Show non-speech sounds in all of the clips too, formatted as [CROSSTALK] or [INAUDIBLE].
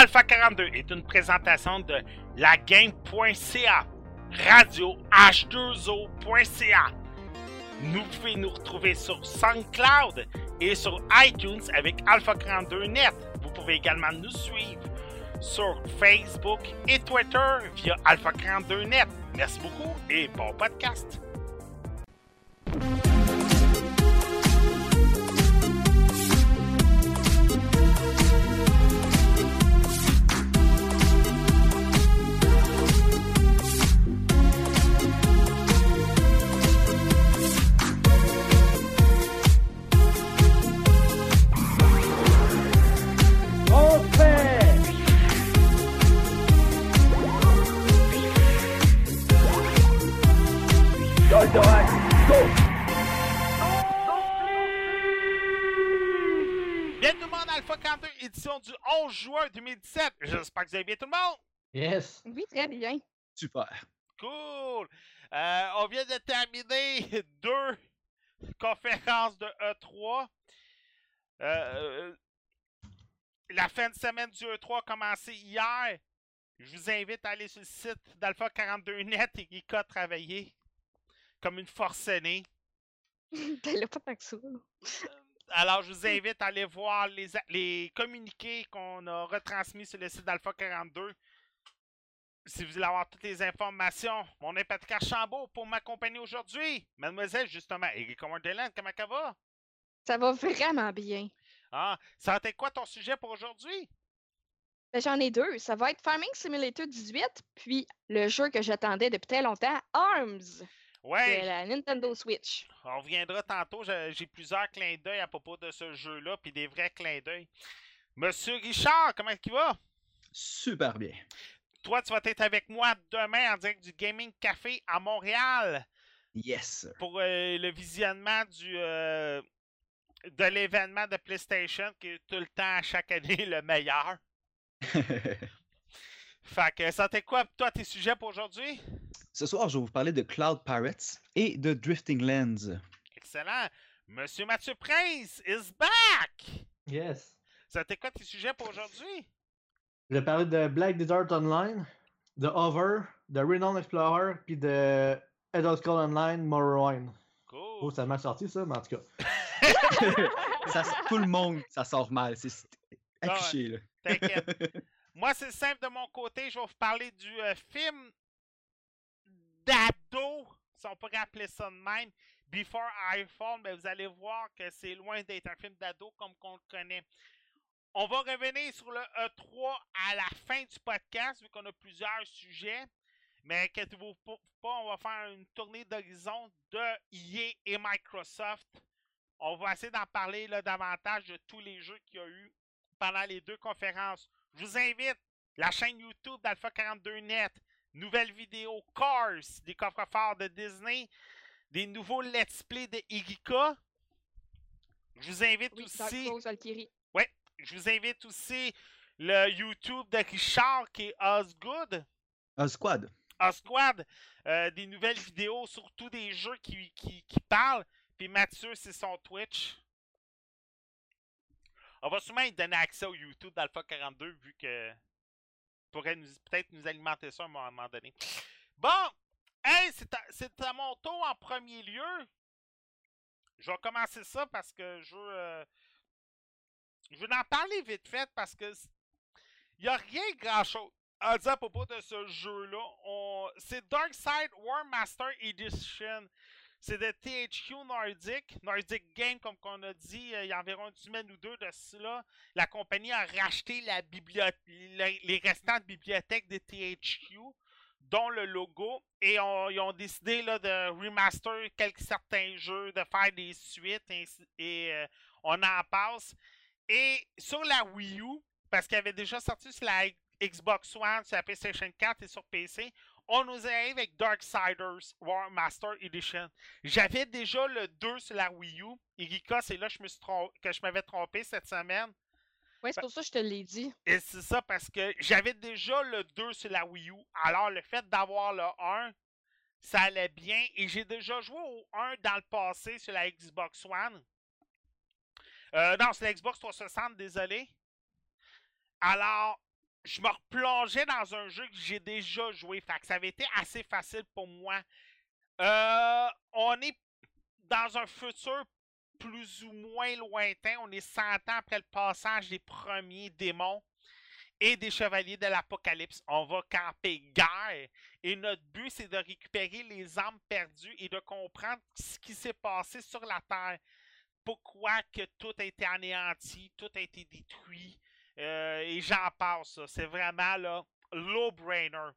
Alpha 42 est une présentation de lagame.ca, radio h2o.ca. Nous pouvez nous retrouver sur SoundCloud et sur iTunes avec Alpha 42 Net. Vous pouvez également nous suivre sur Facebook et Twitter via Alpha 42 Net. Merci beaucoup et bon podcast. Juin 2017. J'espère que vous allez bien tout le monde. Yes Oui, très bien. Super. Cool. Euh, on vient de terminer [LAUGHS] deux conférences de E3. Euh, euh, la fin de semaine du E3 a commencé hier. Je vous invite à aller sur le site d'Alpha 42net et y a travaillé comme une forcenée. [LAUGHS] T'es là pas tant que ça. Alors, je vous invite à aller voir les, communiqués qu'on a retransmis sur le site d'Alpha 42. Si vous voulez avoir toutes les informations, mon nom est Patrick Archambault pour m'accompagner aujourd'hui. Mademoiselle, justement, Erika Wonderland, comment ça va? Ça va vraiment bien. Ah, ça va être quoi ton sujet pour aujourd'hui? Ben, J'en ai deux. Ça va être Farming Simulator 18, puis le jeu que j'attendais depuis très longtemps, ARMS, Ouais, de la Nintendo Switch. on reviendra tantôt. J'ai plusieurs clins d'œil à propos de ce jeu-là, puis des vrais clins d'œil. Monsieur Richard, comment il va? Super bien. Toi, tu vas être avec moi demain en direct du Gaming Café à Montréal. Yes. sir. pour euh, le visionnement du euh, de l'événement de PlayStation qui est tout le temps à chaque année [LAUGHS] le meilleur. [LAUGHS] Fait que ça t'est quoi toi tes sujets pour aujourd'hui? Ce soir, je vais vous parler de Cloud Pirates et de Drifting Lands. Excellent. Monsieur Mathieu Prince is back! Yes Ça t'est quoi tes sujets pour aujourd'hui? Je vais parler de Black Desert Online, de Hover, de Renown Explorer, puis de Elder Scrolls Online Morrowind. Oh, Cool. ça m'a sorti ça, mais en tout cas. [LAUGHS] Ça, tout le monde, ça sort mal. C'est Ah affiché, là. T'inquiète. [LAUGHS] Moi, c'est simple de mon côté. Je vais vous parler du euh, film d'ado, si on pourrait appeler ça de même, Before iPhone. Mais vous allez voir que c'est loin d'être un film d'ado comme qu'on le connaît. On va revenir sur le E3 à la fin du podcast, vu qu'on a plusieurs sujets. Mais inquiétez-vous pas, on va faire une tournée d'horizon de EA et Microsoft. On va essayer d'en parler là, davantage de tous les jeux qu'il y a eu pendant les deux conférences. Je vous invite, la chaîne YouTube d'Alpha 42net, nouvelles vidéos Cars, des coffres forts de Disney, des nouveaux Let's Play de Igika. Je vous invite Oui, aussi, Valkyrie. je vous invite aussi le YouTube de Richard qui est Osgood. Un squad. Osquad, euh, des nouvelles vidéos, surtout des jeux qui, qui, qui parlent. Puis Mathieu, c'est son Twitch. On va sûrement lui donner accès au YouTube d'Alpha 42 vu que pourrait peut-être nous alimenter ça à un moment donné. Bon, hey, c'est à, mon tour en premier lieu. Je vais commencer ça parce que je veux, euh, je veux en parler vite fait parce que il n'y a rien grand chose à dire à propos de ce jeu-là. C'est Darkside War Master Edition. C'est de THQ Nordic, Nordic Game, comme qu'on a dit euh, il y a environ une semaine ou deux de cela. La compagnie a racheté les restants de bibliothèque de THQ, dont le logo, et on- ils ont décidé là, de remaster quelques certains jeux, de faire des suites, et euh, on en passe. Et sur la Wii U, parce qu'elle avait déjà sorti sur la Xbox One, sur la PlayStation 4 et sur PC, on nous arrive avec Darksiders War Master Edition. J'avais déjà le 2 sur la Wii U. Erika, c'est là que je me suis trom- que je m'avais trompé cette semaine. Ouais, c'est pour ça que je te l'ai dit. Et c'est ça parce que j'avais déjà le 2 sur la Wii U. Alors le fait d'avoir le 1, ça allait bien. Et j'ai déjà joué au 1 dans le passé sur la Xbox One. Euh, non, c'est la Xbox 360, désolé. Alors, je me replongeais dans un jeu que j'ai déjà joué. Fait ça avait été assez facile pour moi. Euh, on est dans un futur plus ou moins lointain. On est 100 ans après le passage des premiers démons et des chevaliers de l'Apocalypse. On va camper guerre. Et notre but, c'est de récupérer les âmes perdues et de comprendre ce qui s'est passé sur la Terre. Pourquoi que tout a été anéanti, tout a été détruit. Euh, et j'en passe. ça. C'est vraiment là, low-brainer.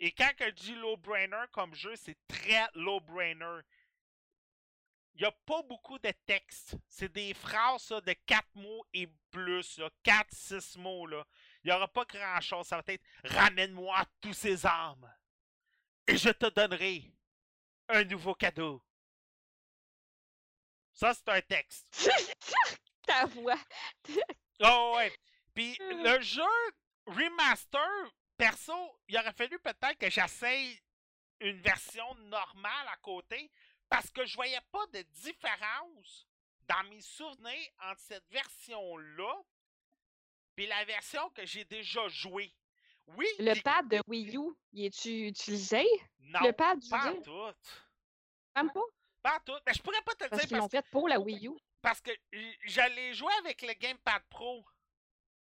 Et quand je dis low-brainer comme jeu, c'est très low-brainer. Il n'y a pas beaucoup de texte. C'est des phrases là, de 4 mots et plus. 4-6 mots. Là. Il n'y aura pas grand-chose. Ça va être Ramène-moi tous ces âmes. Et je te donnerai un nouveau cadeau. Ça, c'est un texte. [LAUGHS] Ta voix. Oh ouais. Puis Hmm. le jeu remaster, perso, il aurait fallu peut-être que j'essaye une version normale à côté parce que je voyais pas de différence dans mes souvenirs entre cette version-là et la version que j'ai déjà jouée. Oui, Le pad de Wii U, y es-tu utilisé? non, le pad, je pas en dire? tout. Même pas? Pas en tout. Mais je pourrais pas te le Parce dire qu'ils parce, l'ont fait pour la Wii U. parce que j'allais jouer avec le Gamepad Pro.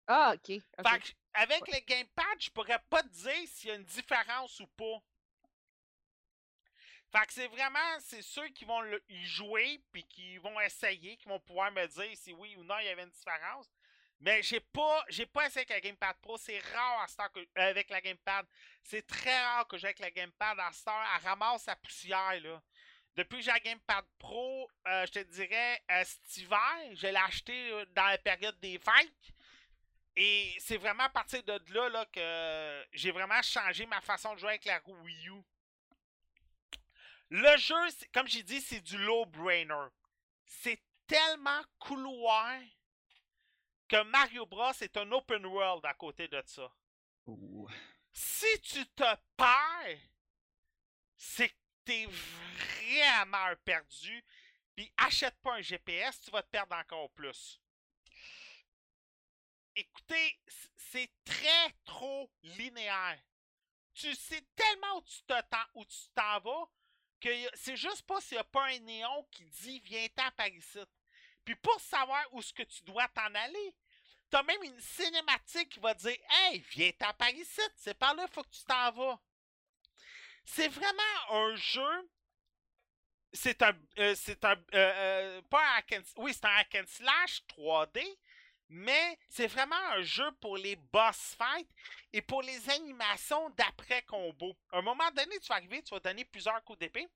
Ah, ok. Fait que, avec le gamepad, je pourrais pas te dire s'il y a une différence ou pas. Fait que c'est vraiment, c'est ceux qui vont le- y jouer puis qui vont essayer, qui vont pouvoir me dire si oui ou non il y avait une différence. Mais j'ai pas, j'ai pas essayé avec la Gamepad Pro. C'est rare à temps que, euh, avec la Gamepad. C'est très rare que j'ai avec la Gamepad à heure. Elle ramasse sa poussière là. Depuis que j'ai la Gamepad Pro, euh, je te dirais euh, cet hiver, je l'ai acheté dans la période des fêtes. Et c'est vraiment à partir de là, là que j'ai vraiment changé ma façon de jouer avec la Wii U. Le jeu, comme j'ai dit, c'est du low-brainer. C'est tellement couloir que Mario Bros est un open world à côté de ça. Si tu te perds, c'est que t'es vraiment perdu. Puis achète pas un GPS, tu vas te perdre encore plus. Écoutez, c'est très trop linéaire. Tu sais tellement où tu te t'en- vas que c'est juste pas s'il n'y a pas un néon qui dit viens-t'en par ici. Puis pour savoir où est-ce que tu dois t'en aller, t'as même une cinématique qui va dire Hey, viens-t'en par ici, c'est par là, faut que tu t'en vas. C'est vraiment un jeu. C'est un. euh, c'est un. euh, euh, pas un hack and, Oui, c'est un hack and slash 3D. Mais c'est vraiment un jeu pour les boss fights et pour les animations d'après-combo. À un moment donné, tu vas arriver, tu vas donner plusieurs coups d'épée.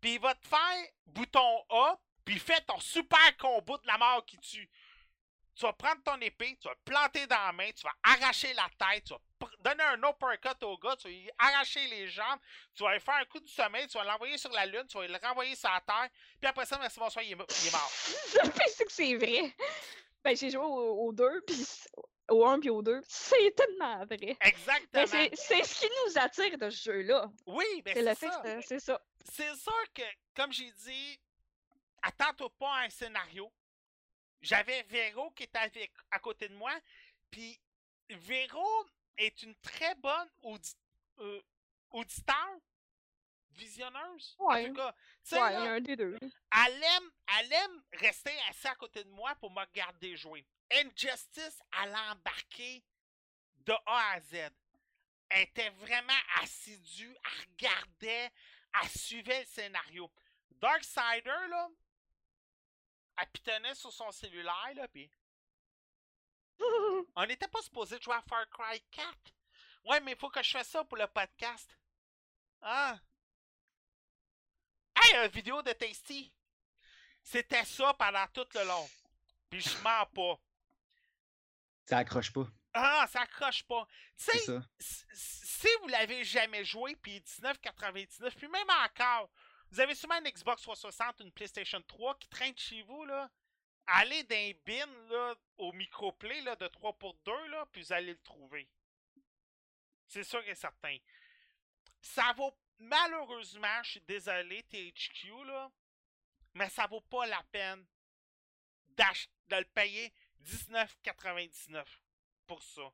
Puis il va te faire bouton A, puis fais ton super combo de la mort qui tue. Tu vas prendre ton épée, tu vas planter dans la main, tu vas arracher la tête, tu vas donner un uppercut au gars, tu vas lui arracher les jambes, tu vas lui faire un coup du sommeil, tu vas l'envoyer sur la lune, tu vas le renvoyer sur la terre, puis après ça, merci, bonsoir, il est, il est mort. [LAUGHS] Le que c'est vrai. Ben, j'ai joué au 2, puis au 1 puis au 2. C'est tellement vrai. Exactement. C'est ce qui nous attire de ce jeu-là. Oui, ben C'est ça. c'est- c'est ça. c'est sûr que, comme j'ai dit, attends-toi pas à un scénario. J'avais Véro qui était avec, à côté de moi, puis Véro est une très bonne audi- euh, auditeur, visionneuse? En Ouais. tout cas, Ouais, là, un des deux. elle aime, elle aime rester assise à côté de moi pour me regarder jouer. Injustice, elle a embarqué de A à Z. Elle était vraiment assidue, elle regardait, elle suivait le scénario. Darksider, là, elle pitonnait sur son cellulaire, là, pis [LAUGHS] on n'était pas supposé jouer à Far Cry 4. Ouais, mais il faut que je fasse ça pour le podcast. Ah. Hey, une vidéo de Tasty. C'était ça pendant tout le long. Puis je mens pas. Ça accroche pas. Ah, ça accroche pas. Tu sais, si vous l'avez jamais joué, puis 19,99, puis même encore, vous avez sûrement une Xbox 360, une PlayStation 3 qui traîne chez vous, là. Allez dans un bin, là, au microplay, là, de 3 pour 2, là, puis vous allez le trouver. C'est sûr et certain. Ça vaut, malheureusement, je suis désolé, THQ, là, mais ça vaut pas la peine de le payer 19,99 pour ça.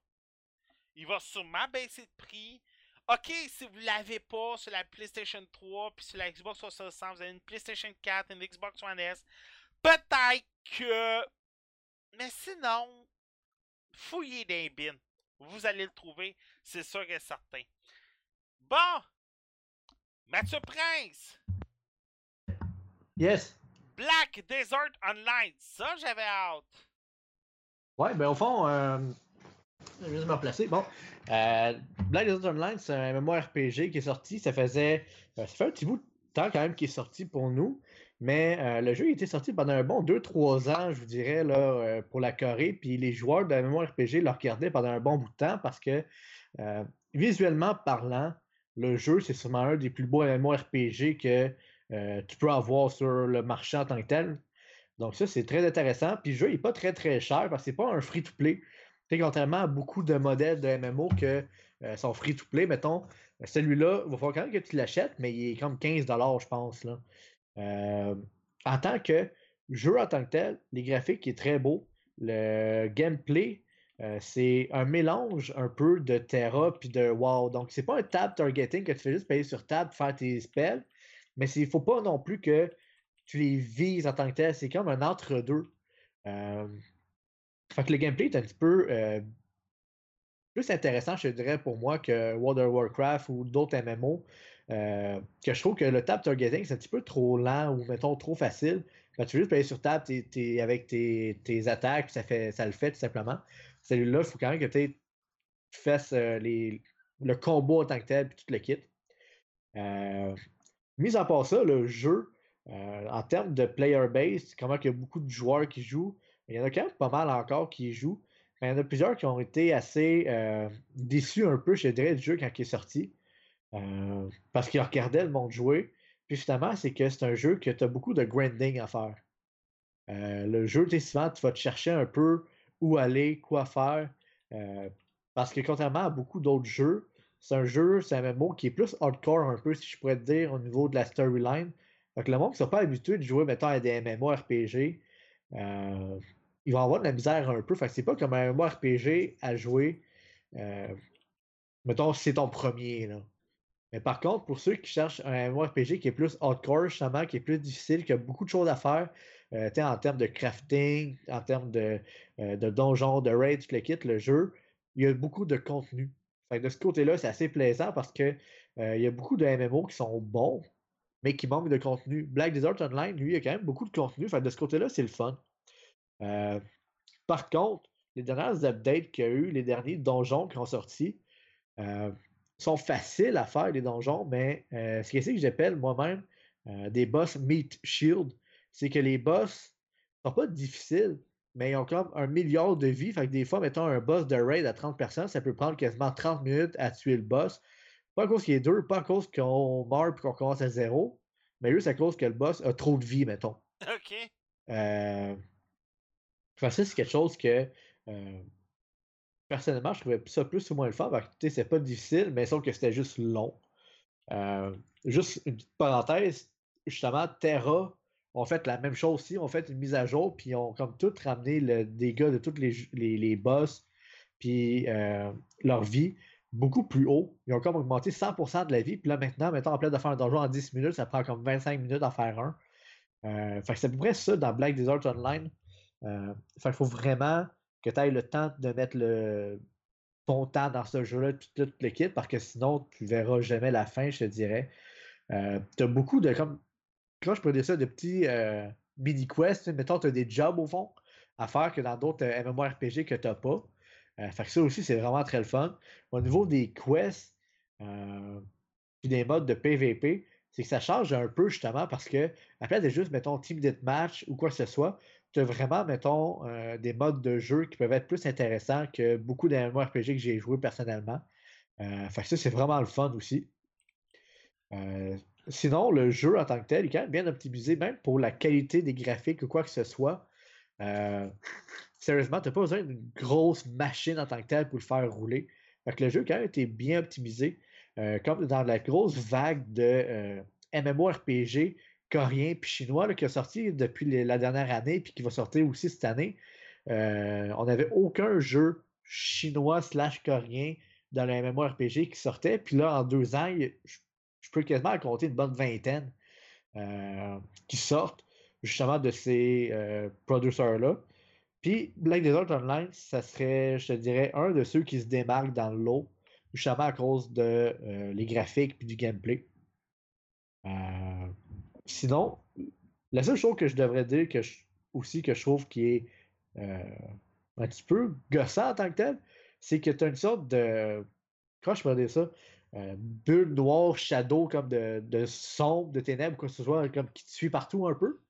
Il va sûrement baisser de prix. Ok, si vous l'avez pas sur la PlayStation 3 puis sur la Xbox 360, vous avez une PlayStation 4, une Xbox One S, peut-être que. Mais sinon, fouillez des bins. Vous allez le trouver, c'est sûr et certain. Bon, Mathieu Prince, Yes. Black Desert Online, ça j'avais hâte. Ouais, ben au fond, euh, je vais juste me replacer. Bon, euh, Black Desert Online, c'est un MMORPG qui est sorti. Ça faisait, euh, ça fait un petit bout de temps quand même qui est sorti pour nous. Mais euh, le jeu il était sorti pendant un bon 2-3 ans, je vous dirais, là, euh, pour la Corée. Puis les joueurs de MMORPG le regardaient pendant un bon bout de temps parce que euh, visuellement parlant, le jeu, c'est sûrement un des plus beaux MMORPG que euh, tu peux avoir sur le marché en tant que tel. Donc ça, c'est très intéressant. Puis le jeu n'est pas très très cher parce que c'est pas un free-to-play. Contrairement à beaucoup de modèles de MMO que euh, sont free-to-play, mettons, celui-là, il va falloir quand même que tu l'achètes, mais il est comme 15$, je pense. Euh, en tant que jeu en tant que tel, les graphiques est très beau. Le gameplay, euh, c'est un mélange un peu de Terra puis de WoW. Donc, c'est pas un tab targeting que tu fais juste payer sur tab faire tes spells, mais il faut pas non plus que tu les vises en tant que tel. C'est comme un entre-deux. Euh, fait que le gameplay est un petit peu euh, plus intéressant, je dirais, pour moi que World of Warcraft ou d'autres MMO. euh, que je trouve que le tab targeting, c'est un petit peu trop lent ou, mettons, trop facile. Quand tu veux juste payer sur tab avec tes, tes attaques, ça, fait, ça le fait tout simplement. Celui-là, il faut quand même que tu fasses euh, les, le combo en tant que tel, puis tu te le quittes. Euh, mis à part ça, le jeu, euh, en termes de player base, comment il y a beaucoup de joueurs qui jouent, il y en a quand même pas mal encore qui jouent. Mais il y en a plusieurs qui ont été assez euh, déçus un peu, je dirais, du jeu quand il est sorti. Parce qu'ils regardaient le monde jouer. Puis finalement, c'est que c'est un jeu que tu as beaucoup de grinding à faire. Le jeu, souvent, tu vas te chercher un peu où aller, quoi faire. euh, parce que contrairement à beaucoup d'autres jeux, c'est un jeu, c'est un MMO qui est plus hardcore un peu, si je pourrais te dire, au niveau de la storyline. Donc le monde qui ne sont pas habitués de jouer, mettons, à des MMO RPG, euh, ils vont avoir de la misère un peu. Fait que c'est pas comme un MMORPG à jouer. euh, mettons, c'est ton premier. Là. Mais par contre, pour ceux qui cherchent un MMORPG qui est plus hardcore, justement, qui est plus difficile, qui a beaucoup de choses à faire, euh, en termes de crafting, en termes de, euh, donjons, de raids, le quittes, le jeu, il y a beaucoup de contenu. Fait que de ce côté-là, c'est assez plaisant parce que euh, il y a beaucoup de MMO qui sont bons, mais qui manquent de contenu. Black Desert Online, lui, il y a quand même beaucoup de contenu. Fait que de ce côté-là, c'est le fun. Euh, par contre, les dernières updates qu'il y a eu, les derniers donjons qui ont sorti, euh, sont faciles à faire, les donjons, mais euh, ce que c'est que j'appelle moi-même euh, des boss meat shield, c'est que les boss sont pas difficiles, mais ils ont comme un milliard de vies. Fait que des fois, mettons un boss de raid à 30 personnes, ça peut prendre quasiment 30 minutes à tuer le boss. Pas à cause qu'il est dur, pas à cause qu'on meurt et qu'on commence à zéro, mais juste à cause que le boss a trop de vie, mettons. Ok. Euh... Ça, c'est quelque chose que euh, personnellement, je trouvais ça plus ou moins le fun. C'est pas difficile, mais sauf que c'était juste long. Euh, juste une petite parenthèse, justement, Terra ont fait la même chose aussi, ont fait une mise à jour, puis ont comme tout ramené le dégât de tous les, les, les boss, puis euh, leur vie beaucoup plus haut. Ils ont comme augmenté 100% de la vie, puis là maintenant, mettons en place de faire un donjon en 10 minutes, ça prend comme 25 minutes à faire un. Euh, fait que c'est à peu près ça dans Black Desert Online. Euh, fait qu'il faut vraiment que tu ailles le temps de mettre le, ton temps dans ce jeu-là, tout, tout le kit, parce que sinon, tu verras jamais la fin, je te dirais. Euh, tu as beaucoup de, comme, quand je pourrais dire ça, de petits euh, mini-quests. Mettons, tu as des jobs au fond à faire que dans d'autres euh, MMORPG que tu n'as pas. Euh, fait que ça aussi, c'est vraiment très le fun. Au niveau des quests, puis des modes de PVP, c'est que ça change un peu justement parce que, place de juste, mettons, Team Deathmatch ou quoi que ce soit, tu as vraiment, mettons, euh, des modes de jeu qui peuvent être plus intéressants que beaucoup de MMORPG que j'ai joué personnellement. Euh, fait que ça, c'est vraiment le fun aussi. Euh, sinon, le jeu en tant que tel est quand même bien optimisé, même pour la qualité des graphiques ou quoi que ce soit. Euh, sérieusement, tu n'as pas besoin d'une grosse machine en tant que telle pour le faire rouler. Fait que le jeu a quand même été bien optimisé. Comme dans la grosse vague de MMORPG coréen puis chinois là, qui a sorti depuis la dernière année puis qui va sortir aussi cette année, euh, on n'avait aucun jeu chinois slash coréens dans le MMORPG qui sortaient. Puis là, en deux ans, je, peux quasiment compter une bonne vingtaine euh, qui sortent justement de ces euh, producers-là. Puis Black Desert Online, ça serait, je te dirais, un de ceux qui se démarquent dans l'eau, justement à cause de euh, les graphiques et du gameplay. Sinon, la seule chose que je devrais dire que aussi que je trouve qui est un petit peu gossant en tant que tel, c'est que tu as une sorte de. Comment je peux dire ça? Euh, bulle noire, shadow, comme de, de sombre, de ténèbres, quoi que ce soit, comme qui te suit partout un peu.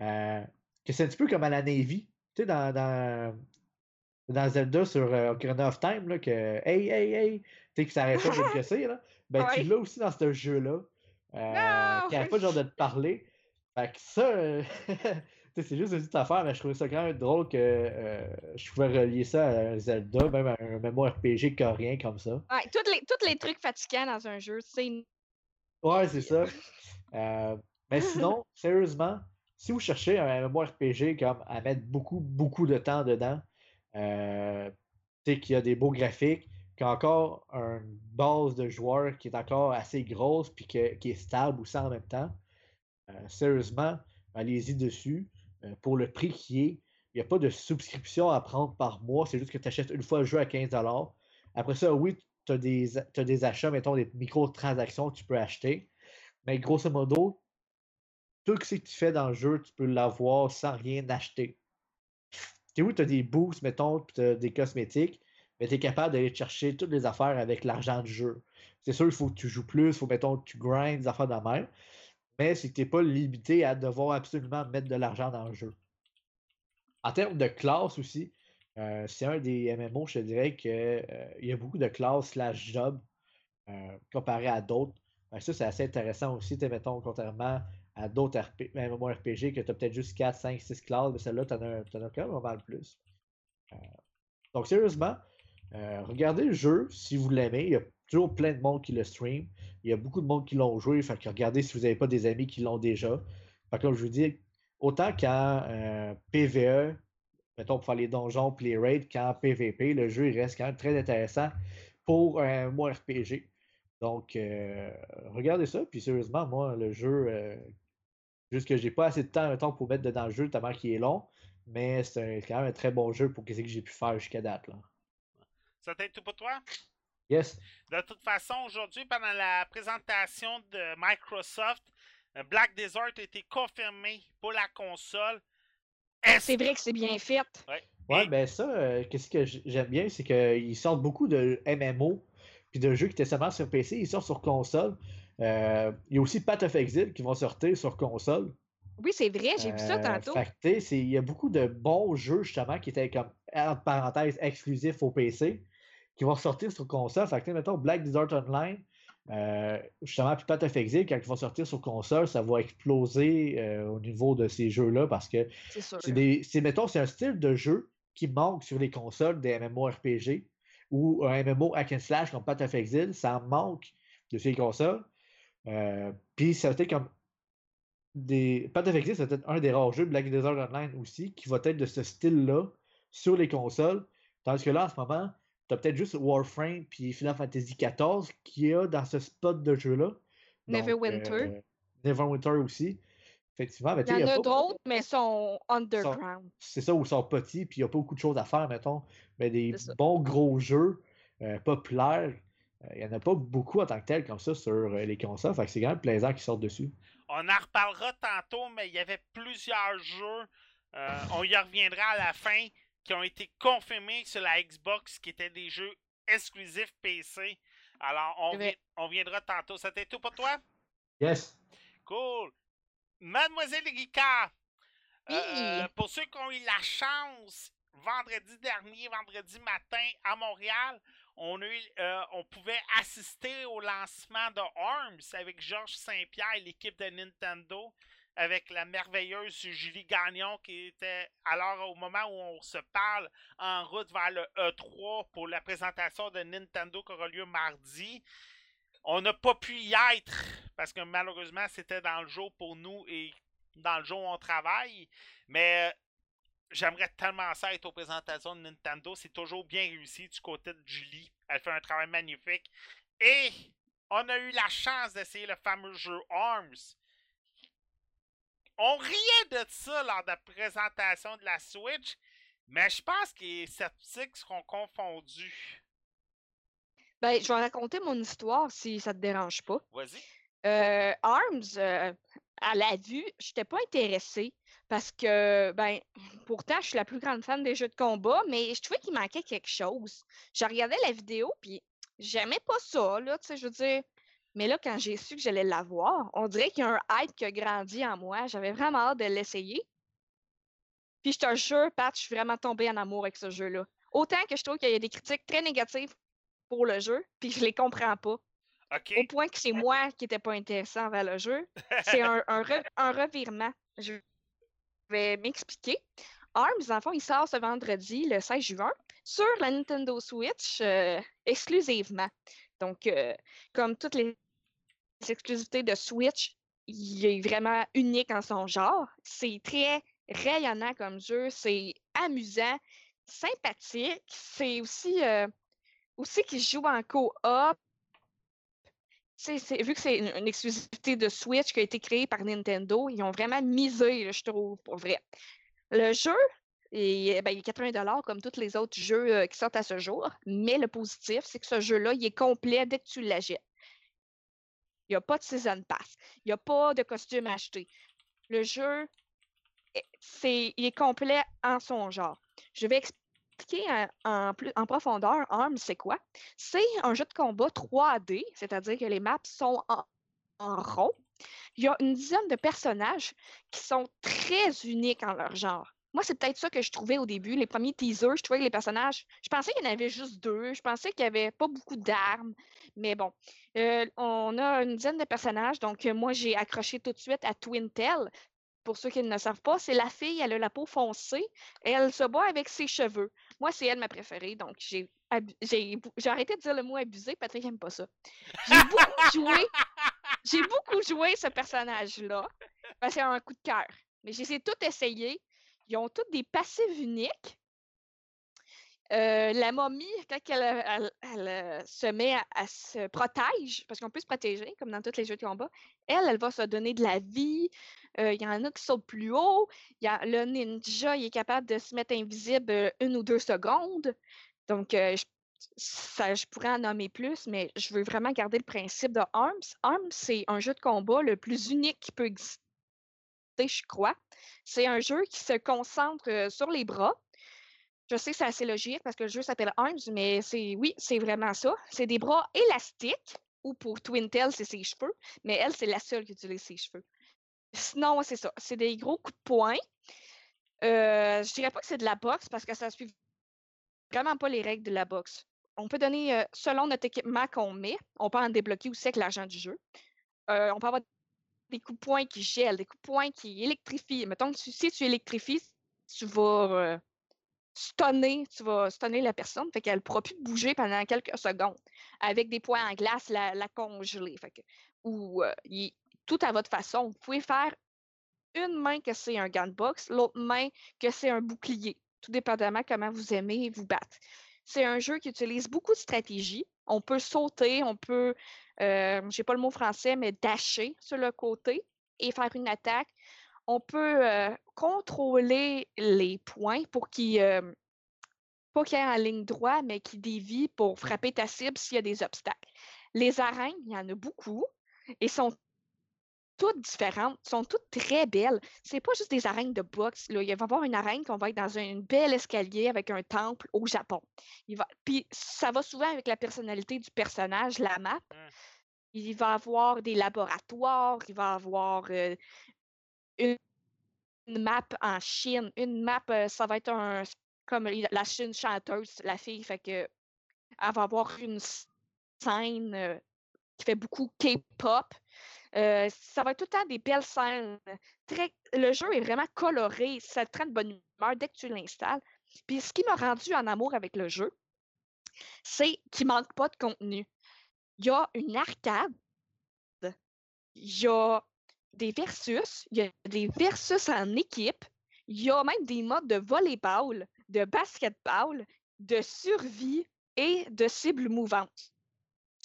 Euh, que c'est un petit peu comme à la Navy. Tu sais, dans, dans, dans Zelda sur euh, Ocarina of Time, là, que hey, hey, hey, tu sais, que ça arrête pas de te [LAUGHS] casser, là. Ben, tu l'as aussi dans ce jeu-là. Euh, qui arrête pas genre de te parler. Fait que ça, [LAUGHS] c'est juste une petite affaire, mais je trouvais ça quand même drôle que euh, je pouvais relier ça à un Zelda, même à un RPG coréen comme ça. Ouais, tous les, les trucs fatigants dans un jeu, c'est. Ouais, c'est ça. [LAUGHS] Euh, mais sinon, sérieusement, si vous cherchez un RPG comme à mettre beaucoup, beaucoup de temps dedans, euh, tu sais, qu'il y a des beaux graphiques, qui a encore une base de joueurs qui est encore assez grosse, puis qui est stable aussi en même temps, sérieusement, allez-y dessus. Euh, pour le prix qui est. Il n'y a pas de subscription à prendre par mois. C'est juste que tu achètes une fois le jeu à 15 Après ça, oui, tu as des, as des achats, mettons des microtransactions que tu peux acheter. Mais grosso modo, tout ce que tu fais dans le jeu, tu peux l'avoir sans rien acheter. Tu oui, tu as des boosts, mettons, puis des cosmétiques, mais tu es capable d'aller chercher toutes les affaires avec l'argent du jeu. C'est sûr, il faut que tu joues plus, il faut, mettons, que tu grindes des affaires de même mais c'est que tu n'es pas limité à devoir absolument mettre de l'argent dans le jeu. En termes de classe aussi, euh, c'est un des MMO, je te dirais qu'il euh, y a beaucoup de classes slash job euh, comparé à d'autres. ça, c'est assez intéressant aussi, mettons, contrairement à d'autres MMORPG que tu as peut-être juste 4, 5, 6 classes, mais celle-là, tu en, as quand même mal plus. donc, sérieusement, regardez le jeu si vous l'aimez. Il y a toujours plein de monde qui le stream. Il y a beaucoup de monde qui l'ont joué. Regardez si vous n'avez pas des amis qui l'ont déjà. Que comme je vous dis, autant qu'en euh, PVE, mettons pour faire les donjons et les raids, qu'en PVP, le jeu il reste quand même très intéressant pour un mois RPG. Donc, euh, regardez ça. Puis sérieusement, moi, le jeu, euh, juste que j'ai pas assez de temps, pour mettre dedans le jeu, tellement qu'il est long. Mais c'est quand même un très bon jeu pour ce que j'ai pu faire jusqu'à date. Là. Ça t'aide tout pour toi? Yes. De toute façon, aujourd'hui, pendant la présentation de Microsoft, euh, Black Desert a été confirmé pour la console. C'est vrai que c'est bien fait. Ouais, ben ça, euh, qu'est-ce que j'aime bien, c'est qu'ils sortent beaucoup de MMO puis de jeux qui étaient seulement sur PC, ils sortent sur console. Euh, il y a aussi Path of Exile qui vont sortir sur console. Oui, c'est vrai, j'ai vu ça tantôt. il y a beaucoup de bons jeux, justement, qui étaient comme, entre parenthèses, exclusifs au PC qui vont sortir sur console. Fait que, mettons, Black Desert Online, euh, justement, puis Path of Exile, quand ils vont sortir sur console, ça va exploser euh, au niveau de ces jeux-là parce que c'est des. mettons, c'est un style de jeu qui manque sur les consoles des MMORPG ou un MMO hack and slash comme Path of Exile, ça manque de ces consoles. Euh, puis ça va être comme des. Path of Exile, c'est peut-être un des rares jeux, Black Desert Online aussi, qui va être de ce style-là sur les consoles. Tandis que là, en ce moment, T'as peut-être juste Warframe puis Final Fantasy XIV qui a dans ce spot de jeu-là. Neverwinter. Euh, Neverwinter aussi. Effectivement. il y en a, d'autres, mais sont underground. C'est ça, ou sont petits, puis il n'y a pas beaucoup de choses à faire, mettons. Mais des bons gros jeux euh, populaires, euh, il n'y en a pas beaucoup en tant que tel comme ça sur les consoles. Fait que c'est quand même plaisant qu'ils sortent dessus. On en reparlera tantôt, mais il y avait plusieurs jeux. on y reviendra à la fin qui ont été confirmés sur la Xbox, qui étaient des jeux exclusifs PC. Alors, on, on viendra tantôt. C'était tout pour toi? Yes. Cool. Mademoiselle Ricard, euh, pour ceux qui ont eu la chance, vendredi dernier, vendredi matin, à Montréal, on, a euh, on pouvait assister au lancement de ARMS avec Georges Saint-Pierre et l'équipe de Nintendo avec la merveilleuse Julie Gagnon qui était alors au moment où on se parle en route vers le E3 pour la présentation de Nintendo qui aura lieu mardi. On n'a pas pu y être parce que malheureusement c'était dans le jour pour nous et dans le jour où on travaille. Mais j'aimerais tellement ça être aux présentations de Nintendo. C'est toujours bien réussi du côté de Julie. Elle fait un travail magnifique. Et on a eu la chance d'essayer le fameux jeu ARMS. On riait de ça lors de la présentation de la Switch, mais je pense que les sceptiques seront confondus. Ben, je vais raconter mon histoire si ça te dérange pas. Vas-y. Euh, Arms, euh, à la vue, je n'étais pas intéressée parce que, ben, pourtant, je suis la plus grande fan des jeux de combat, mais je trouvais qu'il manquait quelque chose. Je regardais la vidéo, puis j'aimais pas ça, là, tu sais, je veux dire. Mais là, quand j'ai su que j'allais l'avoir, on dirait qu'il y a un hype qui a grandi en moi. J'avais vraiment hâte de l'essayer. Puis je te jure, Pat, je suis vraiment tombée en amour avec ce jeu-là. Autant que je trouve qu'il y a des critiques très négatives pour le jeu, puis je les comprends pas. Au point que c'est moi qui n'étais pas intéressant vers le jeu. [LAUGHS] C'est un, un, re- un revirement. Je vais m'expliquer. ARMS, en fond, il sort ce vendredi, le 16 juin, sur la Nintendo Switch euh, exclusivement. Donc, euh, comme toutes les exclusivités de Switch, il est vraiment unique en son genre. C'est très rayonnant comme jeu, c'est amusant, sympathique. C'est aussi, euh, aussi qu'il joue en co-op. Vu que c'est une, exclusivité de Switch qui a été créée par Nintendo, ils ont vraiment misé, je trouve, pour vrai. Le jeu, ben, il est 80 comme tous les autres jeux euh, qui sortent à ce jour, mais le positif, c'est que ce jeu-là, il est complet dès que tu l'achètes. Il n'y a pas de Season Pass. Il n'y a pas de costume acheté. Le jeu, est- c'est, il est complet en son genre. Je vais expliquer en, plus, en profondeur ARMS, c'est quoi? C'est un jeu de combat 3D, c'est-à-dire que les maps sont en, en rond. Il y a une dizaine de personnages qui sont très uniques en leur genre. Moi, c'est peut-être ça que je trouvais au début. Les premiers teasers, je trouvais que les personnages, je pensais qu'il y en avait juste deux. Je pensais qu'il n'y avait pas beaucoup d'armes. Mais bon, euh, on a une dizaine de personnages. Donc, euh, moi, j'ai accroché tout de suite à Twintel. Pour ceux qui ne le savent pas, c'est la fille, elle a la peau foncée elle se bat avec ses cheveux. Moi, c'est elle ma préférée. Donc, j'ai j'ai j'ai arrêté de dire le mot abusé. Patrick n'aime pas ça. J'ai beaucoup joué. J'ai beaucoup joué ce personnage-là. Parce c'est un coup de cœur. Mais je les ai toutes essayées. Ils ont toutes des passifs uniques. Euh, la momie, quand elle, euh, se met à, se protège, parce qu'on peut se protéger, comme dans tous les jeux de combat, elle, elle va se donner de la vie. Euh, Il y en a qui sautent plus haut. Y a, le ninja, il est capable de se mettre invisible une ou deux secondes. Donc, ça, je pourrais en nommer plus, mais je veux vraiment garder le principe de ARMS. ARMS, c'est un jeu de combat le plus unique qui peut exister, je crois. C'est un jeu qui se concentre sur les bras. Je sais que c'est assez logique parce que le jeu s'appelle Arms, mais c'est oui, c'est vraiment ça. C'est des bras élastiques, ou pour Twintel, c'est ses cheveux, mais elle, c'est la seule qui utilise ses cheveux. Sinon, c'est ça. C'est des gros coups de poing. Euh, je dirais pas que c'est de la boxe parce que ça suit vraiment pas les règles de la boxe. On peut donner, selon notre équipement qu'on met, on peut en débloquer aussi avec l'argent du jeu. On peut avoir des coups de poing qui gèlent, des coups de poing qui électrifient. Mettons que si tu électrifies, tu vas euh, stunner, tu vas stunner la personne, fait qu'elle ne pourra plus bouger pendant quelques secondes. Avec des poings en glace, la, la congeler. Fait que, ou euh, tout à votre façon. Vous pouvez faire une main que c'est un gant de l'autre main que c'est un bouclier, tout dépendamment comment vous aimez vous battre. C'est un jeu qui utilise beaucoup de stratégie. On peut sauter, on peut, euh, j'ai pas le mot français, mais dasher sur le côté et faire une attaque. On peut euh, contrôler les points pour qu'ils, euh, pas qu'ils aient en ligne droite, mais qu'ils dévient pour frapper ta cible s'il y a des obstacles. Les arènes, il y en a beaucoup et sont toutes différentes, sont toutes très belles. C'est pas juste des arènes de boxe. Là. Il va y avoir une arène qu'on va être dans un bel escalier avec un temple au Japon. Il va... Puis ça va souvent avec la personnalité du personnage, la map. Mm. Il va avoir des laboratoires, il va avoir euh, une, une map en Chine. Une map, euh, ça va être un comme la Chine chanteuse, la fille, fait que elle va avoir une scène euh, qui fait beaucoup K-pop. Euh, ça va être tout le temps des belles scènes. Le jeu est vraiment coloré, ça te rend de bonne humeur dès que tu l'installes. Puis ce qui m'a rendu en amour avec le jeu, c'est qu'il manque pas de contenu. Il y a une arcade, il y a des versus, il y a des versus en équipe, Il y a même des modes de volleyball, de basketball, de survie et de cibles mouvantes.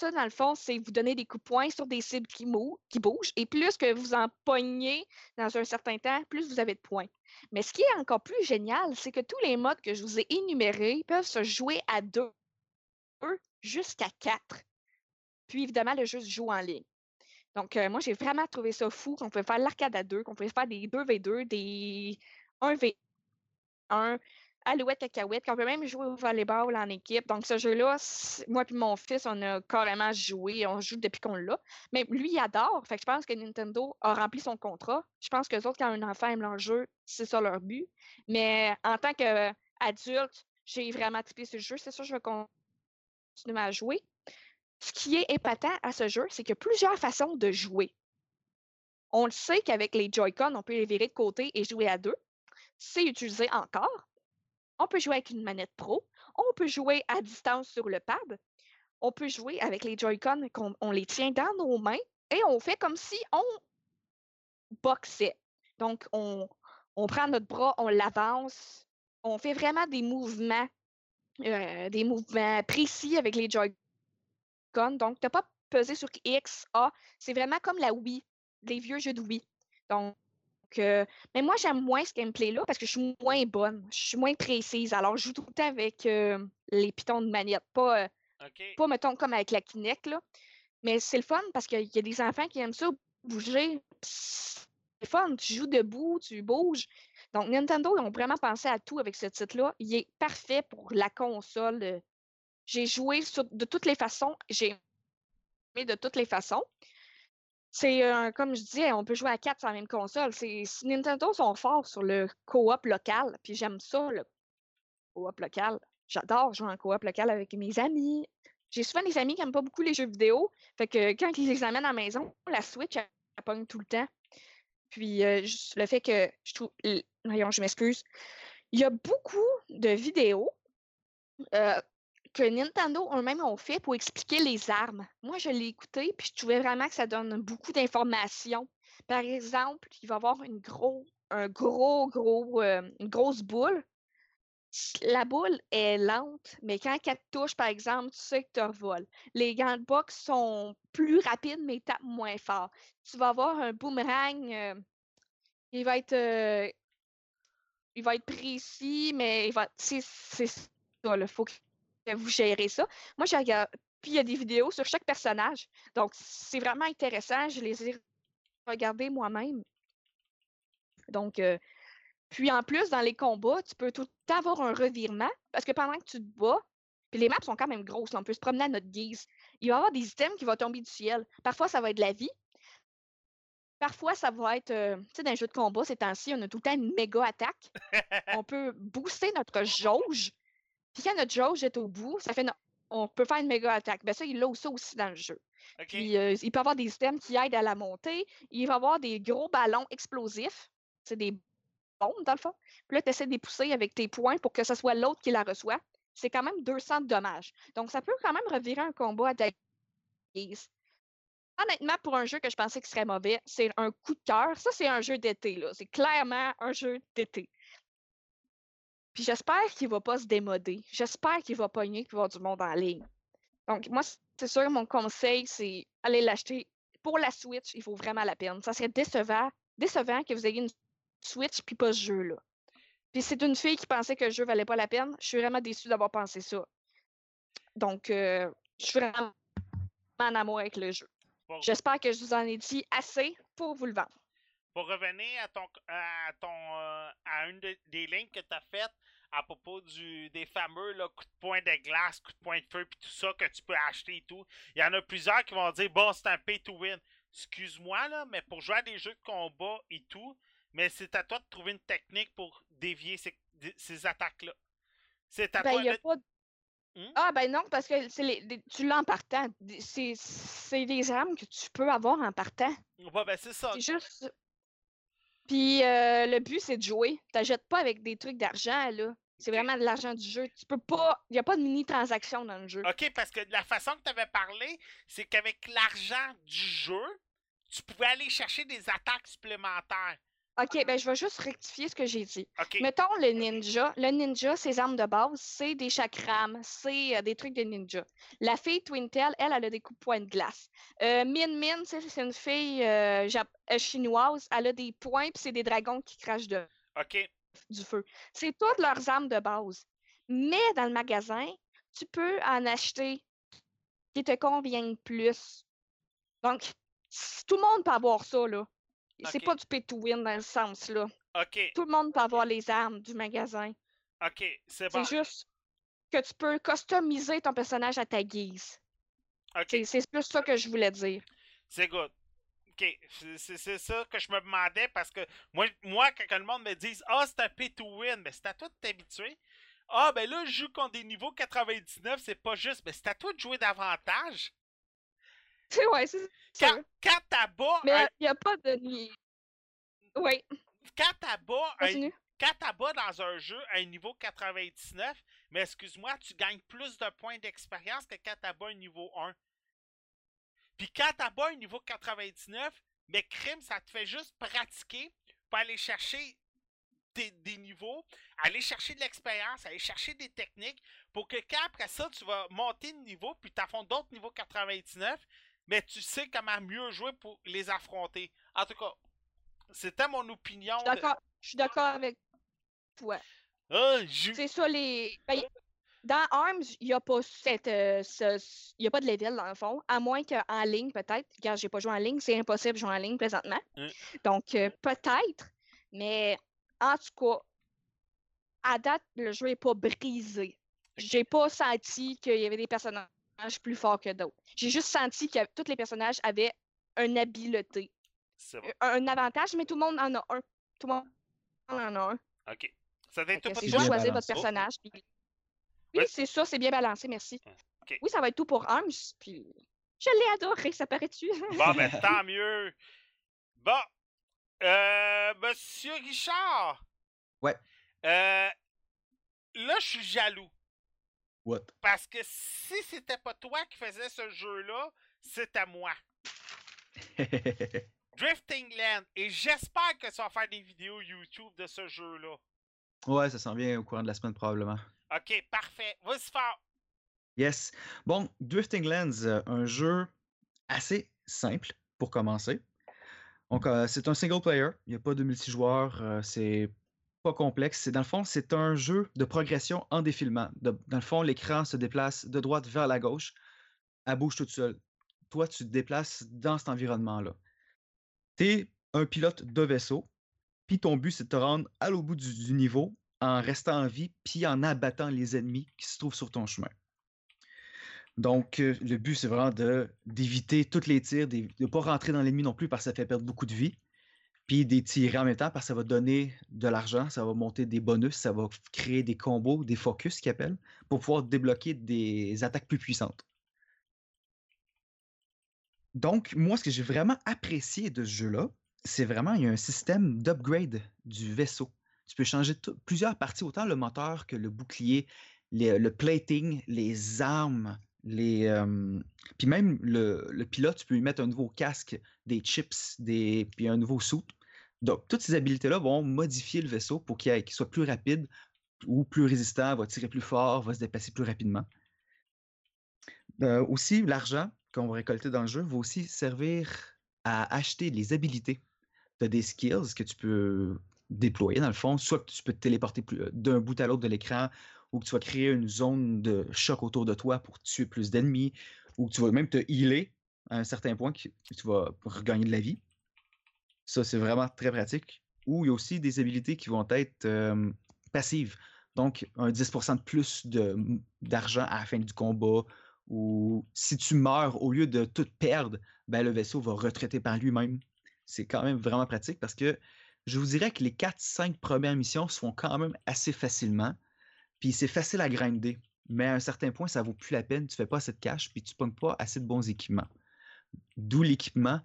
Ça, dans le fond, c'est vous donner des coups de poing sur des cibles qui, qui bougent. Et plus que vous en pognez dans un certain temps, plus vous avez de points. Mais ce qui est encore plus génial, c'est que tous les modes que je vous ai énumérés peuvent se jouer à deux jusqu'à quatre. Puis évidemment, le jeu se joue en ligne. Donc, euh, moi, j'ai vraiment trouvé ça fou qu'on pouvait faire l'arcade à deux, qu'on pouvait faire des 2v2, des 1v1, alouette cacahuète, qu'on peut même jouer au volleyball en équipe. Donc, ce jeu-là, moi et mon fils, on a carrément joué. On joue depuis qu'on l'a. Mais lui, il adore. Fait que je pense que Nintendo a rempli son contrat. Je pense que les autres, quand un enfant aime leur jeu, c'est ça leur but. Mais en tant qu'adulte, j'ai vraiment trippé le jeu. C'est sûr, je vais continuer à jouer. Ce qui est épatant à ce jeu, c'est qu'il y a plusieurs façons de jouer. On le sait qu'avec les Joy-Con, on peut les virer de côté et jouer à deux. C'est utilisé encore. On peut jouer avec une manette pro. On peut jouer à distance sur le pad. On peut jouer avec les Joy-Con, qu'on on les tient dans nos mains et on fait comme si on boxait. Donc, on, prend notre bras, on l'avance. On fait vraiment des mouvements, euh, des mouvements précis avec les Joy-Con. Donc, tu n'as pas pesé sur X, A. C'est vraiment comme la Wii, les vieux jeux de Wii. Donc, mais moi, j'aime moins ce gameplay-là parce que je suis moins bonne, je suis moins précise. Alors, je joue tout le temps avec euh, les pitons de manette, pas, euh, pas mettons comme avec la Kinect, là. Mais c'est le fun parce qu'il y a des enfants qui aiment ça bouger. C'est le fun, tu joues debout, tu bouges. Donc, Nintendo, ils ont vraiment pensé à tout avec ce titre-là. Il est parfait pour la console. euh. J'ai joué sur- de toutes les façons. J'ai aimé de toutes les façons. C'est euh, comme je disais, on peut jouer à quatre sur la même console. C'est Nintendo sont forts sur le co-op local, puis j'aime ça, le co-op local. J'adore jouer en coop local avec mes amis. J'ai souvent des amis qui n'aiment pas beaucoup les jeux vidéo. Fait que quand ils les amènent à la maison, la Switch, elle, pogne tout le temps. Puis euh, le fait que je trouve. Voyons, je m'excuse. Il y a beaucoup de vidéos euh, que Nintendo eux-mêmes ont fait pour expliquer les armes. Moi, je l'ai écouté, puis je trouvais vraiment que ça donne beaucoup d'informations. Par exemple, il va y avoir une gros, un gros, gros, euh, une grosse boule. La boule est lente, mais quand elle touche, par exemple, tu sais que tu revoles. Les gants de boxe sont plus rapides, mais tapent moins fort. Tu vas avoir un boomerang, euh, il va être euh, il va être précis, mais il va. C'est ça, il faut vous gérez ça. Moi, j'ai regardé. Puis il y a des vidéos sur chaque personnage. Donc, c'est vraiment intéressant. Je les ai regardées moi-même. Donc, euh, puis en plus, dans les combats, tu peux tout le temps avoir un revirement parce que pendant que tu te bats, puis les maps sont quand même grosses, là, on peut se promener à notre guise. Il va y avoir des items qui vont tomber du ciel. Parfois, ça va être de la vie. Parfois, ça va être, euh, tu sais, dans les jeux de combat, ces temps-ci, on a tout le temps une méga attaque. [LAUGHS] on peut booster notre jauge. Puis quand notre jauge est au bout, ça fait on peut faire une méga attaque. Ben ça, il l'a ça aussi dans le jeu. Puis euh, il peut avoir des items qui aident à la montée. Il va avoir des gros ballons explosifs. C'est des bombes, dans le fond. Puis là, tu essaies de les pousser avec tes points pour que ce soit l'autre qui la reçoit. C'est quand même 200 de dommages. Donc, ça peut quand même revirer un combat à ta guise. Honnêtement, pour un jeu que je pensais qu'il serait mauvais, c'est un coup de cœur. Ça, c'est un jeu d'été. C'est clairement un jeu d'été. Puis j'espère qu'il va pas se démoder. J'espère qu'il va pogner qu'il va y avoir du monde en ligne. Donc, moi, c'est sûr, mon conseil, c'est aller l'acheter. Pour la Switch, il vaut vraiment la peine. Ça serait décevant, décevant que vous ayez une Switch puis pas ce jeu-là. Puis c'est une fille qui pensait que le jeu valait pas la peine. Je suis vraiment déçue d'avoir pensé ça. Donc, euh, je suis vraiment en amour avec le jeu. J'espère que je vous en ai dit assez pour vous le vendre. Pour revenir à ton à ton euh, à une de- des lignes que tu as faites à propos du des fameux là, coups de poing de glace, coups de poing de feu puis tout ça que tu peux acheter et tout. Il y en a plusieurs qui vont dire bon, c'est un pay to win. Excuse-moi là, mais pour jouer à des jeux de combat et tout, mais c'est à toi de trouver une technique pour dévier ces, ces attaques-là. C'est à Ben, toi il y a de- pas Hmm? Ah, ben non, parce que c'est les- les- tu l'as en partant. C'est c'est des armes que tu peux avoir en partant. Ouais, ben c'est ça. C'est juste. Puis euh, le but, c'est de jouer. T'achètes pas avec des trucs d'argent, là. C'est vraiment de l'argent du jeu. Tu peux pas. Il n'y a pas de mini-transaction dans le jeu. OK, parce que la façon que tu avais parlé, c'est qu'avec l'argent du jeu, tu pouvais aller chercher des attaques supplémentaires. OK, ben je vais juste rectifier ce que j'ai dit. Mettons le ninja. Le ninja, ses armes de base, c'est des chakrams, c'est euh, des trucs de ninja. La fille Twintel, elle, elle a des coups de poing de glace. Euh, Min Min, c'est une fille euh, chinoise, elle a des poings puis c'est des dragons qui crachent de- OK. du feu. C'est toutes leurs armes de base. Mais dans le magasin, tu peux en acheter qui te conviennent plus. Donc, tout le monde peut avoir ça, là. C'est pas du pay to win dans le sens, là. OK. Tout le monde peut avoir les armes du magasin. OK. C'est bon. C'est juste que tu peux customiser ton personnage à ta guise. OK. C'est plus ça que je voulais dire. C'est good. OK. C'est- ça que je me demandais parce que moi, moi quand le monde me dise Ah, c'est un pay to win, mais c'est à toi de t'habituer. Ah, ben là, je joue contre des niveaux 99, c'est pas juste. Mais c'est à toi de jouer davantage. Ouais, c'est Quand, quand t'abats Mais un, il n'y a pas de. Oui, quand t'abats un, continue. quand t'abats dans un jeu à un niveau 99, mais excuse-moi, tu gagnes plus de points d'expérience que quand t'abats un niveau 1. Puis quand t'abats un niveau 99, mais crime, ça te fait juste pratiquer pour aller chercher des, des niveaux, aller chercher de l'expérience, aller chercher des techniques, pour que quand après ça, tu vas monter de niveau, puis t'affrontes d'autres niveaux 99, mais tu sais comment mieux jouer pour les affronter. En tout cas, c'était mon opinion. Je suis de- d'accord- je suis d'accord avec toi. Ah, je- C'est ça les. ben, dans ARMS, il n'y a pas cette, euh, ce- y a pas de level dans le fond, à moins qu'en ligne peut-être. Car j'ai pas joué en ligne, c'est impossible de jouer en ligne présentement. Hein? Donc euh, peut-être, mais en tout cas, à date, le jeu n'est pas brisé. J'ai pas senti qu'il y avait des personnages plus forts que d'autres. J'ai juste senti que tous les personnages avaient une habileté, C'est bon. euh, un avantage, mais tout le monde en a un. Tout le monde en a un. Ok. Ça va être Fait tout C'est juste choisir votre personnage. puis- Ouais. Oui, c'est ça, c'est bien balancé, merci. Ok. Oui, ça va être tout pour Arms, puis je l'ai adoré, ça paraît-tu? Bon, ben, [LAUGHS] tant mieux. Bon. Euh, Monsieur Richard. Ouais. Euh, là, je suis jaloux. What? Parce que si c'était pas toi qui faisais ce jeu-là, c'était moi. [LAUGHS] Drifting Land. Et j'espère que tu vas faire des vidéos YouTube de ce jeu-là. ouais, ça s'en vient au courant de la semaine probablement. Ok, parfait. Vas-y fort. Yes. Bon, Drifting Lands, euh, un jeu assez simple pour commencer. Donc, euh, c'est un single player. Il n'y a pas de multijoueur. euh, c'est pas complexe. C'est dans le fond, c'est un jeu de progression en défilement. Dans le fond, l'écran se déplace de droite vers la gauche. Elle bouge toute seule. Toi, tu te déplaces dans cet environnement-là. Tu es un pilote de vaisseau. Puis ton but, c'est de te rendre à l'au bout du, niveau en restant en vie, puis en abattant les ennemis qui se trouvent sur ton chemin. Donc, euh, le but, c'est vraiment d'éviter tous les tirs, de ne pas rentrer dans l'ennemi non plus parce que ça fait perdre beaucoup de vie. Puis des tirer en même temps parce que ça va donner de l'argent, ça va monter des bonus, ça va créer des combos, des focus qu'ils appellent, pour pouvoir débloquer des attaques plus puissantes. Donc, moi, ce que j'ai vraiment apprécié de ce jeu-là, c'est vraiment, il y a un système d'upgrade du vaisseau. Tu peux changer plusieurs parties, autant le moteur que le bouclier, le plating, les armes, euh, puis même le, pilote, tu peux lui mettre un nouveau casque, des chips, des, puis un nouveau suit. Donc, toutes ces habilités-là vont modifier le vaisseau pour qu'il soit plus rapide ou plus résistant, va tirer plus fort, va se déplacer plus rapidement. Euh, aussi, l'argent qu'on va récolter dans le jeu va aussi servir à acheter les habilités. Tu as des skills que tu peux déployer dans le fond, soit tu peux te téléporter plus- d'un bout à l'autre de l'écran, ou que tu vas créer une zone de choc autour de toi pour tuer plus d'ennemis, ou que tu vas même te healer à un certain point tu vas regagner de la vie. Ça, c'est vraiment très pratique. Ou il y a aussi des habilités qui vont être euh, passives. Donc, un 10% de plus d'argent à la fin du combat. Ou si tu meurs, au lieu de tout perdre, ben, le vaisseau va retraiter par lui-même. C'est quand même vraiment pratique parce que je vous dirais que les 4-5 premières missions se font quand même assez facilement. Puis c'est facile à grinder. Mais à un certain point, ça vaut plus la peine. Tu fais pas assez de cash, puis tu pognes pas assez de bons équipements. D'où l'équipement.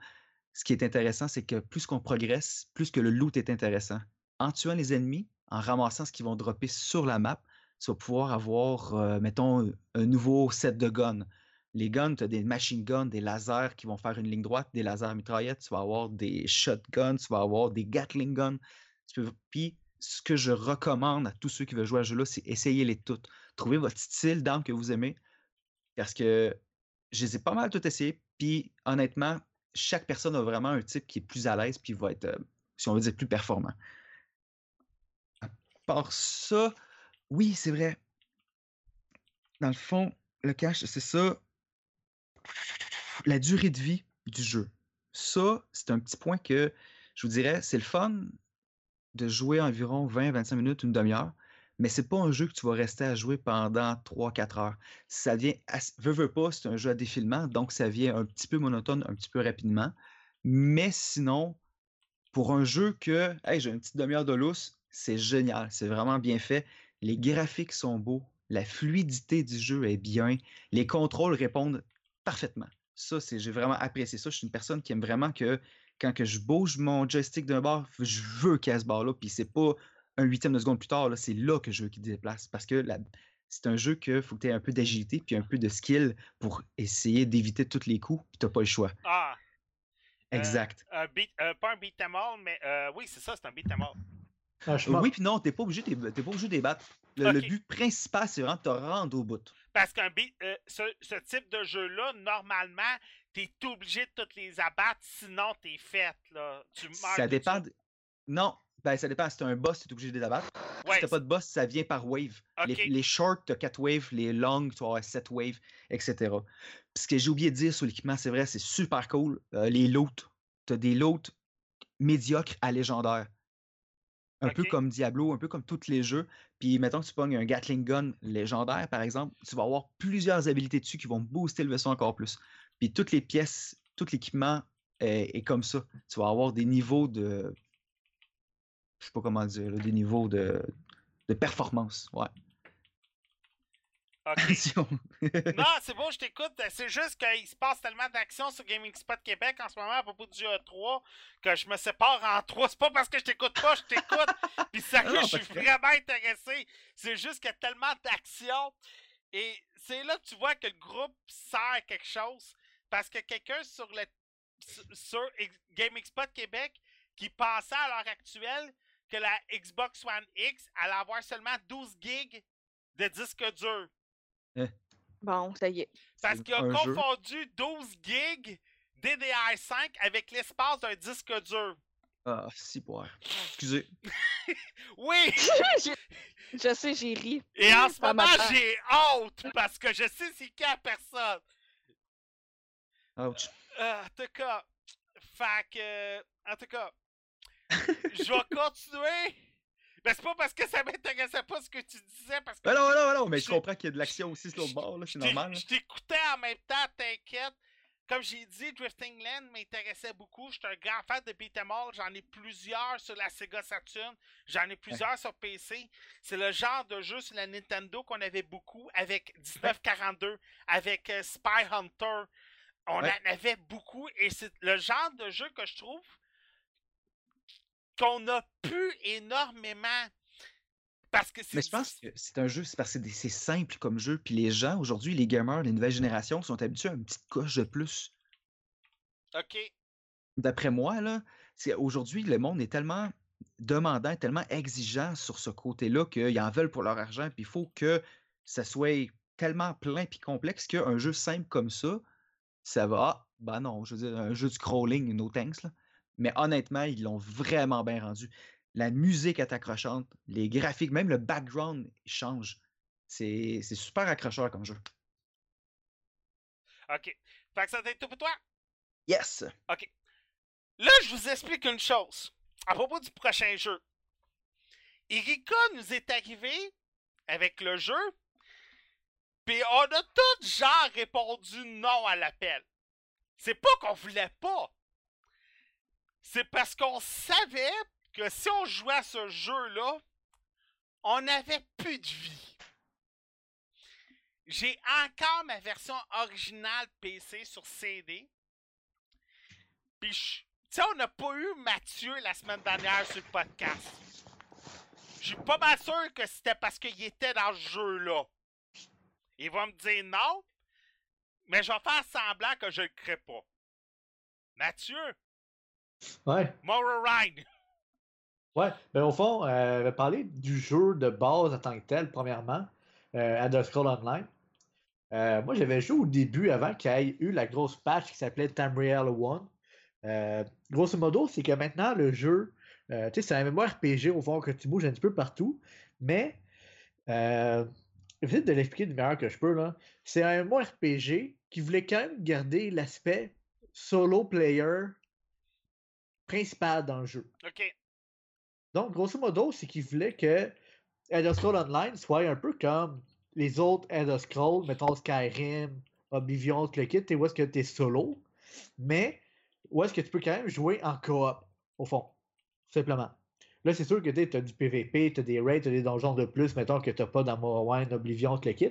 Ce qui est intéressant, c'est que plus qu'on progresse, plus que le loot est intéressant. En tuant les ennemis, en ramassant ce qu'ils vont dropper sur la map, tu vas pouvoir avoir, euh, mettons, un nouveau set de guns. Les guns, tu as des machine guns, des lasers qui vont faire une ligne droite, des lasers mitraillettes, tu vas avoir des shotguns, tu vas avoir des Gatling guns. Puis, ce que je recommande à tous ceux qui veulent jouer à ce jeu-là, c'est essayer les toutes. Trouvez votre style d'arme que vous aimez. Parce que je les ai pas mal tout essayé. Puis, honnêtement, chaque personne a vraiment un type qui est plus à l'aise, puis va être, euh, si on veut dire, plus performant. À part ça, oui, c'est vrai. Dans le fond, le cache, c'est ça. La durée de vie du jeu. Ça, c'est un petit point que je vous dirais, c'est le fun de jouer environ 20-25 minutes, une demi-heure, mais c'est pas un jeu que tu vas rester à jouer pendant 3-4 heures. Ça vient, veut, veut pas, c'est un jeu à défilement, donc ça vient un petit peu monotone, un petit peu rapidement. Mais sinon, pour un jeu que, hey, j'ai une petite demi-heure de lousse, c'est génial, c'est vraiment bien fait. Les graphiques sont beaux, la fluidité du jeu est bien, les contrôles répondent parfaitement. Ça, c'est, j'ai vraiment apprécié ça. Je suis une personne qui aime vraiment que quand que je bouge mon joystick d'un bar, je veux qu'il y ait ce bar-là, puis c'est pas un huitième de seconde plus tard, là, c'est là que je veux qu'il déplace. Parce que c'est un jeu qu'il faut que tu aies un peu d'agilité puis un peu de skill pour essayer d'éviter tous les coups, puis t'as pas le choix. Ah! Exact. Euh, pas un beat all, mais euh, oui, c'est ça, c'est un beat all. Ah, oui, puis non, t'es pas obligé, t'es, pas obligé de les battre. Le, but principal, c'est vraiment de te rendre au bout. Parce qu'un euh, ce, ce, type de jeu-là, normalement, t'es obligé de toutes les abattre, sinon t'es fait, là. Tu meurs. Ça dépend. Non, ben, ça dépend. Si t'as un boss, t'es obligé de les abattre. si t'as pas de boss, ça vient par wave. Les, les, shorts, t'as 4 waves. Les longs, tu as 7 waves, etc. Puis ce que j'ai oublié de dire sur l'équipement, c'est vrai, c'est super cool. Euh, les loot. T'as des loot médiocres à légendaires. Un peu comme Diablo, un peu comme tous les jeux. Puis mettons que tu pognes un Gatling Gun légendaire, par exemple, tu vas avoir plusieurs habilités dessus qui vont booster le vaisseau encore plus. Puis toutes les pièces, tout l'équipement est, comme ça. Tu vas avoir des niveaux de. Je sais pas comment dire, des niveaux de, de performance. Ouais. OK. [LAUGHS] non, c'est bon, je t'écoute. C'est juste qu'il se passe tellement d'actions sur Gaming Spot Québec en ce moment à propos du E3 que je me sépare en trois. C'est pas parce que je t'écoute pas, je t'écoute. [LAUGHS] Puis sérieux, je suis vraiment intéressé. C'est juste qu'il y a tellement d'actions. Et c'est là que tu vois que le groupe sert quelque chose. Parce que quelqu'un sur le sur Gaming Spot Québec qui pensait à l'heure actuelle que la Xbox One X allait avoir seulement 12 gigs de disque dur. Hein? Bon, ça y est. Parce qu'il a confondu 12 gigs DDR5 avec l'espace d'un disque dur. Ah, si, pour. Excusez. [LAUGHS] oui! [LAUGHS] je sais, j'ai ri. Et en ce moment, j'ai honte parce que je sais c'est qui la personne. Ouch. Euh, en tout cas, fait que. En tout cas, je vais [LAUGHS] continuer. Mais c'est pas parce que ça m'intéressait pas ce que tu disais. Parce que ben non, non, non, mais je comprends qu'il y a de l'action aussi sur l'autre bord, c'est normal. Je t'écoutais en même temps, t'inquiète. Comme j'ai dit, Drifting Land m'intéressait beaucoup. Je suis un grand fan de beat'em all. J'en ai plusieurs sur la Sega Saturn. J'en ai plusieurs sur PC. C'est le genre de jeu sur la Nintendo qu'on avait beaucoup avec 1942, avec euh, Spy Hunter. On en avait beaucoup et c'est le genre de jeu que je trouve qu'on a pu énormément. Parce que Mais je pense que c'est un jeu, c'est parce que c'est simple comme jeu. Puis les gens, aujourd'hui, les gamers, les nouvelles générations, sont habitués à une petite coche de plus. OK. D'après moi, là, c'est aujourd'hui, le monde est tellement demandant, tellement exigeant sur ce côté-là qu'ils en veulent pour leur argent. Puis il faut que ça soit tellement plein puis complexe qu'un jeu simple comme ça, ça va. bah non, je veux dire, un jeu de scrolling, no thanks. Là. Mais honnêtement, ils l'ont vraiment bien rendu. La musique est accrochante, les graphiques, même le background change. C'est super accrocheur comme jeu. OK. Fait que ça tout pour toi? Yes! OK. Là, je vous explique une chose. À propos du prochain jeu. Erika nous est arrivé avec le jeu, puis on a tout genre répondu non à l'appel. C'est pas qu'on voulait pas c'est parce qu'on savait que si on jouait à ce jeu-là, on n'avait plus de vie. J'ai encore ma version originale PC sur CD. Puis, tu sais, on n'a pas eu Mathieu la semaine dernière sur le podcast. Je suis pas mal sûr que c'était parce qu'il était dans ce jeu-là. Il va me dire non. Mais je vais faire semblant que je le crée pas. Mathieu, Ouais. Morrowind. Ouais, ben au fond, euh, parler du jeu de base en tant que tel, premièrement, euh, Elder Scrolls Online. Euh, moi, j'avais joué au début avant qu'il y ait eu la grosse patch qui s'appelait Tamriel One. Euh, grosso modo, c'est que maintenant, le jeu, euh, tu sais, c'est un MMORPG au fond que tu bouges un petit peu partout, mais euh, j'essaie de l'expliquer du meilleur que je peux, là. C'est un MMORPG qui voulait quand même garder l'aspect solo player principal dans le jeu. OK. Donc, grosso modo, c'est qu'il voulait que Elder Scrolls Online soit un peu comme les autres Elder Scrolls, mettons Skyrim, Oblivion, tout le kit, où est-ce que tu es solo, mais où est-ce que tu peux quand même jouer en coop, au fond, simplement. Là, c'est sûr que tu as du PVP, tu as des raids, tu as des donjons de plus, mettons que tu n'as pas dans Morrowind, Oblivion, tout le kit.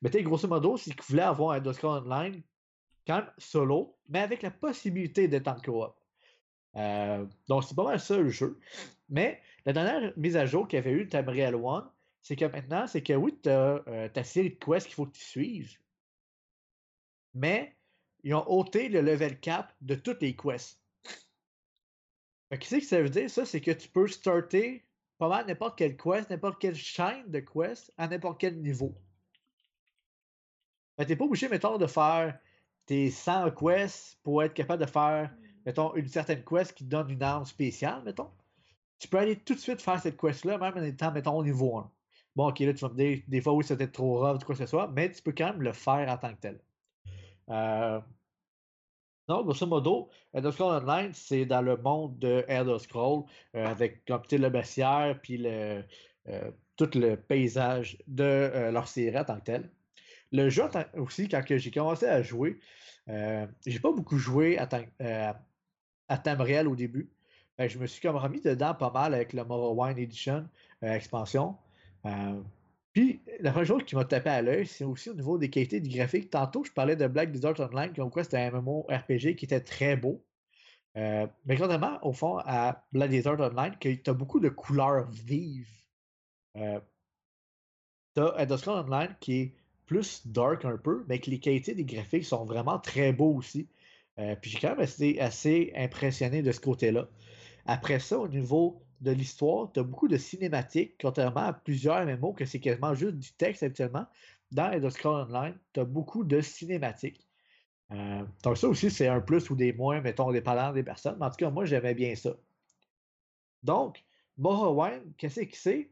Mais tu grosso modo, c'est qu'il voulait avoir Elder Scrolls Online quand même solo, mais avec la possibilité d'être en coop. Euh, donc, c'est pas mal ça le jeu. Mais la dernière mise à jour qu'il y avait eu de Tamriel One, c'est que maintenant, c'est que oui, tu as ta série de quests qu'il faut que tu suives, mais ils ont ôté le level cap de toutes les quests. Qu'est-ce que ça veut dire, ça? C'est que tu peux starter pas mal n'importe quelle quest, n'importe quelle chaîne de quest à n'importe quel niveau. Fait que t'es pas obligé, mettons, de faire tes 100 quests pour être capable de faire, mettons, une certaine quest qui te donne une arme spéciale, mettons. Tu peux aller tout de suite faire cette quest-là, même en étant, mettons, au niveau 1. Bon, ok, là, tu vas me dire, des fois, oui, c'était trop rough, quoi que ce soit, mais tu peux quand même le faire en tant que tel. Euh... Donc, grosso modo, Elder Scrolls Online, c'est dans le monde de Elder Scrolls, euh, avec comme le bestiaire, puis le, euh, tout le paysage de euh, leur série en tant que tel. Le jeu aussi, quand j'ai commencé à jouer, euh, j'ai pas beaucoup joué à, à Tamriel au début. Que je me suis comme remis dedans pas mal avec le Morrowind Edition expansion. Puis, la première chose qui m'a tapé à l'œil, c'est aussi au niveau des qualités du graphique. Tantôt, je parlais de Black Desert Online, comme quoi c'était un MMORPG qui était très beau. Euh, mais contrairement, au fond, à Black Desert Online, que tu as beaucoup de couleurs vives. Euh, tu as Scrolls Online qui est plus dark un peu, mais que les qualités des graphiques sont vraiment très beaux aussi. Euh, puis j'ai quand même été assez impressionné de ce côté-là. Après ça, au niveau de l'histoire, tu as beaucoup de cinématiques, contrairement à plusieurs MMO, que c'est quasiment juste du texte actuellement. Dans Elder Scrolls Online, tu as beaucoup de cinématiques. Euh, donc ça aussi, c'est un plus ou des moins, mettons, dépendant des personnes. Mais en tout cas, moi, j'aimais bien ça. Donc, Morrowind, qu'est-ce que c'est?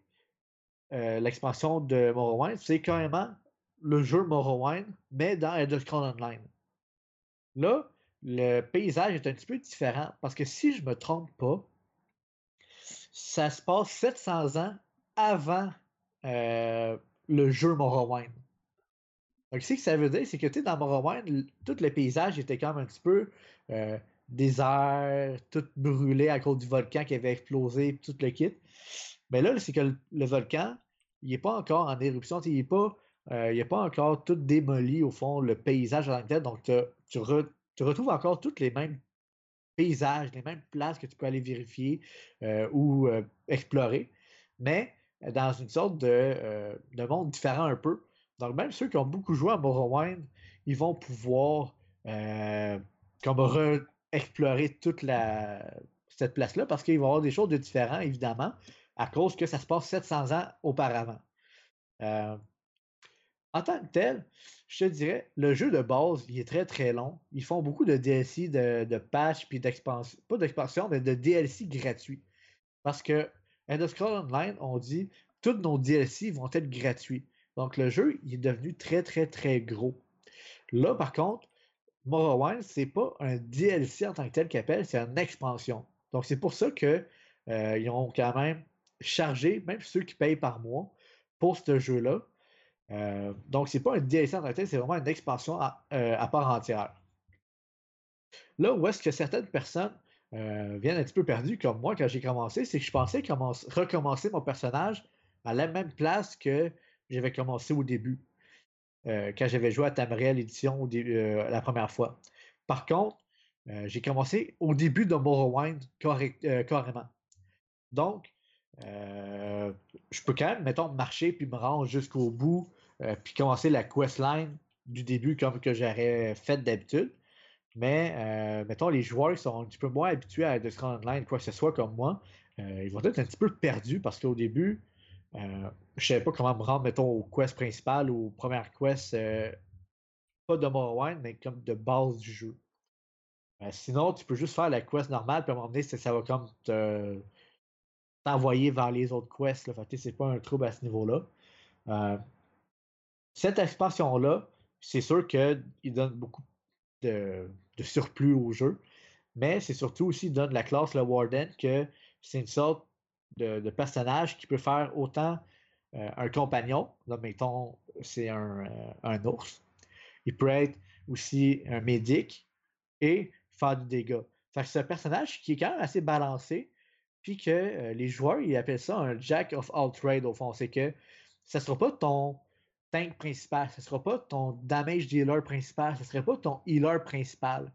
Euh, L'expansion de Morrowind, c'est carrément le jeu Morrowind, mais dans Elder Scrolls Online. Là, le paysage est un petit peu différent parce que si je me trompe pas, ça se passe 700 ans avant euh, le jeu Morrowind. Donc, ce que ça veut dire, c'est que tu dans Morrowind, tout le paysage était même un petit peu euh, désert, tout brûlé à cause du volcan qui avait explosé, tout le kit. Mais là, c'est que le, volcan, il n'est pas encore en éruption, il n'est pas, euh, pas encore tout démoli, au fond, le paysage en tant que tel. Donc, tu, tu retrouves encore tous les mêmes paysages, les mêmes places que tu peux aller vérifier euh, ou euh, explorer, mais euh, dans une sorte de, de monde différent un peu. Donc, même ceux qui ont beaucoup joué à Morrowind, ils vont pouvoir comme re-explorer toute cette place-là parce qu'il va y avoir des choses de différents, évidemment, à cause que ça se passe 700 ans auparavant. Euh, en tant que tel, je te dirais, le jeu de base, il est très très long. Ils font beaucoup de DLC, de, de patch, puis d'expansion, pas d'expansion, mais de DLC gratuits. Parce que Elder Scrolls Online, on dit, tous nos DLC vont être gratuits. Donc le jeu, il est devenu très très très gros. Là, par contre, Morrowind, c'est pas un DLC en tant que tel qu'ils appellent, c'est une expansion. Donc c'est pour ça que euh, ils ont quand même chargé, même ceux qui payent par mois, pour ce jeu-là. Euh, donc, c'est pas un DLC en tant c'est vraiment une expansion à, euh, à part entière. Là où est-ce que certaines personnes euh, viennent un petit peu perdues, comme moi quand j'ai commencé, c'est que je pensais commence- recommencer mon personnage à la même place que j'avais commencé au début, euh, quand j'avais joué à Tamriel Edition la première fois. Par contre, j'ai commencé au début de Morrowind correct- carrément. Donc, je peux quand même, mettons, marcher puis me rendre jusqu'au bout, euh, puis commencer la questline du début comme que j'aurais fait d'habitude. Mais, euh, mettons, les joueurs qui sont un petit peu moins habitués à Elder Scrolls Online, quoi que ce soit comme moi, euh, ils vont être un petit peu perdus parce qu'au début, je savais pas comment me rendre, mettons, au quest principal ou aux premières quests, pas de Morrowind, mais comme de base du jeu. sinon, tu peux juste faire la quest normale, puis à un moment donné, ça va comme t'envoyer vers les autres quests. Là. c'est pas un trouble à ce niveau-là. Cette expansion-là, c'est sûr qu'il donne beaucoup de, surplus au jeu. Mais c'est surtout aussi donne la classe le Warden que c'est une sorte de, personnage qui peut faire autant euh, un compagnon, là, mettons, c'est un, euh, un, ours. Il peut être aussi un médic et faire du dégât. c'est un personnage qui est quand même assez balancé, puis que euh, les joueurs, ils appellent ça un Jack of all trades, au fond. C'est que ça ne sera pas ton tank principal, ce ne sera pas ton damage dealer principal, ce ne serait pas ton healer principal.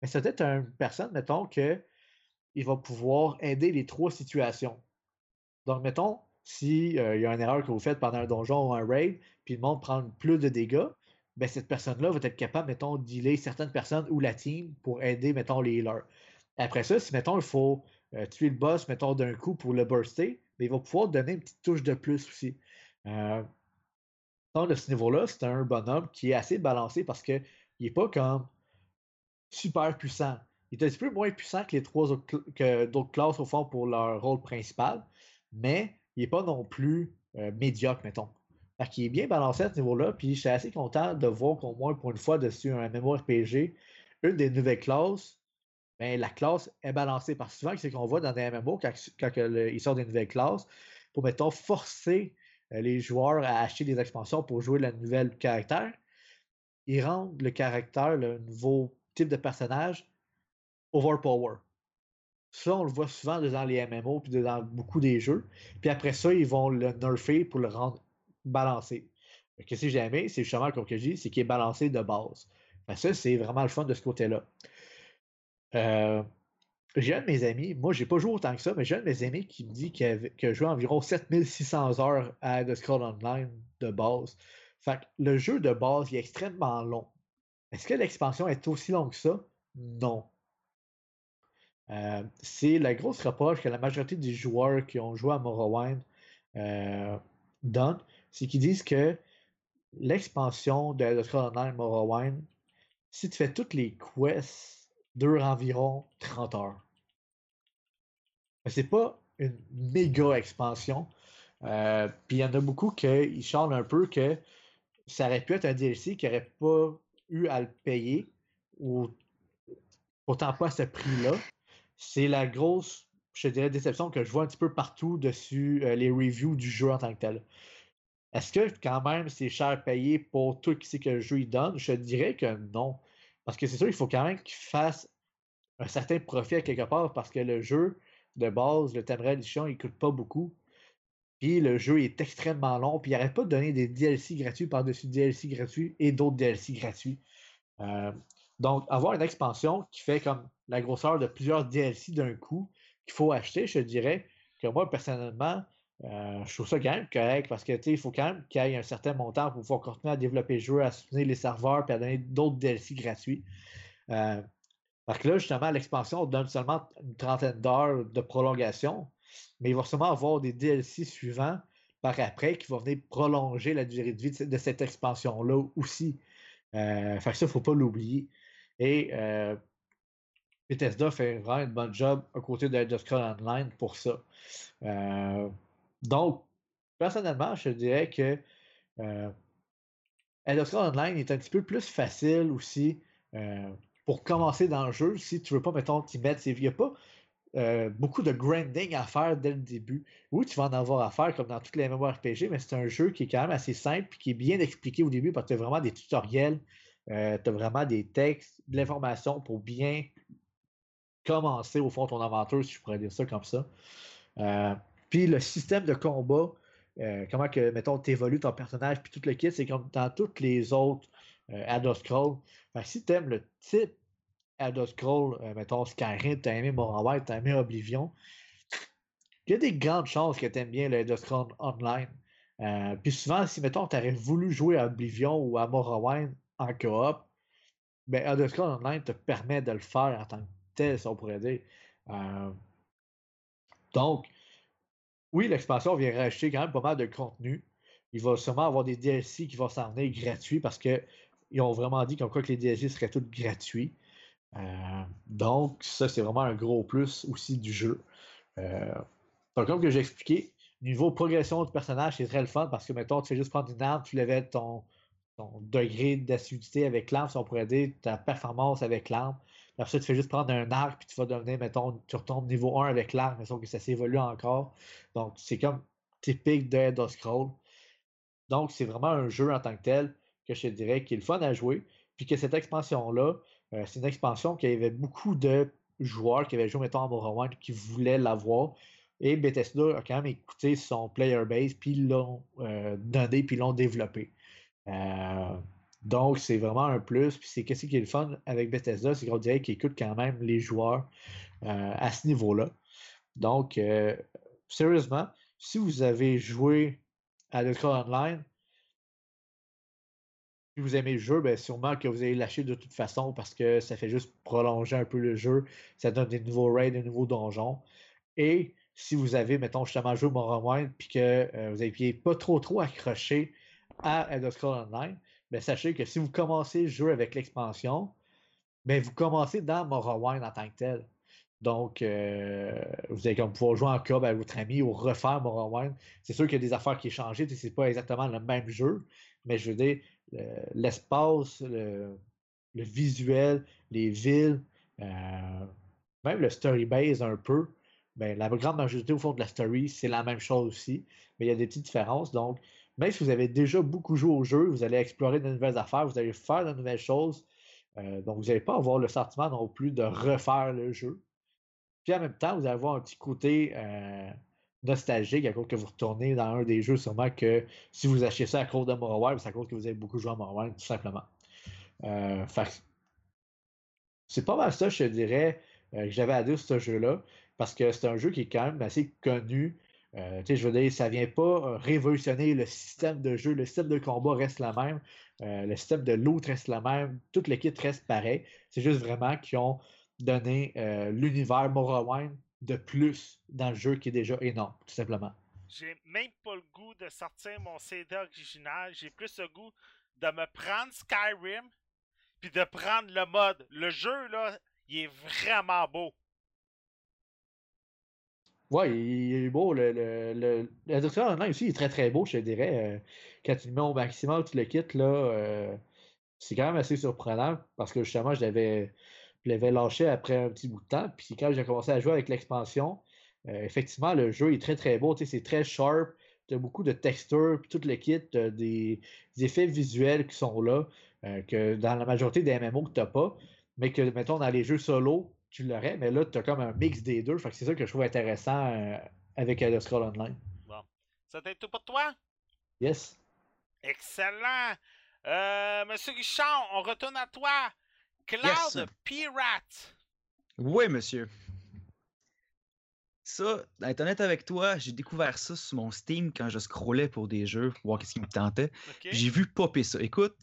Mais c'est peut-être une personne, mettons, que il va pouvoir aider les trois situations. Donc, mettons, s'il euh, y a une erreur que vous faites pendant un donjon ou un raid, puis le monde prend plus de dégâts, ben, cette personne-là va être capable, mettons, d'healer certaines personnes ou la team pour aider, mettons, les healers. Après ça, si, mettons, il faut euh, tuer le boss, mettons, d'un coup pour le burster, ben, il va pouvoir donner une petite touche de plus aussi. Euh, donc, de ce niveau-là, c'est un bonhomme qui est assez balancé parce qu'il n'est pas comme super puissant. Il est un petit peu moins puissant que les trois autres, que d'autres classes au fond pour leur rôle principal, mais il n'est pas non plus euh, médiocre, mettons. Fait qu'il est bien balancé à ce niveau-là, puis je suis assez content de voir qu'au moins pour une fois dessus un MMORPG, une des nouvelles classes, ben, la classe est balancée. Parce que souvent, c'est qu'on voit dans des MMO, quand, quand ils sortent des nouvelles classes, pour, mettons, forcer les joueurs à acheter des expansions pour jouer le nouvel caractère, ils rendent le caractère, le nouveau type de personnage, overpower. Ça, on le voit souvent dans les MMO puis dans beaucoup des jeux. Puis après ça, ils vont le nerfer pour le rendre balancé. Que j'ai aimé? C'est justement, comme que je dis, c'est qu'il est balancé de base. ça, c'est vraiment le fun de ce côté-là. Euh, j'ai un de mes amis, moi j'ai pas joué autant que ça, mais j'ai un de mes amis qui me dit qu'il a, joué environ 7600 heures à The Scroll Online de base. Fait que le jeu de base est extrêmement long. Est-ce que l'expansion est aussi longue que ça? Non. Euh, c'est la grosse reproche que la majorité des joueurs qui ont joué à Morrowind euh, donnent, c'est qu'ils disent que l'expansion de The Scroll Online Morrowind, si tu fais toutes les quests dure environ 30 heures. C'est pas une méga expansion. Euh, puis il y en a beaucoup qui chantent un peu que ça aurait pu être un DLC qui n'aurait pas eu à le payer ou autant pas à ce prix-là. C'est la grosse, je dirais, déception que je vois un petit peu partout dessus euh, les reviews du jeu en tant que tel. Est-ce que quand même c'est cher à payer pour tout ce que le jeu donne? Je dirais que non. Parce que c'est sûr, il faut quand même qu'il fasse un certain profit à quelque part parce que le jeu de base, le Tamra Edition, il coûte pas beaucoup. Puis le jeu est extrêmement long. Puis il n'arrête pas de donner des DLC gratuits par-dessus DLC gratuits et d'autres DLC gratuits. Euh, donc, avoir une expansion qui fait comme la grosseur de plusieurs DLC d'un coup qu'il faut acheter, je dirais que moi, personnellement, euh, je trouve ça quand même correct parce que il faut quand même qu'il y ait un certain montant pour pouvoir continuer à développer le jeu, à soutenir les serveurs et à donner d'autres DLC gratuits. Euh, parce que là, justement, l'expansion donne seulement une trentaine d'heures de prolongation, mais il va sûrement avoir des DLC suivants par après qui vont venir prolonger la durée de vie de cette expansion-là aussi. Euh, fait que ça, il ne faut pas l'oublier. Et euh, Bethesda fait vraiment un bon job à côté de Elder Scrolls Online pour ça. Donc, personnellement, je dirais que euh, Scrolls Online est un petit peu plus facile aussi euh, pour commencer dans le jeu si tu veux pas, mettons, t'y mettre. Il n'y a pas euh, beaucoup de grinding à faire dès le début. Oui, tu vas en avoir à faire comme dans toutes les MMORPG, mais c'est un jeu qui est quand même assez simple et qui est bien expliqué au début parce que tu as vraiment des tutoriels, euh, tu as vraiment des textes, de l'information pour bien commencer au fond ton aventure, si je pourrais dire ça comme ça. Puis le système de combat, euh, comment que, mettons, tu évolues ton personnage, puis tout le kit, c'est comme dans toutes les autres euh, Elder Scrolls. si tu aimes le type Elder Scrolls, euh, mettons Skyrim, tu as aimé Morrowind, tu as aimé Oblivion, il y a des grandes chances que tu aimes bien le Elder Scrolls Online. Euh, puis souvent, si, mettons, tu aurais voulu jouer à Oblivion ou à Morrowind en coop, ben, Elder Scrolls Online te permet de le faire en tant que tel, si on pourrait dire. Euh, donc, oui, l'expansion vient racheter quand même pas mal de contenu. Il va sûrement avoir des DLC qui vont s'en venir gratuits parce qu'ils ont vraiment dit comme quoi que les DLC seraient tous gratuits. Euh, donc, ça, c'est vraiment un gros plus aussi du jeu. Euh, comme que j'ai expliqué, niveau progression du personnage, c'est très le fun parce que, mettons, tu fais juste prendre une arme, tu lèves ton, ton degré d'assiduité avec l'arme, si on pourrait dire, ta performance avec l'arme. Après ça, tu fais juste prendre un arc, puis tu vas devenir, mettons, tu retombes niveau 1 avec l'arc, mais sauf que ça s'évolue encore. Donc, c'est comme typique de Elder Scroll. Donc, c'est vraiment un jeu en tant que tel que je te dirais qui est le fun à jouer. Puis que cette expansion-là, euh, c'est une expansion qui avait beaucoup de joueurs qui avaient joué, mettons, à Morrowind, qui voulaient l'avoir. Et Bethesda a quand même écouté son player base, puis l'ont euh, donné, puis l'ont développé. Euh, donc, c'est vraiment un plus. Puis c'est qu'est-ce qui est le fun avec Bethesda, c'est qu'on dirait qu'ils écoutent quand même les joueurs euh, à ce niveau-là. Donc, euh, sérieusement, si vous avez joué à The Online, si vous aimez le jeu, bien sûrement que vous allez lâcher de toute façon parce que ça fait juste prolonger un peu le jeu. Ça donne des nouveaux raids, des nouveaux donjons. Et si vous avez, mettons, justement joué Morrowind puis que euh, vous n'aviez pas trop trop accroché à Elder Scrolls Online, ben, sachez que si vous commencez le jeu avec l'expansion, ben, vous commencez dans Morrowind en tant que tel. Donc, euh, vous allez comme pouvoir jouer en coop avec votre ami ou refaire Morrowind. C'est sûr qu'il y a des affaires qui ont changé, c'est pas exactement le même jeu, mais je veux dire, l'espace, le, visuel, les villes, euh, même le story base un peu, ben, la grande majorité au fond de la story, c'est la même chose aussi, mais il y a des petites différences. Donc, même si vous avez déjà beaucoup joué au jeu, vous allez explorer de nouvelles affaires, vous allez faire de nouvelles choses. Euh, donc, vous n'allez pas avoir le sentiment non plus de refaire le jeu. Puis en même temps, vous allez avoir un petit côté euh, nostalgique à cause que vous retournez dans un des jeux, sûrement que si vous achetez ça à cause de Morrowind, c'est à cause que vous avez beaucoup joué à Morrowind, tout simplement. Euh, c'est pas mal ça, je dirais, que j'avais à dire ce jeu-là, parce que c'est un jeu qui est quand même assez connu euh, je veux dire, ça vient pas euh, révolutionner le système de jeu. Le système de combat reste le même. Euh, le système de loot reste le même. Toute l'équipe reste pareil. C'est juste vraiment qu'ils ont donné l'univers Morrowind de plus dans le jeu qui est déjà énorme, tout simplement. J'ai même pas le goût de sortir mon CD original. J'ai plus le goût de me prendre Skyrim puis de prendre le mode. Le jeu, là, il est vraiment beau. Ouais, il, est beau. Le, le, le, aussi, il est très très beau, je te dirais. Euh, quand tu le mets au maximum, tu le quittes, là, euh, c'est quand même assez surprenant parce que justement, je l'avais, lâché après un petit bout de temps. Puis quand j'ai commencé à jouer avec l'expansion, euh, effectivement, le jeu est très très beau. C'est très sharp. Tu as beaucoup de textures, puis tout le kit, des, des, effets visuels qui sont là, que dans la majorité des MMO que tu n'as pas, mais que, mettons, dans les jeux solo, tu l'aurais, mais là, tu as comme un mix des deux. Fait que c'est ça que je trouve intéressant euh, avec Elder Scroll Online. Bon. Ça tout pour toi? Yes. Excellent. Euh, Monsieur Guichon, on retourne à toi. Cloud Pirate. Oui, monsieur. Ça, être honnête avec toi, j'ai découvert ça sur mon Steam quand je scrollais pour des jeux, pour voir ce qui me tentait. J'ai vu popper ça. Écoute,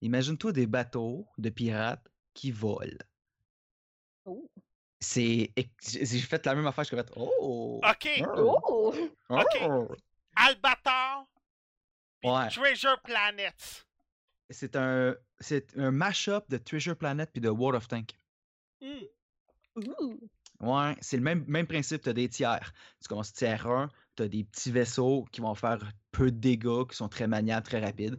imagine-toi des bateaux de pirates qui volent. Oh. C'est. J'ai fait la même affaire, je fait Oh! Ok! Oh! Ok! Oh! Albator! Ouais. Treasure Planet! C'est un. C'est un mash-up de Treasure Planet puis de World of Tank. Mm. Ouais, c'est le même, même principe. Tu as des tiers. Tu commences tiers 1, tu as des petits vaisseaux qui vont faire peu de dégâts, qui sont très maniables, très rapides.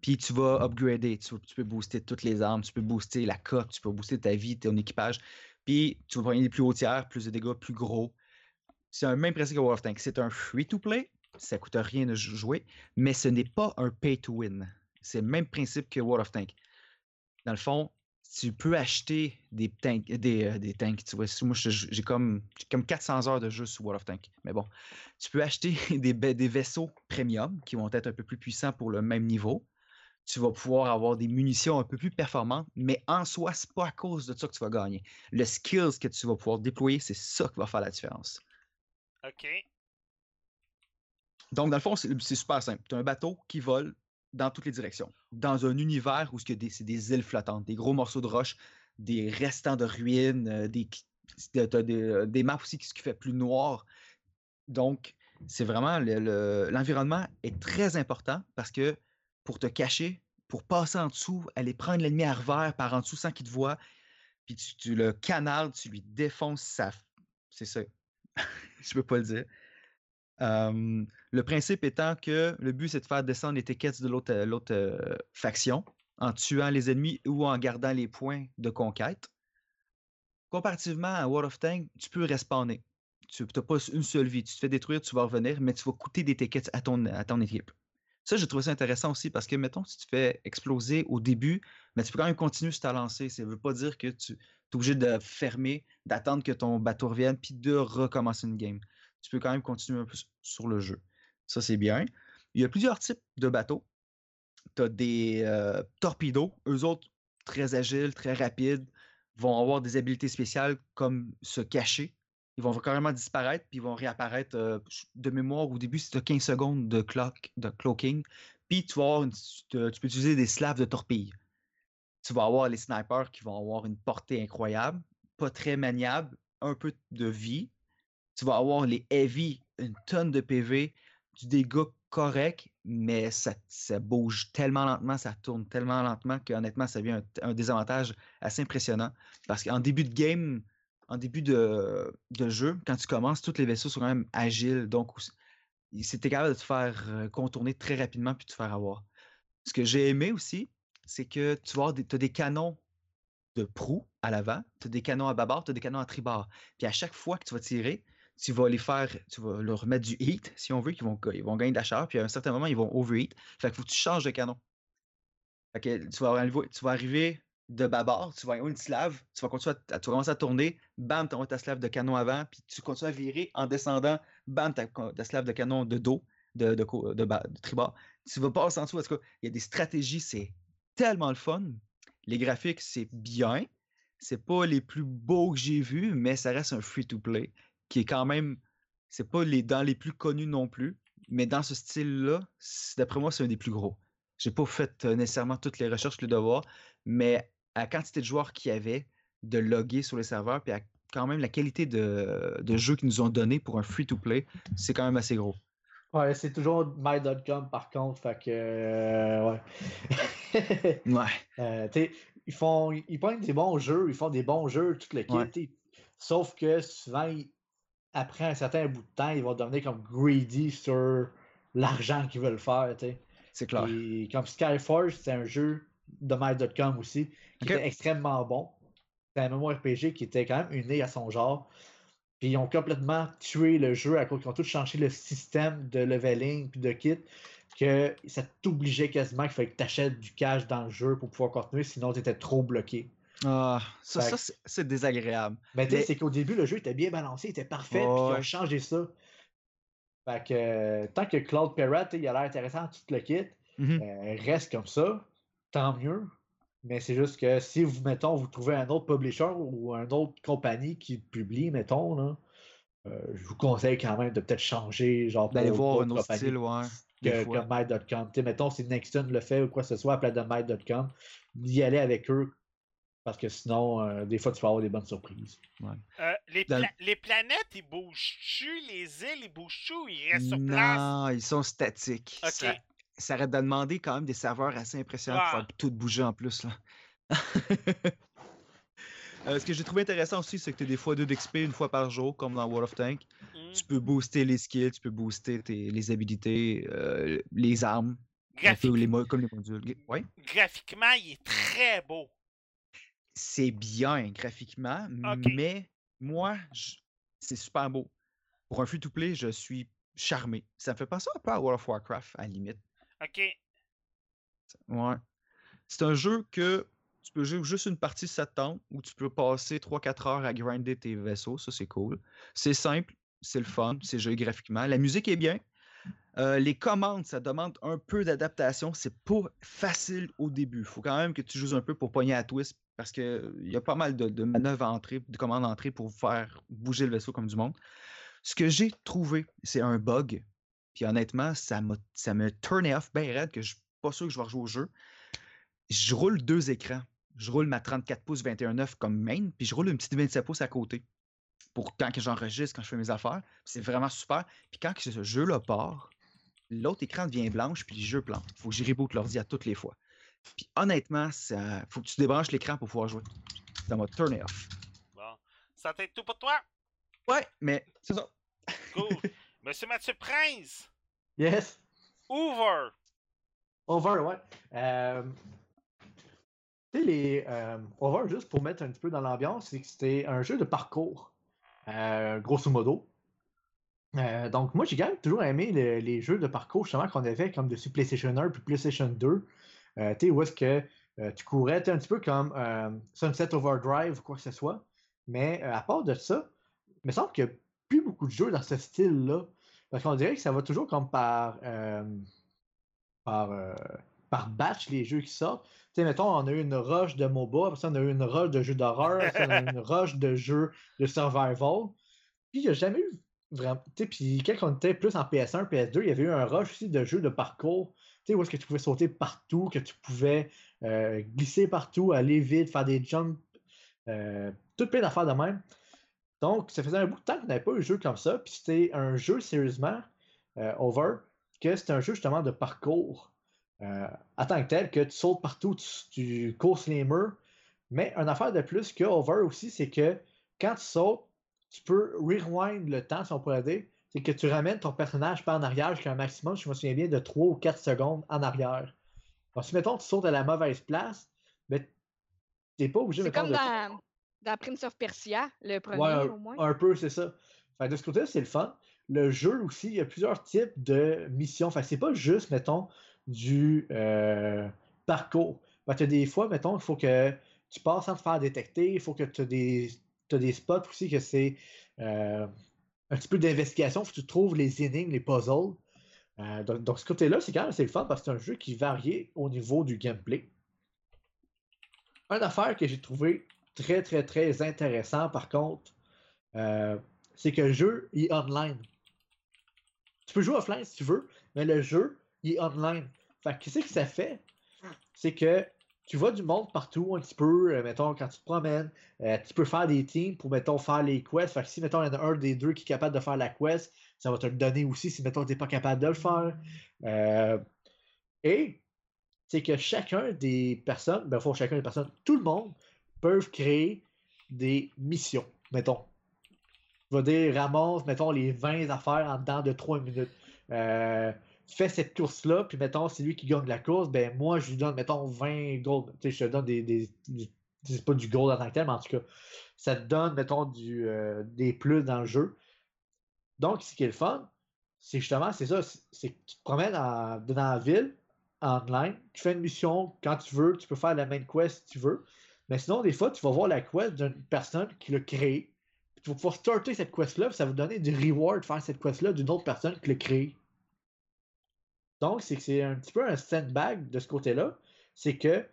Puis tu vas upgrader, tu, peux booster toutes les armes, tu peux booster la cote, tu peux booster ta vie, ton équipage. Puis tu vas des plus hauts tiers, plus de dégâts, plus gros. C'est un même principe que World of Tanks. C'est un free-to-play, ça coûte rien de jouer, mais ce n'est pas un pay-to-win. C'est le même principe que World of Tanks. Dans le fond, tu peux acheter des tanks, des, euh, des tanks, tu vois. Moi, j'ai comme, comme 400 heures de jeu sur World of Tanks. Mais bon, tu peux acheter [LAUGHS] des, des vaisseaux premium qui vont être un peu plus puissants pour le même niveau tu vas pouvoir avoir des munitions un peu plus performantes, mais en soi, c'est pas à cause de ça que tu vas gagner. Le skills que tu vas pouvoir déployer, c'est ça qui va faire la différence. OK. Donc, dans le fond, c'est super simple. Tu as un bateau qui vole dans toutes les directions, dans un univers où c'est des, îles flottantes, des gros morceaux de roche, des restants de ruines, euh, des, des, euh, des maps aussi qui, qui fait plus noir. Donc, c'est vraiment le- le- l'environnement est très important parce que pour te cacher, pour passer en dessous, aller prendre l'ennemi à revers par en dessous sans qu'il te voie, puis tu, le canardes, tu lui défonces sa. C'est ça. [LAUGHS] Je peux pas le dire. Le principe étant que le but, c'est de faire descendre les tickets de l'autre euh, euh, faction en tuant les ennemis ou en gardant les points de conquête. Comparativement à World of Tanks, tu peux respawner. Tu n'as pas une seule vie. Tu te fais détruire, tu vas revenir, mais tu vas coûter des tickets à ton équipe. Ça, j'ai trouvé ça intéressant aussi parce que, mettons, si tu fais exploser au début, mais tu peux quand même continuer sur ta lancée. Ça ne veut pas dire que tu es obligé de fermer, d'attendre que ton bateau revienne, puis de recommencer une game. Tu peux quand même continuer un peu sur le jeu. Ça, c'est bien. Il y a plusieurs types de bateaux. Tu as des euh. Eux autres, très agiles, très rapides, vont avoir des habiletés spéciales comme se cacher. Ils vont carrément disparaître, puis ils vont réapparaître euh, de mémoire. Au début, c'est 15 secondes de, clock, de cloaking. Puis tu vas tu peux utiliser des slaves de torpilles. Tu vas avoir les snipers qui vont avoir une portée incroyable, pas très maniable, un peu de vie. Tu vas avoir les heavy, une tonne de PV, du dégât correct, mais ça, bouge tellement lentement, ça tourne tellement lentement qu'honnêtement, ça devient un désavantage assez impressionnant. Parce qu'en début de game, en début de, jeu, quand tu commences, tous les vaisseaux sont quand même agiles, donc c'était capable de te faire euh, contourner très rapidement puis de te faire avoir. Ce que j'ai aimé aussi, c'est que tu as des, t'as des canons de proue à l'avant, tu as des canons à bâbord, tu as des canons à tribord. Puis à chaque fois que tu vas tirer, tu vas les faire, tu vas leur mettre du heat, si on veut, qu'ils vont, ils vont gagner de la chaleur, puis à un certain moment, ils vont overheat. Fait qu'il faut que tu changes de canon. Fait tu tu vas arriver de bâbord, tu vas une slave, tu vas, continuer à, tu vas commencer à tourner, bam, tu envoies ta slave de canon avant, puis tu continues à virer en descendant, bam, ta, ta slave de canon de dos, de, de, de, tribord. Tu vas passer en dessous, en tout il y a des stratégies, c'est tellement le fun. Les graphiques, c'est bien. C'est pas les plus beaux que j'ai vus, mais ça reste un free-to-play qui est quand même. C'est pas les dans les plus connus non plus, mais dans ce style-là, d'après moi, c'est un des plus gros. J'ai pas fait euh, nécessairement toutes les recherches, le devoir, mais à la quantité de joueurs qu'il y avait, de loguer sur les serveurs, puis à quand même la qualité de, de jeu qu'ils nous ont donné pour un free-to-play, c'est quand même assez gros. Ouais, c'est toujours my.com par contre, fait que. Euh, ouais. [LAUGHS] ouais. Euh, ils font. Ils prennent des bons jeux, ils font des bons jeux, tout le kit. Ouais. Sauf que souvent, ils, après un certain bout de temps, ils vont devenir comme greedy sur l'argent qu'ils veulent faire. C'est clair. Et comme Skyforge, c'est un jeu de my.com aussi, qui okay. était extrêmement bon. C'est un MMORPG qui était quand même unique à son genre. Puis ils ont complètement tué le jeu à cause qu'ils ont tout changé le système de leveling puis de kit que ça t'obligeait quasiment qu'il fallait que tu achètes du cash dans le jeu pour pouvoir continuer, sinon tu étais trop bloqué. Ah, ça, ça c'est désagréable. Mais, mais... c'est qu'au début, le jeu était bien balancé, il était parfait, oh, puis ils ont changé ça. Fait que euh, tant que Claude Perret, il a l'air intéressant, tout le kit, mm -hmm. euh, reste comme ça, tant mieux. Mais c'est juste que si vous, mettons, vous trouvez un autre publisher ou une autre compagnie qui publie, mettons, là, euh, je vous conseille quand même de peut-être changer, genre, d'aller voir un autre style, ouais. Que, que My.com. Mettons, si Nexton le fait ou quoi que ce soit à plat de My.com, d'y aller avec eux parce que sinon, euh, des fois, tu vas avoir des bonnes surprises. Ouais. Euh, les, pla Dans... les, planètes, ils bougent-tu? Les îles, ils bougent-tu? Ils restent sur place? Non, ils sont statiques. Ça, ça arrête de demander quand même des serveurs assez impressionnants pour faire tout bouger en plus. Là. [LAUGHS] euh, ce que j'ai trouvé intéressant aussi, c'est que tu as des fois 2 d'XP une fois par jour, comme dans World of Tank. Mm. Tu peux booster les skills, tu peux booster tes, les habilités, euh, les armes, Graphique... les comme les modules. Ouais? Graphiquement, il est très beau. C'est bien graphiquement, okay. mais moi, je... c'est super beau. Pour un free-to-play, je suis charmé. Ça me fait penser un peu à World of Warcraft, à la limite. OK. Ouais. C'est un jeu que tu peux jouer juste une partie ça te où tu peux passer 3-4 heures à grinder tes vaisseaux. Ça, c'est cool. C'est simple, c'est le fun, c'est joli graphiquement. La musique est bien. Euh, les commandes, ça demande un peu d'adaptation. C'est pas facile au début. Il faut quand même que tu joues un peu pour pogner à twist parce qu'il y a pas mal de, de manœuvres à de commandes à pour faire bouger le vaisseau comme du monde. Ce que j'ai trouvé, c'est un bug Puis honnêtement, ça m'a ça me turnait off bien raide que je suis pas sûr que je vais rejouer au jeu. Je roule deux écrans. Je roule ma 34 pouces 21.9 comme main, puis je roule une petite 27 pouces à côté. Pour quand que j'enregistre, quand je fais mes affaires. C'est vraiment super. Puis quand que ce jeu-là part, l'autre écran devient blanche, puis le jeu plante. Faut que j'y reboot l'ordi à toutes les fois. Puis honnêtement, ça faut que tu débranches l'écran pour pouvoir jouer. Ça m'a turné off. Bon. Ça t'aide tout pour toi? Ouais, mais c'est ça. Cool. [LAUGHS] Monsieur Mathieu Prince, Yes. Hoover. Over, ouais. Euh, Tu sais, les euh, Over, juste pour mettre un petit peu dans l'ambiance, c'est que c'était un jeu de parcours, euh, grosso modo. Donc, moi, j'ai quand même toujours aimé le- les jeux de parcours, justement, qu'on avait comme dessus PlayStation 1 puis PlayStation 2. Euh, tu sais, où est-ce que tu courais, tu un petit peu comme Sunset Overdrive ou quoi que ce soit. Mais à part de ça, il me semble a beaucoup de jeux dans ce style-là. Parce qu'on dirait que ça va toujours comme par, euh, par, euh, par batch, les jeux qui sortent. Tu sais, mettons, on a eu une rush de MOBA, après on a eu une rush de jeux d'horreur, on a eu une rush de jeux de survival. Puis, il n'y a jamais eu vraiment. Puis quand on était plus en PS1, PS2, il y avait eu un rush aussi de jeux de parcours. Tu sais, où est-ce que tu pouvais sauter partout, que tu pouvais euh, glisser partout, aller vite, faire des jumps, euh, tout plein d'affaires de même. Donc, ça faisait un bout de temps qu'on n'avait pas eu un jeu comme ça. Puis c'était un jeu, sérieusement, euh, over, que c'était un jeu justement de parcours. Euh, en tant que tel, que tu sautes partout, tu, tu cours sur les murs. Mais une affaire de plus que over aussi, c'est que quand tu sautes, tu peux rewind le temps, si on pourrait dire. C'est que tu ramènes ton personnage pas en arrière jusqu'à un maximum, je me souviens bien, de 3 ou 4 secondes en arrière. Donc, si mettons, tu sautes à la mauvaise place, ben, t'es pas obligé mettons, comme de- dans, dans Prince of Persia, le premier Ouais, un, au moins. un peu, c'est ça. Fait de ce côté-là, c'est le fun. Le jeu aussi, il y a plusieurs types de missions. Fait c'est pas juste, mettons, du euh, parcours. Fait que des fois, mettons, il faut que tu passes sans te faire détecter. Il faut que tu as des, spots aussi que c'est euh, un petit peu d'investigation. Il faut que tu trouves les énigmes, les puzzles. Euh, donc, donc, ce côté-là, c'est quand même assez le fun parce que c'est un jeu qui varie au niveau du gameplay. Une affaire que j'ai trouvé très, très, très intéressant, par contre, euh, c'est que le jeu est online. Tu peux jouer offline si tu veux, mais le jeu est online. Fait que qu'est-ce que ça fait? C'est que tu vois du monde partout un petit peu, euh, mettons, quand tu te promènes, euh, tu peux faire des teams pour, mettons, faire les quests. Fait que si, mettons, il y en a un des deux qui est capable de faire la quest, ça va te le donner aussi si, mettons, tu n'es pas capable de le faire. Et c'est que chacun des personnes, ben, faut chacun des personnes, tout le monde peuvent créer des missions, mettons. Je vais dire, ramasse, mettons, les 20 affaires en dedans de 3 minutes. Euh, fais cette course-là, puis mettons, c'est lui qui gagne la course, ben moi, je lui donne, mettons, 20 gold. Tu sais, je te donne des. des, du- c'est pas du gold en tant que tel, mais en tout cas, ça te donne, mettons, du, euh, des plus dans le jeu. Donc, ce qui est le fun, c'est justement, c'est ça, c'est que tu te promènes en- dans la ville, online, tu fais une mission quand tu veux, tu peux faire la main quest si tu veux, mais sinon, des fois, tu vas voir la quest d'une personne qui l'a créée, tu vas pouvoir starter cette quest-là, ça va te donner du reward faire cette quest-là d'une autre personne qui l'a créée. Donc, c'est c'est un petit peu un sandbag de ce côté-là. C'est que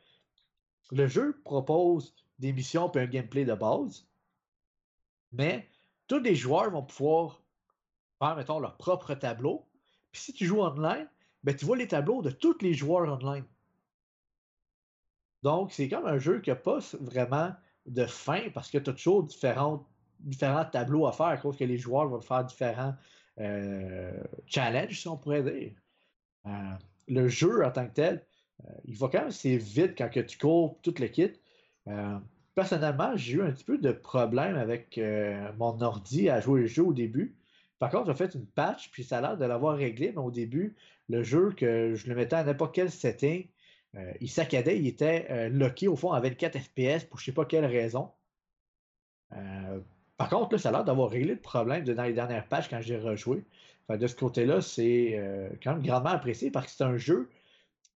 le jeu propose des missions et un gameplay de base, mais tous les joueurs vont pouvoir faire, mettons, leur propre tableau. Puis si tu joues online, ben, tu vois les tableaux de tous les joueurs online. Donc, c'est comme un jeu qui n'a pas vraiment de fin parce que tu as toujours différents tableaux à faire à cause que les joueurs vont faire différents euh, challenges, si on pourrait dire. Euh, le jeu en tant que tel, euh, il va quand même assez vite quand que tu cours tout le kit. Personnellement, j'ai eu un petit peu de problème avec mon ordi à jouer le jeu au début. Par contre, j'ai fait une patch, puis ça a l'air de l'avoir réglé, mais au début, le jeu, que je le mettais à n'importe quel setting, euh, il saccadait, il était euh, locké au fond à 24 FPS pour je sais pas quelle raison. Euh, par contre, là, ça a l'air d'avoir réglé le problème dans les dernières patches quand j'ai rejoué. De ce côté-là, c'est euh, quand même grandement apprécié parce que c'est un jeu,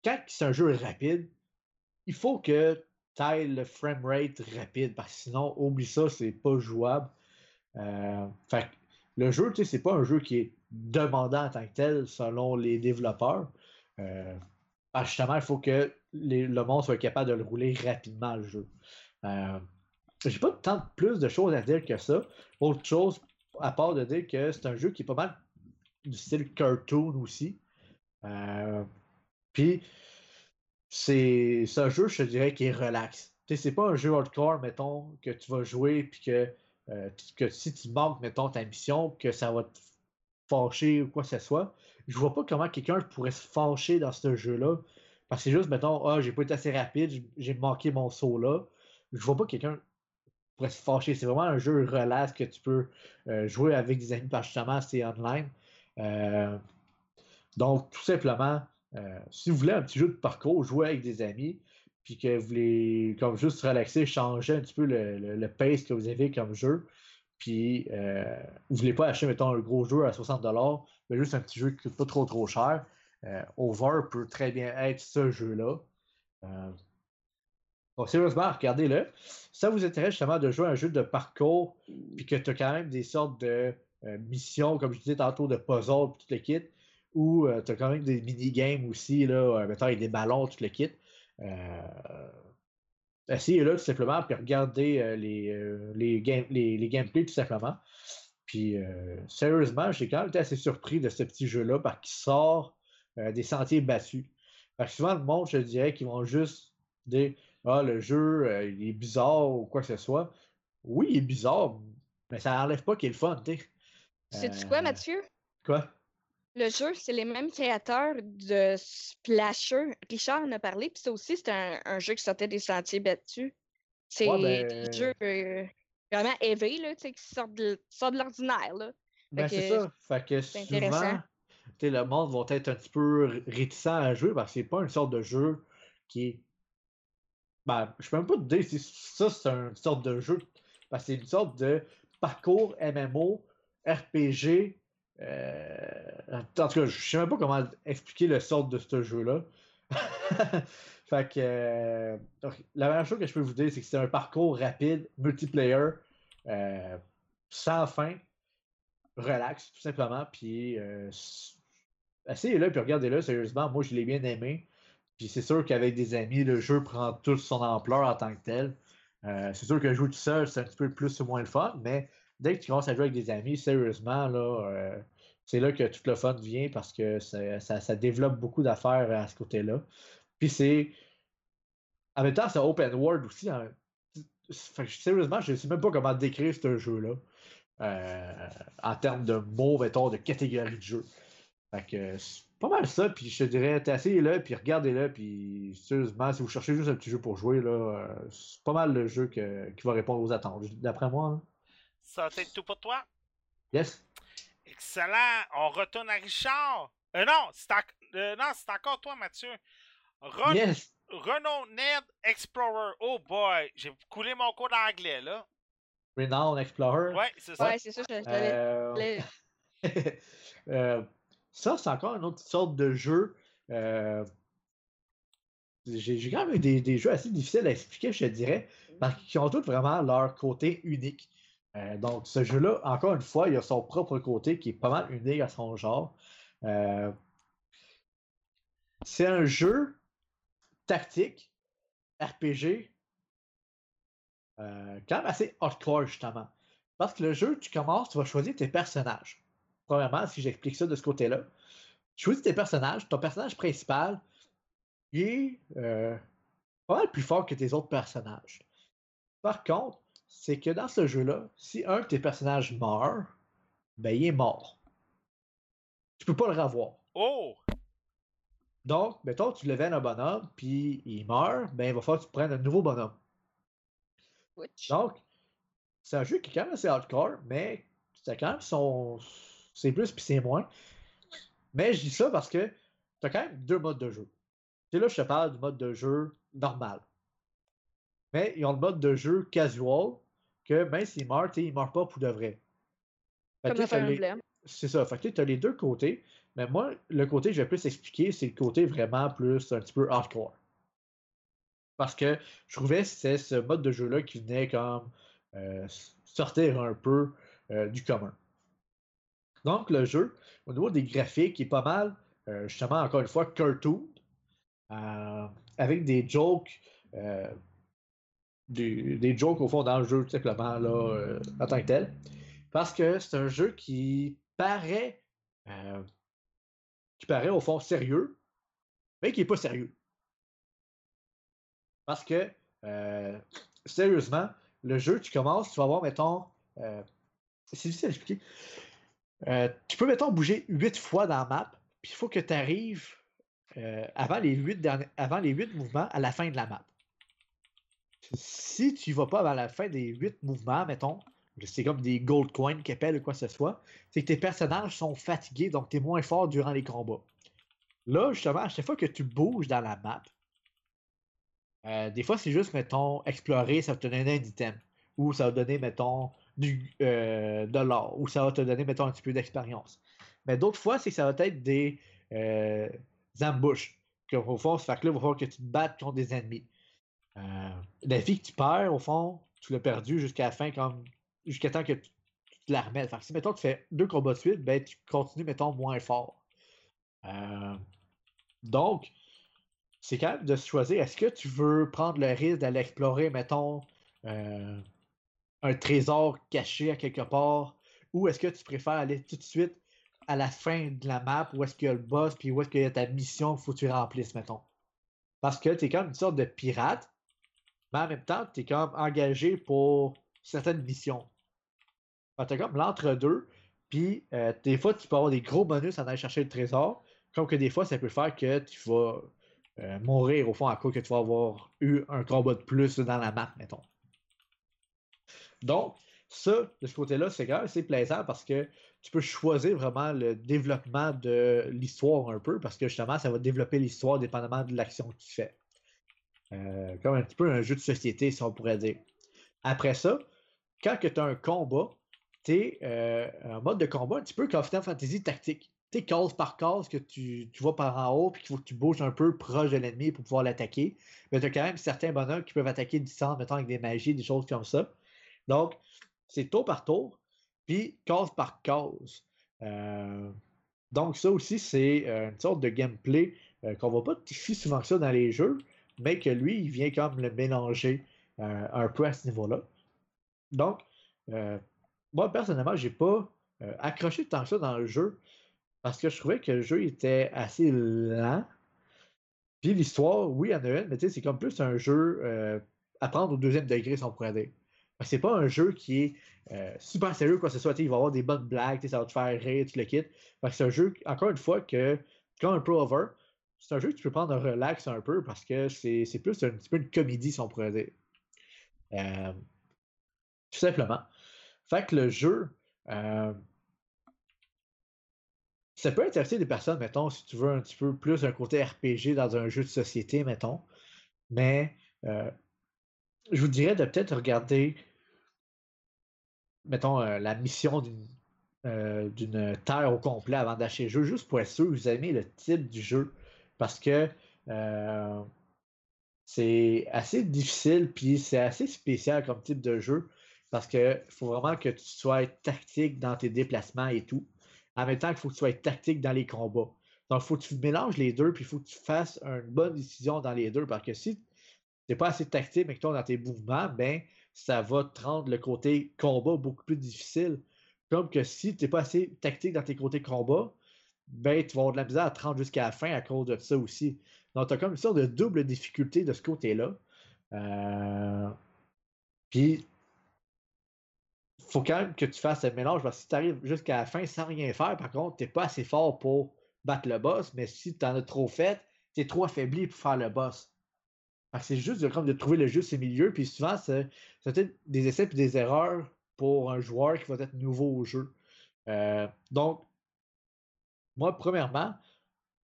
quand c'est un jeu rapide, il faut que tu ailles le framerate rapide parce que sinon, oublie ça, c'est pas jouable. Le jeu, tu sais, c'est pas un jeu qui est demandant en tant que tel selon les développeurs. Que justement, il faut que le monde soit capable de le rouler rapidement, le jeu. Euh, j'ai pas tant plus de choses à dire que ça. Autre chose, à part de dire que c'est un jeu qui est pas mal du style cartoon aussi. Euh, puis, c'est un jeu, je te dirais, qui est relax. C'est pas un jeu hardcore, mettons, que tu vas jouer, puis que, euh, que si tu manques, mettons, ta mission, que ça va te fâcher ou quoi que ce soit. Je vois pas comment quelqu'un pourrait se fâcher dans ce jeu-là. Parce que c'est juste, mettons, ah, j'ai pas été assez rapide, j'ai manqué mon saut là. Je vois pas quelqu'un pourrait se fâcher. C'est vraiment un jeu relax que tu peux euh, jouer avec des amis parce justement c'est online. Euh, donc, tout simplement, euh, si vous voulez un petit jeu de parcours, jouer avec des amis, puis que vous voulez comme juste relaxer, changer un petit peu le, pace que vous avez comme jeu, puis vous voulez pas acheter, mettons, un gros jeu à 60$, mais juste un petit jeu qui coûte pas trop trop cher, Over peut très bien être ce jeu-là. Bon, sérieusement, regardez-le. Ça vous intéresse justement de jouer un jeu de parcours, puis que tu as quand même des sortes de euh, missions, comme je disais tantôt, de puzzle, puis tout le kit, ou euh, tu as quand même des mini-games aussi, là, euh, mettons avec des ballons, tout le kit. Essayez-le tout simplement, puis regardez les, les, game, les, gameplays tout simplement. Puis sérieusement, j'ai quand même été assez surpris de ce petit jeu-là parce qu'il sort des sentiers battus. Parce que souvent, le monde, je dirais qu'ils vont juste dire ah, le jeu, euh, il est bizarre ou quoi que ce soit. Oui, il est bizarre, mais ça n'enlève pas qu'il est le fun, tu sais. quoi, euh, Mathieu? Quoi? Le jeu, c'est les mêmes créateurs de Splasher. Richard en a parlé, puis ça aussi, c'est un, jeu qui sortait des sentiers battus. C'est ouais, ben... jeu euh, vraiment éveillé, là, qui sort de, sort de l'ordinaire. Là. Ben, c'est ça. Fait que souvent, le monde va être un petit peu réticent à jouer parce que c'est pas une sorte de jeu qui est ben, je peux même pas te dire si ça, c'est une sorte de jeu. Parce que c'est une sorte de parcours MMO, RPG. Euh, en tout cas, je sais même pas comment expliquer le sort de ce jeu-là. [LAUGHS] fait euh, la première chose que je peux vous dire, c'est que c'est un parcours rapide, multiplayer, euh, sans fin, relax, tout simplement. Puis essayez-le, puis regardez-le, sérieusement, moi je l'ai bien aimé. Puis c'est sûr qu'avec des amis, le jeu prend toute son ampleur en tant que tel. Euh, c'est sûr que jouer tout seul, c'est un petit peu plus ou moins le fun, mais dès que tu commences à jouer avec des amis, sérieusement, là, euh, c'est là que tout le fun vient parce que ça, développe beaucoup d'affaires à ce côté-là. Puis c'est. En même temps, c'est open world aussi. Hein. sérieusement, je ne sais même pas comment décrire ce jeu-là. Euh, en termes de mots, mettons, de catégorie de jeu. Fait que pas mal ça, puis je te dirais, asseyez-le, puis regardez-le, puis sérieusement, si vous cherchez juste un petit jeu pour jouer, là, euh, c'est pas mal le jeu qui va répondre aux attentes, d'après moi. Ça va être tout pour toi? Yes. Excellent. On retourne à Richard. Euh, non, c'est euh, encore toi, Mathieu. Yes. Renault Ned Explorer. Oh boy, j'ai coulé mon cours d'anglais, là. Renault Explorer? Ouais, c'est ça. Ouais, c'est ça, je [LAUGHS] euh... Ça, c'est encore une autre sorte de jeu. Euh, j'ai quand même eu des, jeux assez difficiles à expliquer, je dirais, parce qu'ils ont tous vraiment leur côté unique. Euh, donc, ce jeu-là, encore une fois, il a son propre côté qui est pas mal unique à son genre. Euh, c'est un jeu tactique, RPG, quand même assez hardcore, justement. Parce que le jeu, tu commences, tu vas choisir tes personnages premièrement, si j'explique ça de ce côté-là. Tu choisis tes personnages. Ton personnage principal est euh, pas mal plus fort que tes autres personnages. Par contre, c'est que dans ce jeu-là, si un de tes personnages meurt, ben il est mort. Tu peux pas le revoir. Oh! Donc, mettons, tu level un bonhomme, puis il meurt, ben il va falloir que tu prennes un nouveau bonhomme. Donc, c'est un jeu qui est quand même assez hardcore, mais c'est quand même son, c'est plus puis c'est moins. Mais je dis ça parce que tu as quand même deux modes de jeu. Tu là, je te parle du mode de jeu normal. Mais ils ont le mode de jeu casual, que même s'il meurt, il ne meurt pas pour de vrai. C'est ça. Fait que tu as les deux côtés. Mais moi, le côté que je vais plus expliquer, c'est le côté vraiment plus un petit peu hardcore. Parce que je trouvais que c'était ce mode de jeu-là qui venait comme euh, sortir un peu euh, du commun. Donc, le jeu, au niveau des graphiques, est pas mal, euh, justement, encore une fois, cartoon, avec des jokes, euh, des, jokes au fond dans le jeu, tout simplement, là, en tant que tel. Parce que c'est un jeu qui paraît paraît au fond sérieux, mais qui n'est pas sérieux. Parce que, euh, sérieusement, le jeu, tu commences, tu vas voir, mettons, euh, c'est difficile à expliquer. tu peux, mettons, bouger huit fois dans la map, puis il faut que tu arrives avant, les huit avant les huit mouvements à la fin de la map. Si tu ne vas pas avant la fin des huit mouvements, mettons, c'est comme des gold coins qui appellent ou quoi que ce soit, c'est que tes personnages sont fatigués, donc tu es moins fort durant les combats. Là, justement, à chaque fois que tu bouges dans la map, euh, des fois, c'est juste, mettons, explorer, ça va te donner un item. Ou ça va donner, mettons, du, euh, de l'or. Ou ça va te donner, mettons, un petit peu d'expérience. Mais d'autres fois, c'est que ça va être des euh, ambushes. Que, au fond, ça fait là, il va falloir que tu te battes contre des ennemis. la vie que tu perds, au fond, tu l'as perdu jusqu'à la fin, comme jusqu'à temps que tu, te la remettes. si, mettons, tu fais deux combats de suite, ben, tu continues, mettons, moins fort. Euh, donc, c'est quand même de se choisir, est-ce que tu veux prendre le risque d'aller explorer, mettons, euh, un trésor caché à quelque part, ou est-ce que tu préfères aller tout de suite à la fin de la map, où est-ce qu'il y a le boss, puis où est-ce qu'il y a ta mission faut que tu remplisses, mettons? Parce que tu es comme une sorte de pirate, mais en même temps, tu es comme engagé pour certaines missions. Tu comme l'entre-deux, puis euh, des fois, tu peux avoir des gros bonus en allant chercher le trésor, comme que des fois, ça peut faire que tu vas euh, mourir au fond à cause que tu vas avoir eu un combat de plus dans la map, mettons. Donc, ça, de ce côté-là, c'est même assez plaisant parce que tu peux choisir vraiment le développement de l'histoire un peu, parce que justement, ça va développer l'histoire dépendamment de l'action que tu fais. Euh, comme un petit peu un jeu de société, si on pourrait dire. Après ça, quand tu as un combat, tu es euh, un mode de combat un petit peu comme Final Fantasy tactique. Tu case par case que tu, tu vas par en haut, puis qu'il faut que tu bouges un peu proche de l'ennemi pour pouvoir l'attaquer. Mais tu as quand même certains bonhommes qui peuvent attaquer distance, mettons avec des magies, des choses comme ça. Donc, c'est tour par tour, puis case par case. Euh, donc, ça aussi, c'est euh, une sorte de gameplay qu'on ne voit pas si souvent que ça dans les jeux, mais que lui, il vient comme le mélanger un peu à ce niveau-là. Donc, moi, personnellement, j'ai pas euh, accroché tant que ça dans le jeu parce que je trouvais que le jeu était assez lent. Puis l'histoire, oui, en a mais c'est comme plus un jeu euh, à prendre au deuxième degré, si on pourrait dire. C'est pas un jeu qui est euh, super sérieux, quoi que ce soit. Il va avoir des bonnes blagues, ça va te faire rire, tu le quittes. C'est un jeu, encore une fois, que, comme un Pro Over, c'est un jeu que tu peux prendre un relax un peu parce que c'est plus un petit peu une comédie, si on pourrait dire. tout simplement. Fait que le jeu, euh, ça peut intéresser des personnes, mettons, si tu veux un petit peu plus un côté RPG dans un jeu de société, mettons. Mais euh, je vous dirais de peut-être regarder, mettons, euh, la mission d'une terre au complet avant d'acheter le jeu, juste pour être sûr que vous aimez le type du jeu. Parce que c'est assez difficile, puis c'est assez spécial comme type de jeu. Parce qu'il faut vraiment que tu sois tactique dans tes déplacements et tout. En même temps qu'il faut que tu sois tactique dans les combats. Donc, il faut que tu mélanges les deux, puis il faut que tu fasses une bonne décision dans les deux. Parce que si tu n'es pas assez tactique, mais que tu dans tes mouvements, ben, ça va te rendre le côté combat beaucoup plus difficile. Comme que si tu n'es pas assez tactique dans tes côtés combat, ben, tu vas avoir de la misère à te rendre jusqu'à la fin à cause de ça aussi. Donc, tu as comme une sorte de double difficulté de ce côté-là. Euh... Puis, faut quand même que tu fasses le mélange parce que si tu arrives jusqu'à la fin sans rien faire, par contre, tu n'es pas assez fort pour battre le boss, mais si tu en as trop fait, tu es trop affaibli pour faire le boss. C'est juste de, de trouver le juste milieu, puis souvent, c'est peut-être des essais et des erreurs pour un joueur qui va être nouveau au jeu. Euh, donc, moi, premièrement,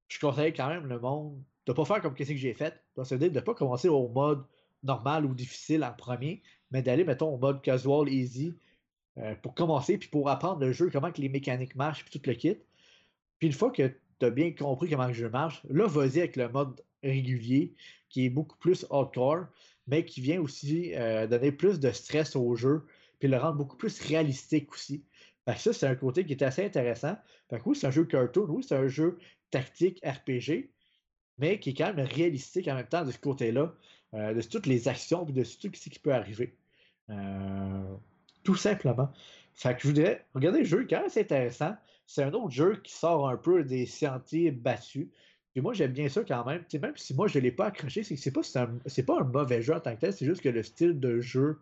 je conseille quand même le monde de ne pas faire comme ce que j'ai fait. C'est-à-dire de ne pas commencer au mode normal ou difficile en premier, mais d'aller, mettons, au mode casual, easy, euh, pour commencer, puis pour apprendre le jeu, comment que les mécaniques marchent, puis tout le kit. Puis une fois que tu as bien compris comment le jeu marche, là, vas-y avec le mode régulier, qui est beaucoup plus hardcore, mais qui vient aussi euh, donner plus de stress au jeu, puis le rendre beaucoup plus réalistique aussi. ça, c'est un côté qui est assez intéressant. Oui, c'est un jeu cartoon, oui, c'est un jeu tactique RPG, mais qui est quand même réalistique en même temps de ce côté-là, euh, de toutes les actions, puis de tout ce qui peut arriver. Tout simplement. Fait que je voudrais regarder le jeu, quand même c'est intéressant. c'est un autre jeu qui sort un peu des sentiers battus. Et moi, j'aime bien ça quand même. même si moi, je ne l'ai pas accroché, c'est pas un mauvais jeu en tant que tel, c'est juste que le style de jeu,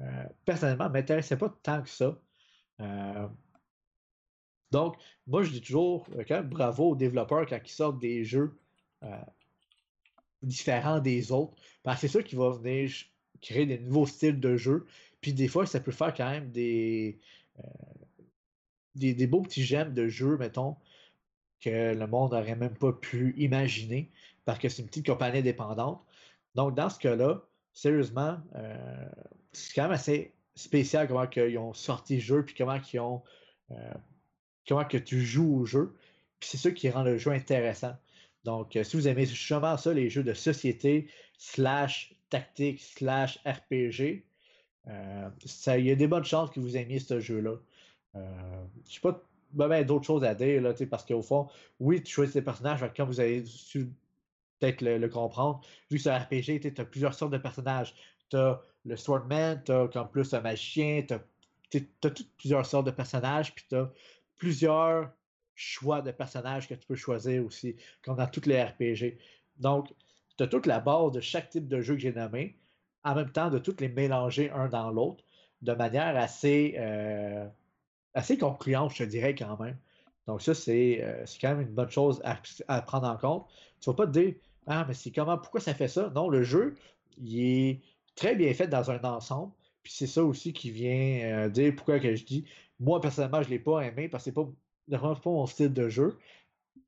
euh, personnellement, ne m'intéressait pas tant que ça. Euh, donc, moi, je dis toujours, euh, quand même, bravo aux développeurs quand ils sortent des jeux différents des autres. Parce que c'est ça qui va venir créer des nouveaux styles de jeu. Puis des fois, ça peut faire quand même des, des, des, beaux petits gemmes de jeu, mettons, que le monde n'aurait même pas pu imaginer parce que c'est une petite compagnie indépendante. Donc, dans ce cas-là, sérieusement, euh, c'est quand même assez spécial comment ils ont sorti le jeu, puis comment ils ont euh, comment que tu joues au jeu. Puis c'est ça qui rend le jeu intéressant. Donc, euh, si vous aimez justement ça, les jeux de société, slash tactique, slash RPG, il y a des bonnes chances que vous aimiez ce jeu-là. je ne sais pas ben, d'autres choses à dire, là, parce qu'au fond, oui, tu choisis des personnages, quand vous avez su peut-être le, comprendre, vu que c'est un RPG, tu as plusieurs sortes de personnages. Tu as le Swordman, tu as comme plus un magicien, tu as, toutes plusieurs sortes de personnages, puis tu as plusieurs choix de personnages que tu peux choisir aussi, comme dans tous les RPG. Donc, tu as toute la base de chaque type de jeu que j'ai nommé, en même temps de toutes les mélanger un dans l'autre, de manière assez. Euh, assez concluante, je te dirais quand même. Donc, ça, c'est euh, quand même une bonne chose à, prendre en compte. Tu ne vas pas te dire Ah, mais c'est comment, pourquoi ça fait ça? Non, le jeu, il est très bien fait dans un ensemble. Puis c'est ça aussi qui vient euh, dire pourquoi que je dis. Moi, personnellement, je ne l'ai pas aimé parce que c'est pas, pas mon style de jeu.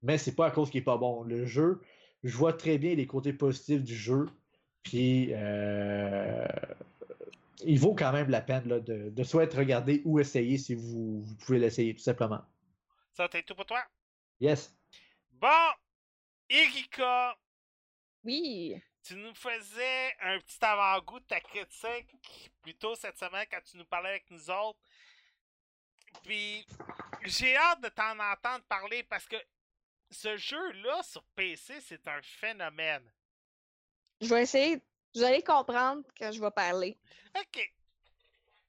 Mais c'est pas à cause qu'il n'est pas bon. Le jeu, je vois très bien les côtés positifs du jeu. Puis euh, il vaut quand même la peine de, de soit regarder ou essayer si vous, pouvez l'essayer, tout simplement. Ça, t'es tout pour toi? Yes. Bon, Erika. Oui. Tu nous faisais un petit avant-goût de ta critique plus tôt cette semaine quand tu nous parlais avec nous autres. Puis, j'ai hâte de t'en entendre parler parce que ce jeu-là sur PC, c'est un phénomène. Je vais essayer vous allez comprendre quand je vais parler. OK.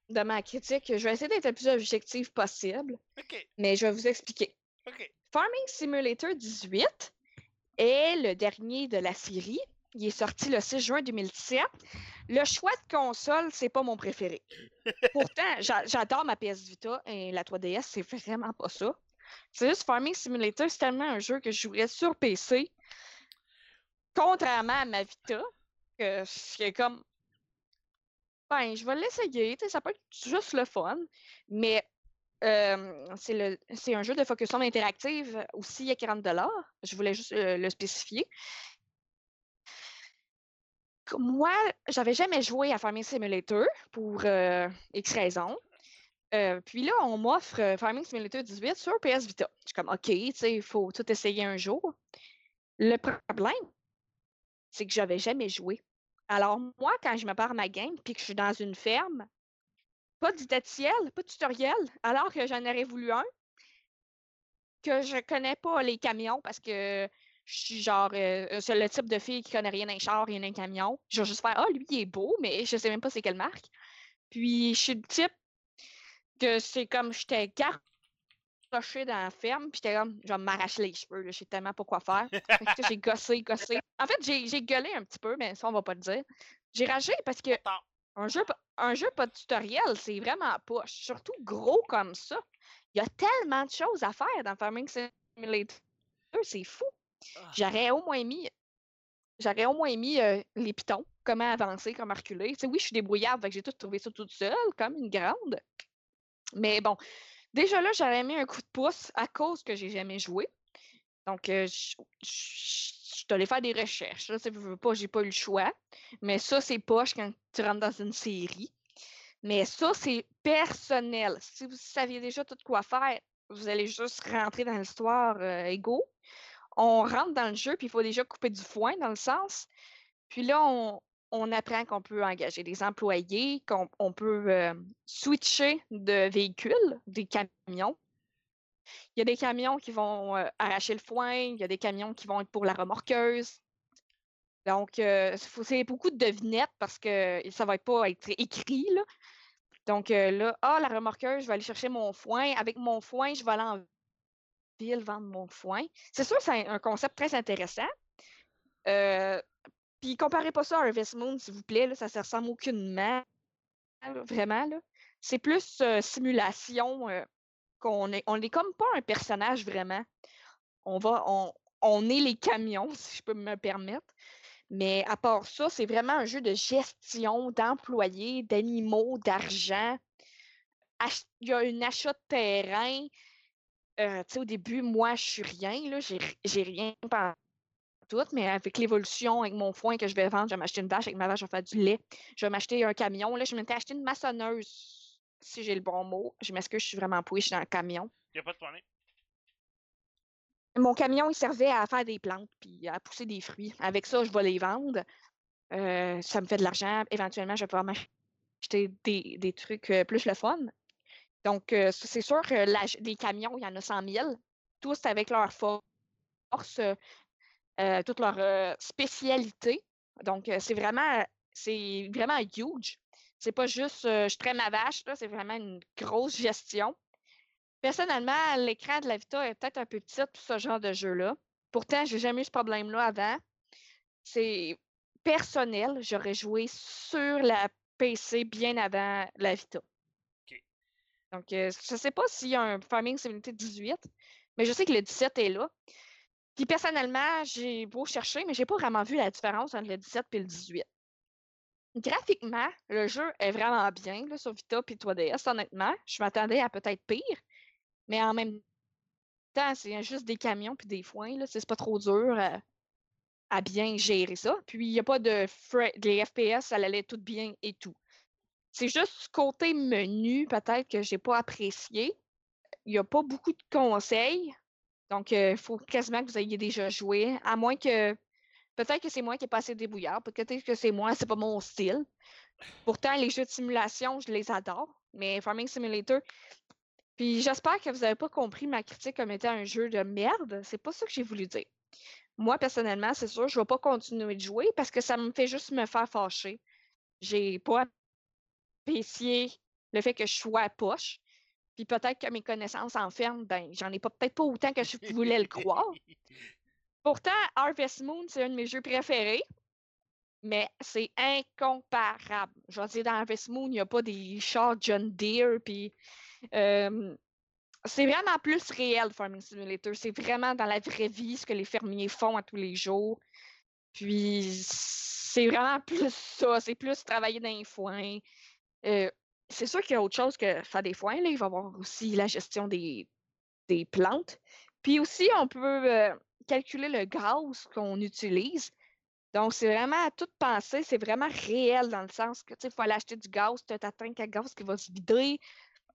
De ma critique. Je vais essayer d'être le plus objectif possible. OK. Mais je vais vous expliquer. OK. Farming Simulator 18 est le dernier de la série. Il est sorti le 6 juin 2017. Le choix de console, c'est pas mon préféré. [LAUGHS] Pourtant, j'adore ma PS Vita et la 3DS, c'est vraiment pas ça. C'est juste Farming Simulator, c'est tellement un jeu que je jouerais sur PC. Contrairement à ma Vita, que c'est comme. Ben, je vais l'essayer, ça peut être juste le fun, mais c'est un jeu de focus on interactive aussi à 40 Je voulais juste le spécifier. Moi, j'avais jamais joué à Farming Simulator pour X raisons. puis là, on m'offre Farming Simulator 18 sur PS Vita. Je suis comme, OK, il faut tout essayer un jour. Le problème, c'est que j'avais jamais joué. Alors, moi, quand je me pars ma game puis que je suis dans une ferme, pas de tutoriel, pas de tutoriel, alors que j'en aurais voulu un, que je connais pas les camions parce que je suis genre euh, c'est le type de fille qui connaît rien d'un char, rien d'un camion. Je vais juste faire Ah, lui, il est beau, mais je sais même pas c'est quelle marque. Puis je suis le type que c'est comme j'étais dans la ferme, puis j'étais comme, je vais m'arracher les cheveux, je sais tellement pas quoi faire. j'ai gossé, gossé. En fait, j'ai gueulé un petit peu, mais ça, on va pas le dire. J'ai ragé parce que un jeu, un jeu pas de tutoriel, c'est vraiment pas. Surtout gros comme ça. Il y a tellement de choses à faire dans Farming Simulator. C'est fou. Ah. J'aurais au moins mis. J'aurais au moins mis euh, les pitons, comment avancer, comment reculer. oui, je suis débrouillarde, j'ai tout trouvé ça toute seule, comme une grande. Mais bon, Déjà là, j'aurais mis un coup de pouce à cause que j'ai jamais joué. Donc, je, suis allée faire des recherches. Là, ne veux pas, j'ai pas eu le choix. Mais ça, c'est poche quand tu rentres dans une série. Mais ça, c'est personnel. Si vous saviez déjà tout quoi faire, vous allez juste rentrer dans l'histoire égaux. On rentre dans le jeu, puis il faut déjà couper du foin dans le sens. Puis là, on, on apprend qu'on peut engager des employés, qu'on peut euh, switcher de véhicules, des camions. Il y a des camions qui vont euh, arracher le foin, il y a des camions qui vont être pour la remorqueuse. Donc, euh, c'est beaucoup de devinettes parce que ça ne va pas être écrit. Donc là, ah, la remorqueuse, je vais aller chercher mon foin. Avec mon foin, je vais aller ville vendre mon foin. C'est sûr, c'est un concept très intéressant. Puis comparez pas ça à Harvest Moon, s'il vous plaît, là, ça ne ressemble aucunement. Vraiment, là. C'est plus euh, simulation euh, qu'on est. On n'est comme pas un personnage vraiment. On va. On, on est les camions, [LAUGHS] si je peux me permettre. Mais à part ça, c'est vraiment un jeu de gestion d'employés, d'animaux, d'argent. Il y a un achat de terrain. Euh, au début, moi, je suis rien, là. J'ai rien pas tout, mais avec l'évolution, avec mon foin que je vais vendre, je vais m'acheter une vache, avec ma vache, je vais faire du lait. Je vais m'acheter un camion. Là, je m'étais acheté une maçonneuse, si j'ai le bon mot. Je m'excuse, je suis vraiment pouille, dans le camion. Il n'y a pas de problème. Mon camion, il servait à faire des plantes puis à pousser des fruits. Avec ça, je vais les vendre. Euh, ça me fait de l'argent. Éventuellement, je vais pouvoir m'acheter des, des, trucs euh, plus le fun. Donc, euh, c'est sûr que les camions, il y en a 100 000, tous avec leur force, toute leur spécialité. Donc, c'est vraiment, c'est vraiment huge. C'est pas juste je traîne ma vache, c'est vraiment une grosse gestion. Personnellement, l'écran de la Vita est peut-être un peu petit pour ce genre de jeu-là. Pourtant, j'ai jamais eu ce problème-là avant. C'est personnel. J'aurais joué sur la PC bien avant la Vita. Donc, euh, je ne sais pas s'il y a un Farming Simulator 18, mais je sais que le 17 est là. Puis personnellement, j'ai beau chercher, mais j'ai pas vraiment vu la différence entre le 17 et le 18. Graphiquement, le jeu est vraiment bien là, sur Vita et 3DS, honnêtement. Je m'attendais à peut-être pire. Mais en même temps, c'est juste des camions puis des foins. Là. C'est pas trop dur à, bien gérer ça. Puis il n'y a pas de FPS, ça allait tout bien et tout. C'est juste côté menu, peut-être que j'ai pas apprécié. Il n'y a pas beaucoup de conseils. Donc, il faut quasiment que vous ayez déjà joué. À moins que. Peut-être que c'est moi qui ai pas assez débrouillard. Peut-être que c'est moi, c'est pas mon style. Pourtant, les jeux de simulation, je les adore. Mais Farming Simulator, puis j'espère que vous n'avez pas compris ma critique comme étant un jeu de merde. C'est pas ça que j'ai voulu dire. Moi, personnellement, c'est sûr, je ne vais pas continuer de jouer parce que ça me fait juste me faire fâcher. J'ai pas apprécié le fait que je sois à poche. Puis peut-être que mes connaissances enferment, ben, j'en ai pas peut-être pas autant que je voulais le [LAUGHS] croire. Pourtant, Harvest Moon, c'est un de mes jeux préférés, mais c'est incomparable. Je veux dire, dans Harvest Moon, il n'y a pas des chars John Deere, puis c'est vraiment plus réel, Farming Simulator. C'est vraiment dans la vraie vie ce que les fermiers font à tous les jours. Puis c'est vraiment plus ça. C'est plus travailler dans les foins. Euh, c'est sûr qu'il y a autre chose que faire des foins. Là. Il va y avoir aussi la gestion des, des plantes. Puis aussi, on peut euh, calculer le gaz qu'on utilise. Donc, c'est vraiment à toute pensée, c'est vraiment réel dans le sens que, tu il faut aller acheter du gaz, tu as ta tank à gaz qui va se vider,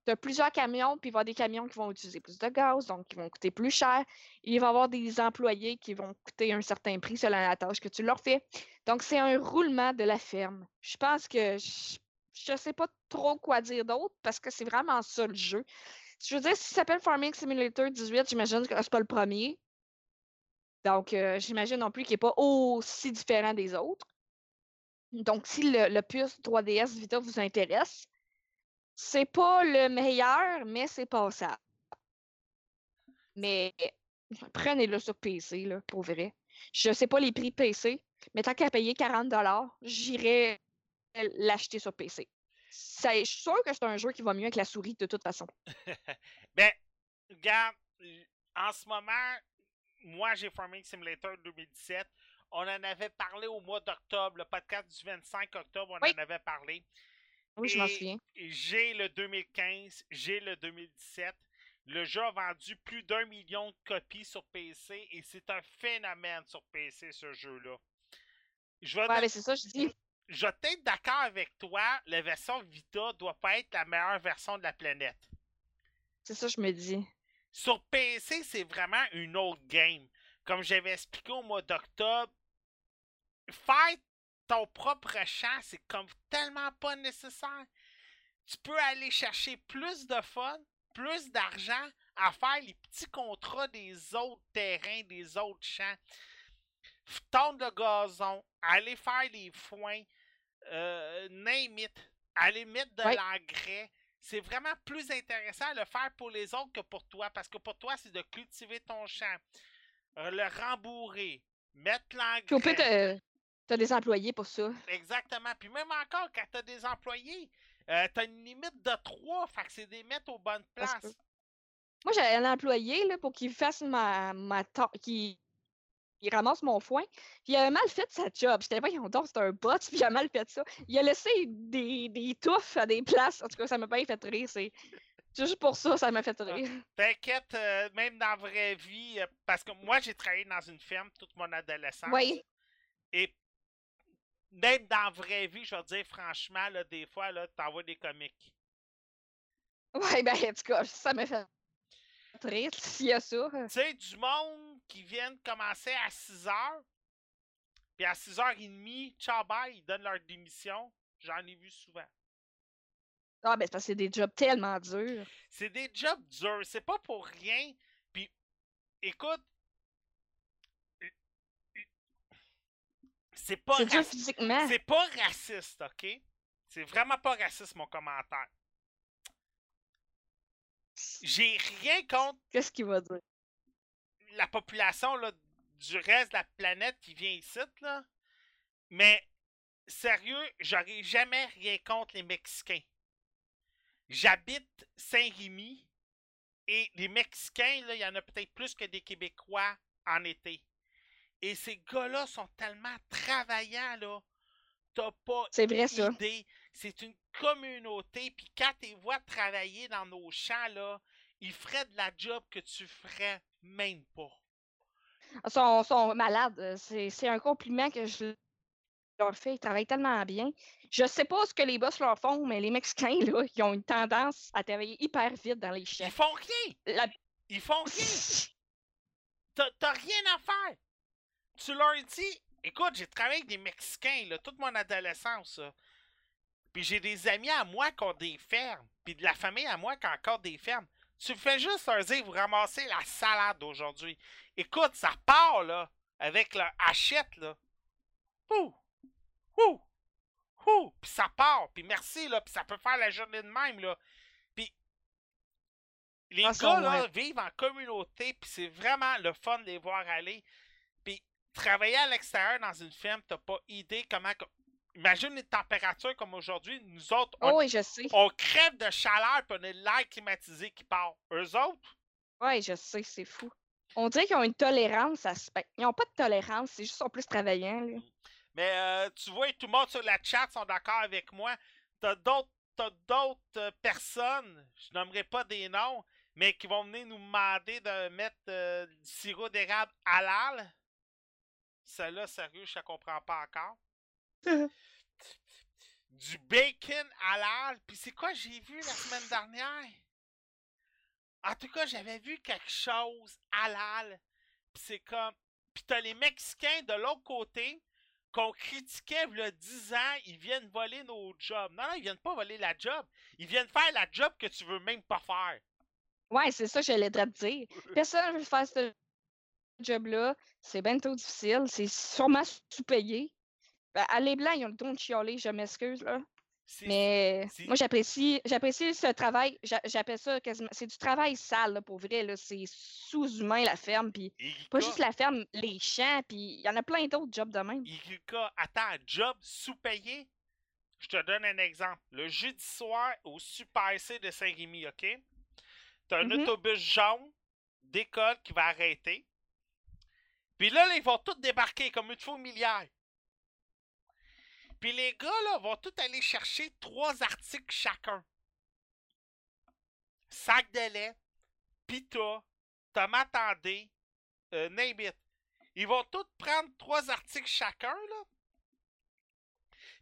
tu as plusieurs camions, puis il va y avoir des camions qui vont utiliser plus de gaz, donc qui vont coûter plus cher. Il va y avoir des employés qui vont coûter un certain prix selon la tâche que tu leur fais. Donc, c'est un roulement de la ferme. Je pense que je ne sais pas trop quoi dire d'autre parce que c'est vraiment ça le jeu. Je veux dire, s'il s'appelle Farming Simulator 18, j'imagine que c'est pas le premier. Donc, euh, j'imagine non plus qu'il n'est pas aussi différent des autres. Donc, si le, le puce 3DS Vita vous intéresse, c'est pas le meilleur, mais c'est passable. Mais prenez-le sur PC, là, pour vrai. Je sais pas les prix PC, mais tant qu'à payer 40 j'irai l'acheter sur PC. je suis sûr que c'est un jeu qui va mieux avec la souris de toute façon. [LAUGHS] ben, regarde, en ce moment, moi j'ai Farming Simulator 2017. On en avait parlé au mois d'octobre, le podcast du 25 octobre, on en avait parlé. Oui, je m'en souviens. J'ai le 2015, j'ai le 2017. Le jeu a vendu plus d'un million de copies sur PC et c'est un phénomène sur PC, ce jeu-là. Je ouais, c'est ça, je dis. Je vais être d'accord avec toi, la version Vita doit pas être la meilleure version de la planète. C'est ça, je me dis. Sur PC, c'est vraiment une autre game. Comme j'avais expliqué au mois d'octobre, Fight ton propre champ, c'est comme tellement pas nécessaire. Tu peux aller chercher plus de fun, plus d'argent à faire les petits contrats des autres terrains, des autres champs. Tondre le gazon, aller faire les foins, euh, name it, aller mettre de l'engrais. c'est vraiment plus intéressant à le faire pour les autres que pour toi. Parce que pour toi, c'est de cultiver ton champ, euh, le rembourrer, mettre l'engrais. t'as t'as des employés pour ça. Exactement. Puis même encore, quand t'as des employés, euh, t'as une limite de 3. Fait que c'est des mettre aux bonnes places. Moi, j'avais un employé là, pour qu'il fasse ma, ma qu'il il ramasse mon foin. Puis il a mal fait sa job. J'étais voyons donc, c'est un bot, puis il a mal fait ça. Il a laissé des, des touffes à des places. En tout cas, ça m'a bien fait rire. C'est juste pour ça, ça m'a fait Ah. rire. T'inquiète, euh, même dans la vraie vie, euh, parce que moi, j'ai travaillé dans une ferme toute mon adolescence. Oui. Et même dans la vraie vie, je vais te dire franchement, là, des fois, là, t'envoies des comiques. Ouais, ben, en tout cas, ça m'a fait rire s'il y a ça. Tu sais, du monde qui viennent commencer à 6 heures, puis à 6h30, ciao bye, ils donnent leur démission. J'en ai vu souvent. Ah, ben, c'est parce que c'est des jobs tellement durs. C'est des jobs durs, c'est pas pour rien. Puis, écoute, c'est pas C'est dur raci- physiquement. c'est pas raciste, ok? C'est vraiment pas raciste mon commentaire. J'ai rien contre Qu'est-ce qu'il va dire? La population là, du reste de la planète qui vient ici, là. Mais sérieux, j'aurais jamais rien contre les Mexicains. J'habite Saint-Rémy et les Mexicains, là, il y en a peut-être plus que des Québécois en été. Et ces gars-là sont tellement travaillants, là. T'as pas C'est vrai, idée. C'est une communauté. Puis quand tu vois travailler dans nos champs, là, ils feraient de la job que tu ferais même pas. Ils sont, sont malades. euh, C'est un compliment que je leur fais. Ils travaillent tellement bien. Je sais pas ce que les boss leur font, mais les Mexicains, [LAUGHS] là, ils ont une tendance à travailler hyper vite dans les champs. Ils font rien. La- Ils font rien. [LAUGHS] T'as t'as rien à faire. Tu leur dis, écoute, j'ai travaillé avec des Mexicains, là, toute mon adolescence. là. Puis j'ai des amis à moi qui ont des fermes. Puis de la famille à moi qui a encore des fermes. Tu fais juste leur dire, vous ramassez la salade aujourd'hui. Écoute, ça part, là, avec leur hachette, là. Ouh! Ouh! Ouh! Puis ça part. Puis merci, là. Puis ça peut faire la journée de même, là. Puis les Ah, gars, là, vivent en communauté. Puis c'est vraiment le fun de les voir aller. Puis travailler à l'extérieur dans une ferme, t'as pas idée comment... Imagine les températures comme aujourd'hui. Nous autres, on, Oh, oui, je sais. on crève de chaleur puis on a l'air climatisé qui part. Eux autres, Oui, je sais, c'est fou. On dirait qu'ils ont une tolérance à ce- Ils n'ont pas de tolérance, c'est juste qu'ils sont plus travaillants. là. Mais euh, tu vois, tout le monde sur la chat sont d'accord avec moi. T'as d'autres t'as d'autres euh, personnes, je nommerai pas des noms, mais qui vont venir nous demander de mettre euh, du sirop d'érable halal. Celle-là, sérieux, je ne comprends pas encore. Du bacon halal. Puis c'est quoi j'ai vu la semaine dernière? En tout cas, j'avais vu quelque chose halal. Puis c'est comme... Puis t'as les Mexicains de l'autre côté qu'on critiquait il y a 10 ans, ils viennent voler nos jobs. Non, non, ils viennent pas voler la job. Ils viennent faire la job que tu veux même pas faire. Ouais, c'est ça que j'allais te dire. Personne ne veut faire ce job-là. C'est bien trop difficile. C'est sûrement sous-payé. Ben, à les Blancs, ils ont le don de chialer, je m'excuse, là. Mais moi, j'apprécie j'apprécie ce travail. j'a- J'appelle ça quasiment. C'est du travail sale, là, pour vrai. là. C'est sous-humain, la ferme. Puis pas juste la ferme, les champs. Puis il y en a plein d'autres jobs de même. Erika, attends, job sous-payé. Je te donne un exemple. Le jeudi soir au Super C de Saint-Rémy, OK? T'as un Mhm. autobus jaune d'école qui va arrêter. Puis là, là, ils vont tous débarquer comme une faux milliard. Puis les gars, là, vont tous aller chercher trois articles chacun. Sac de lait, pita, tomate en dés, euh. Ils vont tous prendre trois articles chacun, là.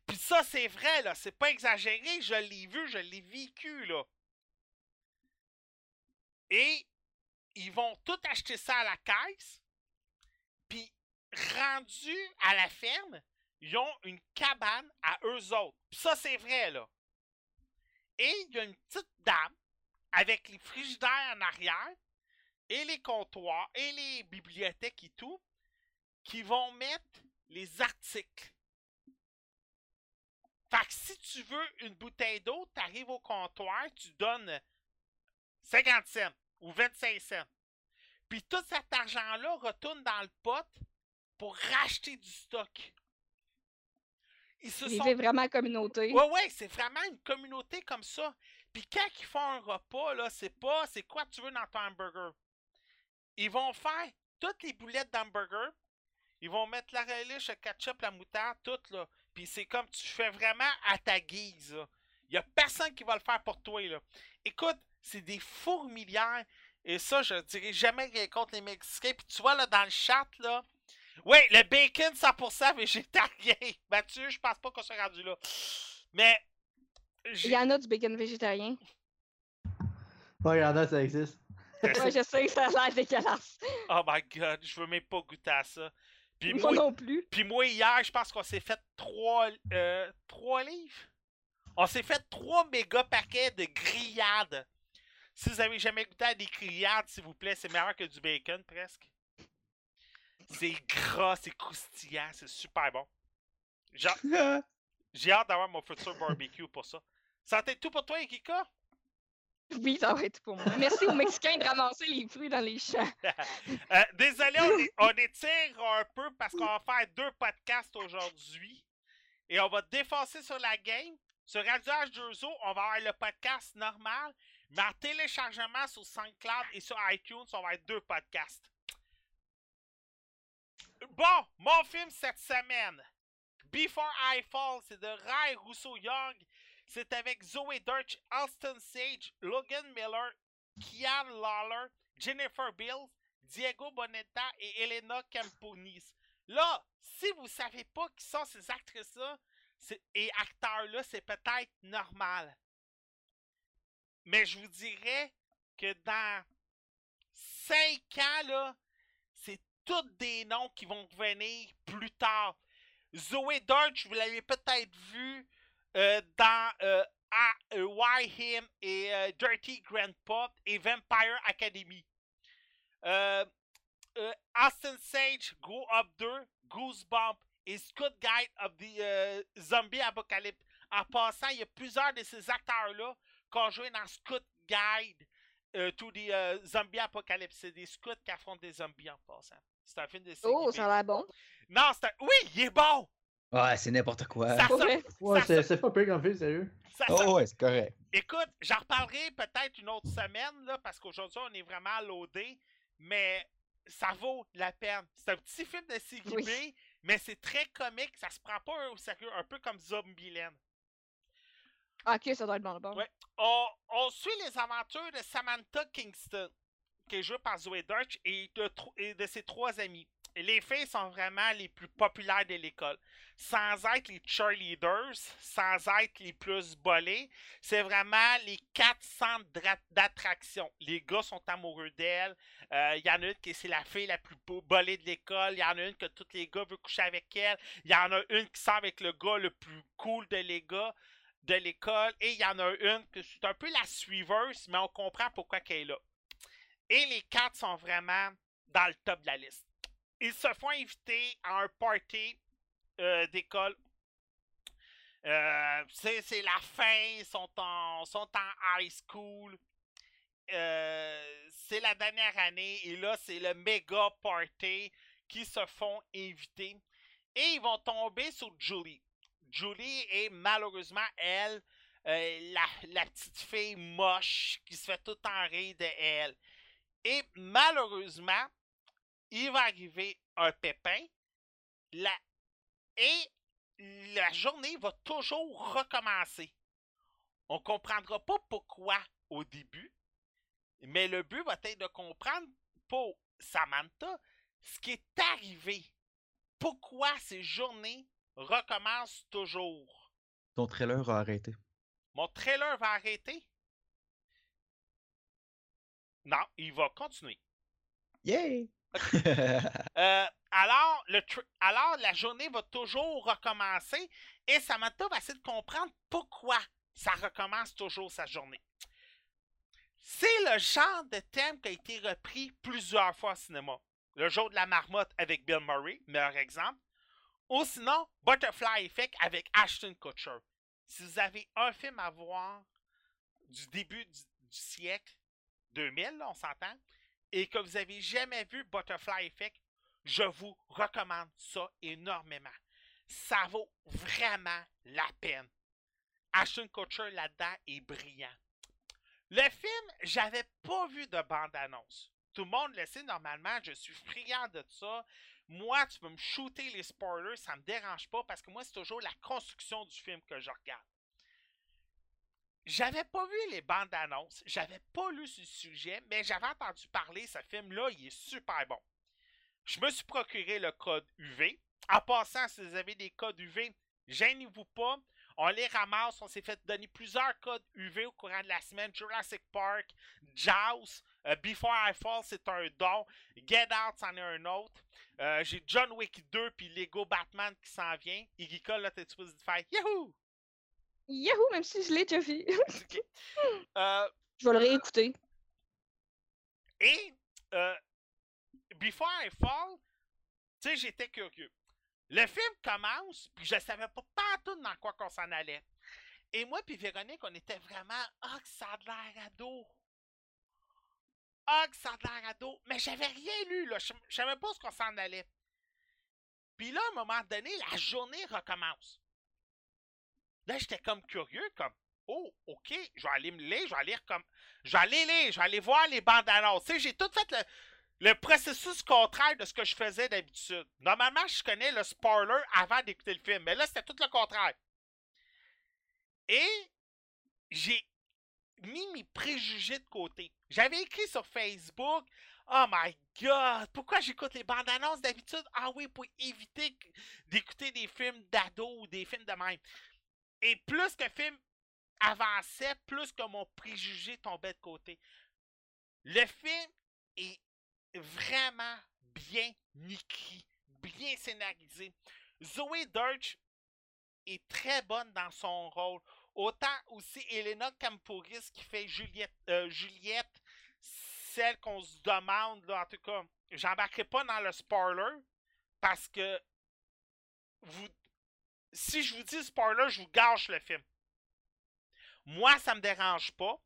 Puis ça, c'est vrai, là. C'est pas exagéré. Je l'ai vu, je l'ai vécu, là. Et ils vont tout acheter ça à la caisse. Puis, rendu à la ferme, ils ont une cabane à eux autres. Puis ça, c'est vrai, là. Et il y a une petite dame avec les frigidaires en arrière et les comptoirs et les bibliothèques et tout qui vont mettre les articles. Fait que si tu veux une bouteille d'eau, tu arrives au comptoir, tu donnes 50 cents ou 25 cents. Puis tout cet argent-là retourne dans le pot pour racheter du stock. Ils se sont vraiment en communauté. Ouais, ouais, c'est vraiment une communauté comme ça. Puis quand ils font un repas, là, c'est pas c'est quoi tu veux dans ton hamburger? Ils vont faire toutes les boulettes d'hamburger. Ils vont mettre la relish, le ketchup, la moutarde, tout là. Puis c'est comme tu fais vraiment à ta guise. là. Il y a personne qui va le faire pour toi là. Écoute, c'est des fourmilières. Et ça, je dirais jamais contre les Mexicains. Puis tu vois là dans le chat là. Oui, le bacon 100% végétarien. [LAUGHS] Mathieu, je pense pas qu'on soit rendu là. Mais. Il y en a du bacon végétarien. Ouais, il y en a, ça existe. Ouais, je sais, ça a l'air dégueulasse. Oh my god, je veux même pas goûter à ça. Puis Moi moi, non plus. puis moi hier, je pense qu'on s'est fait trois, euh, trois livres. On s'est fait trois méga paquets de grillades. Si vous avez jamais goûté à des grillades, s'il vous plaît, c'est meilleur que du bacon presque. C'est gras, c'est croustillant, c'est super bon. J'ai hâte [LAUGHS] d'avoir mon futur barbecue pour ça. Ça a été tout pour toi, Ikika? Oui, ça va être pour moi. Merci aux Mexicains de ramasser les fruits dans les champs. [LAUGHS] Euh, désolé, on, étire un peu parce qu'on va faire deux podcasts aujourd'hui. Et on va défoncer sur la game. Sur Radio H2O, on va avoir le podcast normal. Mais en téléchargement sur SoundCloud et sur iTunes, on va avoir deux podcasts. Bon, mon film cette semaine. Before I Fall, c'est de Ray Rousseau Young. C'est avec Zoe Dirch, Alston Sage, Logan Miller, Kian Lawler, Jennifer Bills, Diego Bonetta et Elena Camponis. Là, si vous savez pas qui sont ces actrices-là et acteurs-là, c'est peut-être normal. Mais je vous dirais que dans 5 ans, là, tous des noms qui vont revenir plus tard. Zoé Deutsch, vous l'avez peut-être vu euh, dans euh, euh, Why Him et euh, Dirty Grandpa et Vampire Academy. Austin Sage, Grow Up 2, Goosebump et Scout Guide of the Zombie Apocalypse. En passant, il y a plusieurs de ces acteurs-là qui ont joué dans Scout Guide to the Zombie Apocalypse. C'est des scouts qui affrontent des zombies en passant. C'est un film de Oh, série ça B. a l'air bon. Non, c'est un... Oui, il est bon! Ouais, c'est n'importe quoi. Ça. Ouais, ça c'est pas pire comme film, sérieux. ça Oh ouais, c'est correct. Écoute, j'en reparlerai peut-être une autre semaine, là, parce qu'aujourd'hui, on est vraiment loadé, mais ça vaut la peine. C'est un petit film de série Oui. B, mais c'est très comique, ça se prend pas au sérieux, un peu comme Zombieland. Ah, ok, ça doit être bon. bon. Ouais. On, on suit les aventures de Samantha Kingston, qui est jouée par Zoe Deutsch, et de, ses trois amis. Les filles sont vraiment les plus populaires de l'école. Sans être les cheerleaders, sans être les plus bolés, c'est vraiment les quatre centres d'attraction. Les gars sont amoureux d'elle. Euh, Il y en a une qui c'est la fille la plus bolée de l'école. Il y en a une que tous les gars veulent coucher avec elle. Il y en a une qui sort avec le gars le plus cool de les gars de l'école. Et il y en a une que c'est un peu la suiveuse, mais on comprend pourquoi qu'elle est là. Et les quatre sont vraiment dans le top de la liste. Ils se font inviter à un party euh, d'école. Euh, c'est la fin, ils sont en, sont en high school. Euh, c'est la dernière année et là c'est le méga party qui se font inviter et ils vont tomber sur Julie. Julie est malheureusement elle la, la petite fille moche qui se fait tout en rire de elle. Et malheureusement, il va arriver un pépin la... et la journée va toujours recommencer. On comprendra pas pourquoi au début, mais le but va être de comprendre pour Samantha ce qui est arrivé. Pourquoi ces journées recommencent toujours. Ton trailer a arrêté. Mon trailer va arrêter? Non, il va continuer. Yay! [LAUGHS] Euh, alors, le alors, la journée va toujours recommencer et Samantha va essayer de comprendre pourquoi ça recommence toujours sa journée. C'est le genre de thème qui a été repris plusieurs fois au cinéma. Le jour de la marmotte avec Bill Murray, meilleur exemple. Ou sinon, Butterfly Effect avec Ashton Kutcher. si vous avez un film à voir du début du, du siècle 2000, là, on s'entend, et que vous avez jamais vu Butterfly Effect, je vous recommande ça énormément. Ça vaut vraiment la peine. Ashton Kutcher là-dedans est brillant. Le film, j'avais pas vu de bande-annonce. Tout le monde le sait normalement, je suis friand de ça. Moi, tu peux me shooter les spoilers, ça me dérange pas parce que moi, c'est toujours la construction du film que je regarde. J'avais pas vu les bandes annonces, j'avais pas lu ce sujet, mais j'avais entendu parler, ce film-là, il est super bon. Je me suis procuré le code UV. En passant, si vous avez des codes UV, gênez-vous pas. On les ramasse, on s'est fait donner plusieurs codes UV au courant de la semaine. Jurassic Park, Jaws, euh, Before I Fall, c'est un don. Get Out, c'en est un autre. Euh, J'ai John Wick 2 puis Lego Batman qui s'en vient. Iggy Cole, là, t'es supposé faire Yahoo! Yahoo, même si je l'ai déjà vu. [LAUGHS] Euh, je vais le réécouter. Et euh, Before I Fall, tu sais, j'étais curieux. Le film commence, puis je savais pas partout dans quoi qu'on s'en allait. Et moi puis Véronique, on était vraiment Ah, que ça a de l'air ado. Ah, que ça a de l'air ado. Mais j'avais rien lu, là. Je je savais pas ce qu'on s'en allait. Puis là, à un moment donné, la journée recommence. Là, j'étais comme curieux, comme Oh, ok, je vais aller me lire, je vais lire comme. Aller lire, aller voir les bandes annonces. Tu sais, j'ai tout fait le, le processus contraire de ce que je faisais d'habitude. Normalement, je connais le spoiler avant d'écouter le film, mais là, c'était tout le contraire. Et j'ai mis mes préjugés de côté. J'avais écrit sur Facebook Oh my god, pourquoi j'écoute les bandes annonces d'habitude? Ah oui, pour éviter d'écouter des films d'ado ou des films de même. Et plus le film avançait, plus que mon préjugé tombait de côté. Le film est vraiment bien écrit, bien scénarisé. Zoé Dirch est très bonne dans son rôle. Autant aussi Elena Campouris qui fait Juliette, euh, Juliette celle qu'on se demande, là, en tout cas, j'embarquerai pas dans le spoiler parce que vous, si je vous dis spoiler, je vous gâche le film. Moi, ça me dérange pas.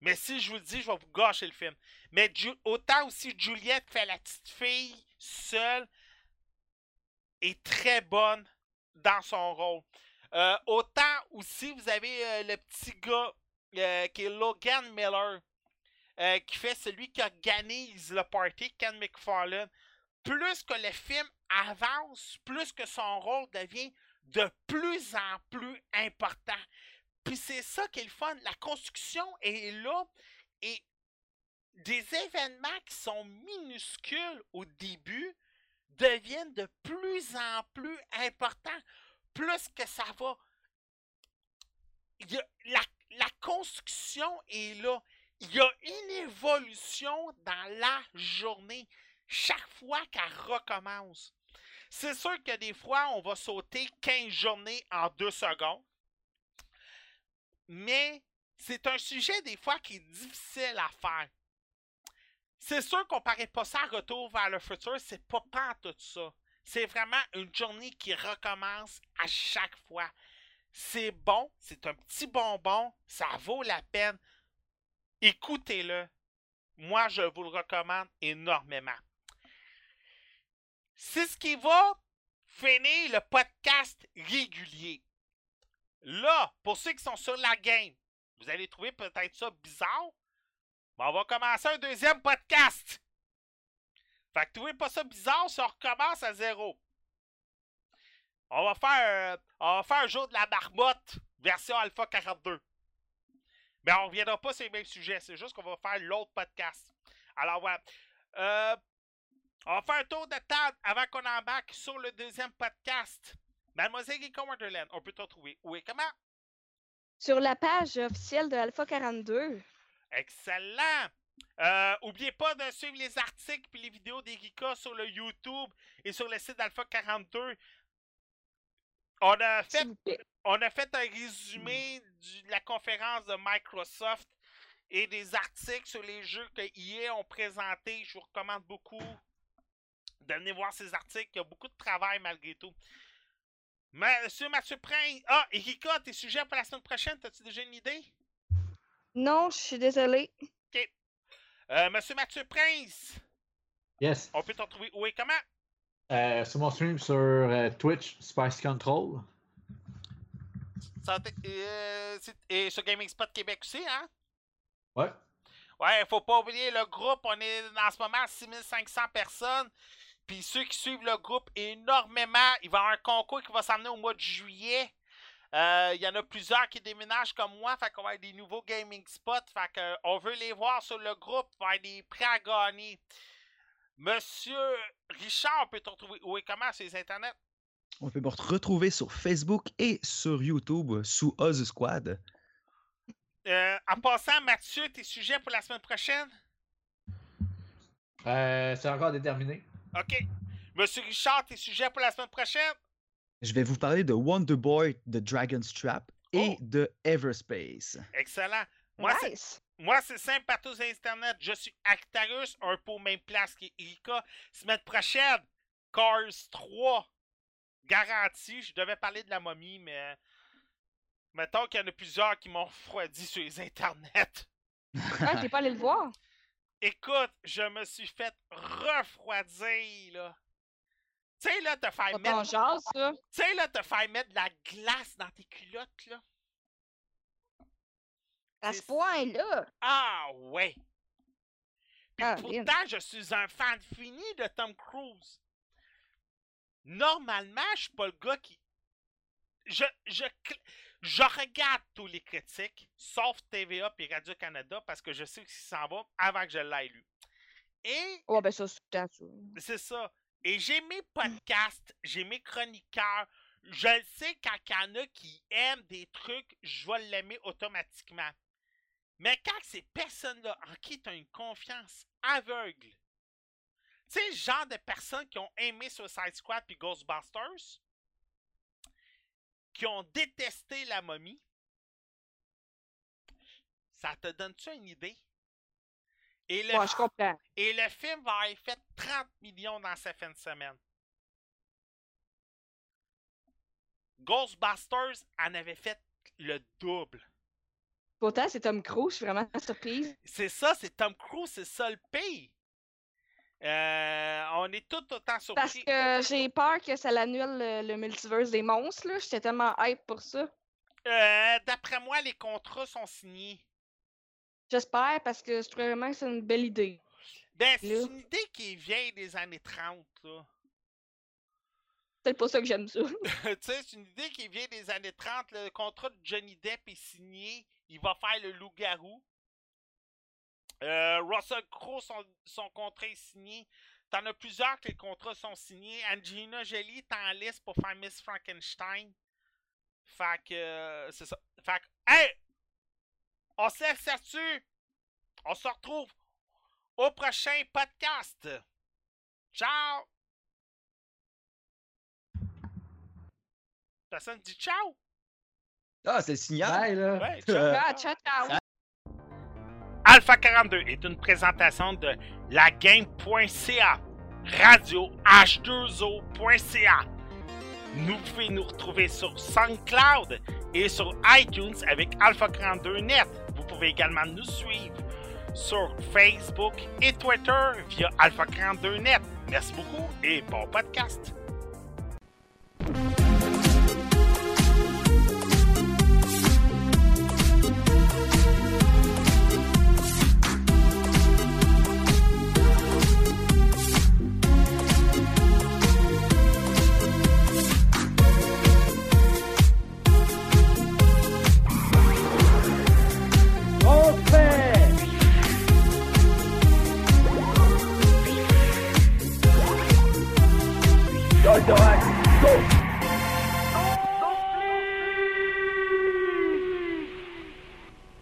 Mais si je vous le dis, je vais vous gâcher le film. Mais autant aussi Juliette fait la petite fille seule est très bonne dans son rôle. Euh, autant aussi, vous avez euh, le petit gars euh, qui est Logan Miller, qui fait celui qui organise le party, Ken McFarlane. Plus que le film avance, plus que son rôle devient de plus en plus important. Puis c'est ça qui est le fun. La construction est là et des événements qui sont minuscules au début deviennent de plus en plus importants. Plus que ça va. La construction est là. Il y a une évolution dans la journée chaque fois qu'elle recommence. C'est sûr que des fois, on va sauter 15 journées en 2 secondes. Mais c'est un sujet des fois qui est difficile à faire. C'est sûr qu'on paraît pas ça retour vers le futur, c'est pas pas tout ça. C'est vraiment une journée qui recommence à chaque fois. C'est bon, c'est un petit bonbon, ça vaut la peine. Écoutez-le. Moi, je vous le recommande énormément. C'est ce qui va finir le podcast régulier. Là, pour ceux qui sont sur la game, vous allez trouver peut-être ça bizarre. Mais on va commencer un deuxième podcast. Fait que trouvez pas ça bizarre si on recommence à zéro. On va faire, euh, on va faire un jour de la marmotte, version Alpha 42. Mais on reviendra pas sur les mêmes sujets, c'est juste qu'on va faire l'autre podcast. Alors voilà. Euh, on va faire un tour de table avant qu'on embarque sur le deuxième podcast. Mademoiselle Geeko Wonderland, on peut te retrouver. Où et comment? Sur la page officielle de Alpha 42. Excellent! Euh, oubliez pas de suivre les articles et les vidéos des Geekas sur le YouTube et sur le site d'Alpha 42. On a fait on a un résumé du- de la conférence de Microsoft et des articles sur les jeux que EA ont présentés. Je vous recommande beaucoup de venir voir ces articles. Il y a beaucoup de travail malgré tout. Monsieur Mathieu Prince. Ah, Erika, tes sujets pour la semaine prochaine, as-tu déjà une idée? Non, je suis désolée. OK. Euh, Monsieur Mathieu Prince, Yes. on peut t'en trouver où et comment? Euh, sur mon stream sur euh, Twitch, Spice Control. Euh, et sur Gaming Spot Québec aussi, hein? Ouais. Ouais, faut pas oublier le groupe. On est en ce moment à 6500 personnes. Puis ceux qui suivent le groupe énormément, il va y avoir un concours qui va s'amener au mois de juillet. Euh, Il y en a plusieurs qui déménagent comme moi. Fait qu'on va avoir des nouveaux gaming spots. Fait que, euh, on veut les voir sur le groupe. Il va y avoir des prix à gagner. Monsieur Richard, on peut te retrouver où et comment sur les internets? On peut me retrouver sur Facebook et sur YouTube sous Oz Squad. Euh, en passant, Mathieu, tes sujets pour la semaine prochaine? Euh, c'est encore déterminé. OK. Monsieur Richard, tes sujets pour la semaine prochaine? Je vais vous parler de Wonder Boy de Dragon's Trap et Oh. de Everspace. Excellent. Moi, c'est nice. Moi, c'est simple à tous les internets. Je suis Actarus, un peu aux mêmes places qu'Erika. Semaine prochaine, Cars 3. Garanti. Je devais parler de la momie, mais. Mettons qu'il y en a plusieurs qui m'ont refroidi sur les internets. Ah, t'es pas allé le voir? Écoute, je me suis fait refroidir, là. Tu sais, là, te faire mettre. Tu sais, là, te faire mettre de la glace dans tes culottes, là. À ce point-là. Ah ouais. Puis Ah, pourtant, je suis un fan fini de Tom Cruise. Normalement, je suis pas le gars qui. Je, je, je regarde tous les critiques, sauf TVA et Radio-Canada, parce que je sais que s'en va avant que je l'aie lu. Et Ouais, ben ça, c'est ça. c'est ça. Et j'ai mes podcasts, j'ai mes chroniqueurs. Je le sais quand il y en a qui aiment des trucs, je vais l'aimer automatiquement. Mais quand ces personnes-là en qui tu as une confiance aveugle, tu sais, le genre de personnes qui ont aimé Suicide Squad puis Ghostbusters, qui ont détesté la momie, ça te donne-tu une idée? Et le Ouais, je comprends. et le film va avoir fait 30 millions dans sa fin de semaine. Ghostbusters en avait fait le double. Pourtant, c'est Tom Cruise, je suis vraiment surprise. C'est ça, c'est Tom Cruise, c'est ça le pays. Euh, on est tout autant Parce surpris. que j'ai peur que ça l'annule le, le multiverse des monstres, là. J'étais tellement hype pour ça. Euh, D'après moi, les contrats sont signés. J'espère parce que je trouve vraiment que c'est une belle idée. Ben, c'est Là. une idée qui vieille des années 30, là. C'est pas ça que j'aime ça. [LAUGHS] tu sais, c'est une idée qui vient des années 30. Le contrat de Johnny Depp est signé. Il va faire le loup-garou. Euh, Russell Crowe, son, son contrat est signé. T'en as plusieurs que les contrats sont signés. Angelina Jolie est en liste pour faire Miss Frankenstein. Fait que, euh, c'est ça. Fait que, hey! On se laisse là-dessus. On se retrouve au prochain podcast. Ciao! Personne dit ciao? Ah, c'est le signal! Bye, là. Ouais, ciao. Ah, ciao, ciao. Alpha 42 est une présentation de lagame.ca, radio h2o.ca. Nous pouvez nous retrouver sur SoundCloud et sur iTunes avec Alpha 42 Net. Vous pouvez également nous suivre sur Facebook et Twitter via Alpha 42 Net. Merci beaucoup et bon podcast.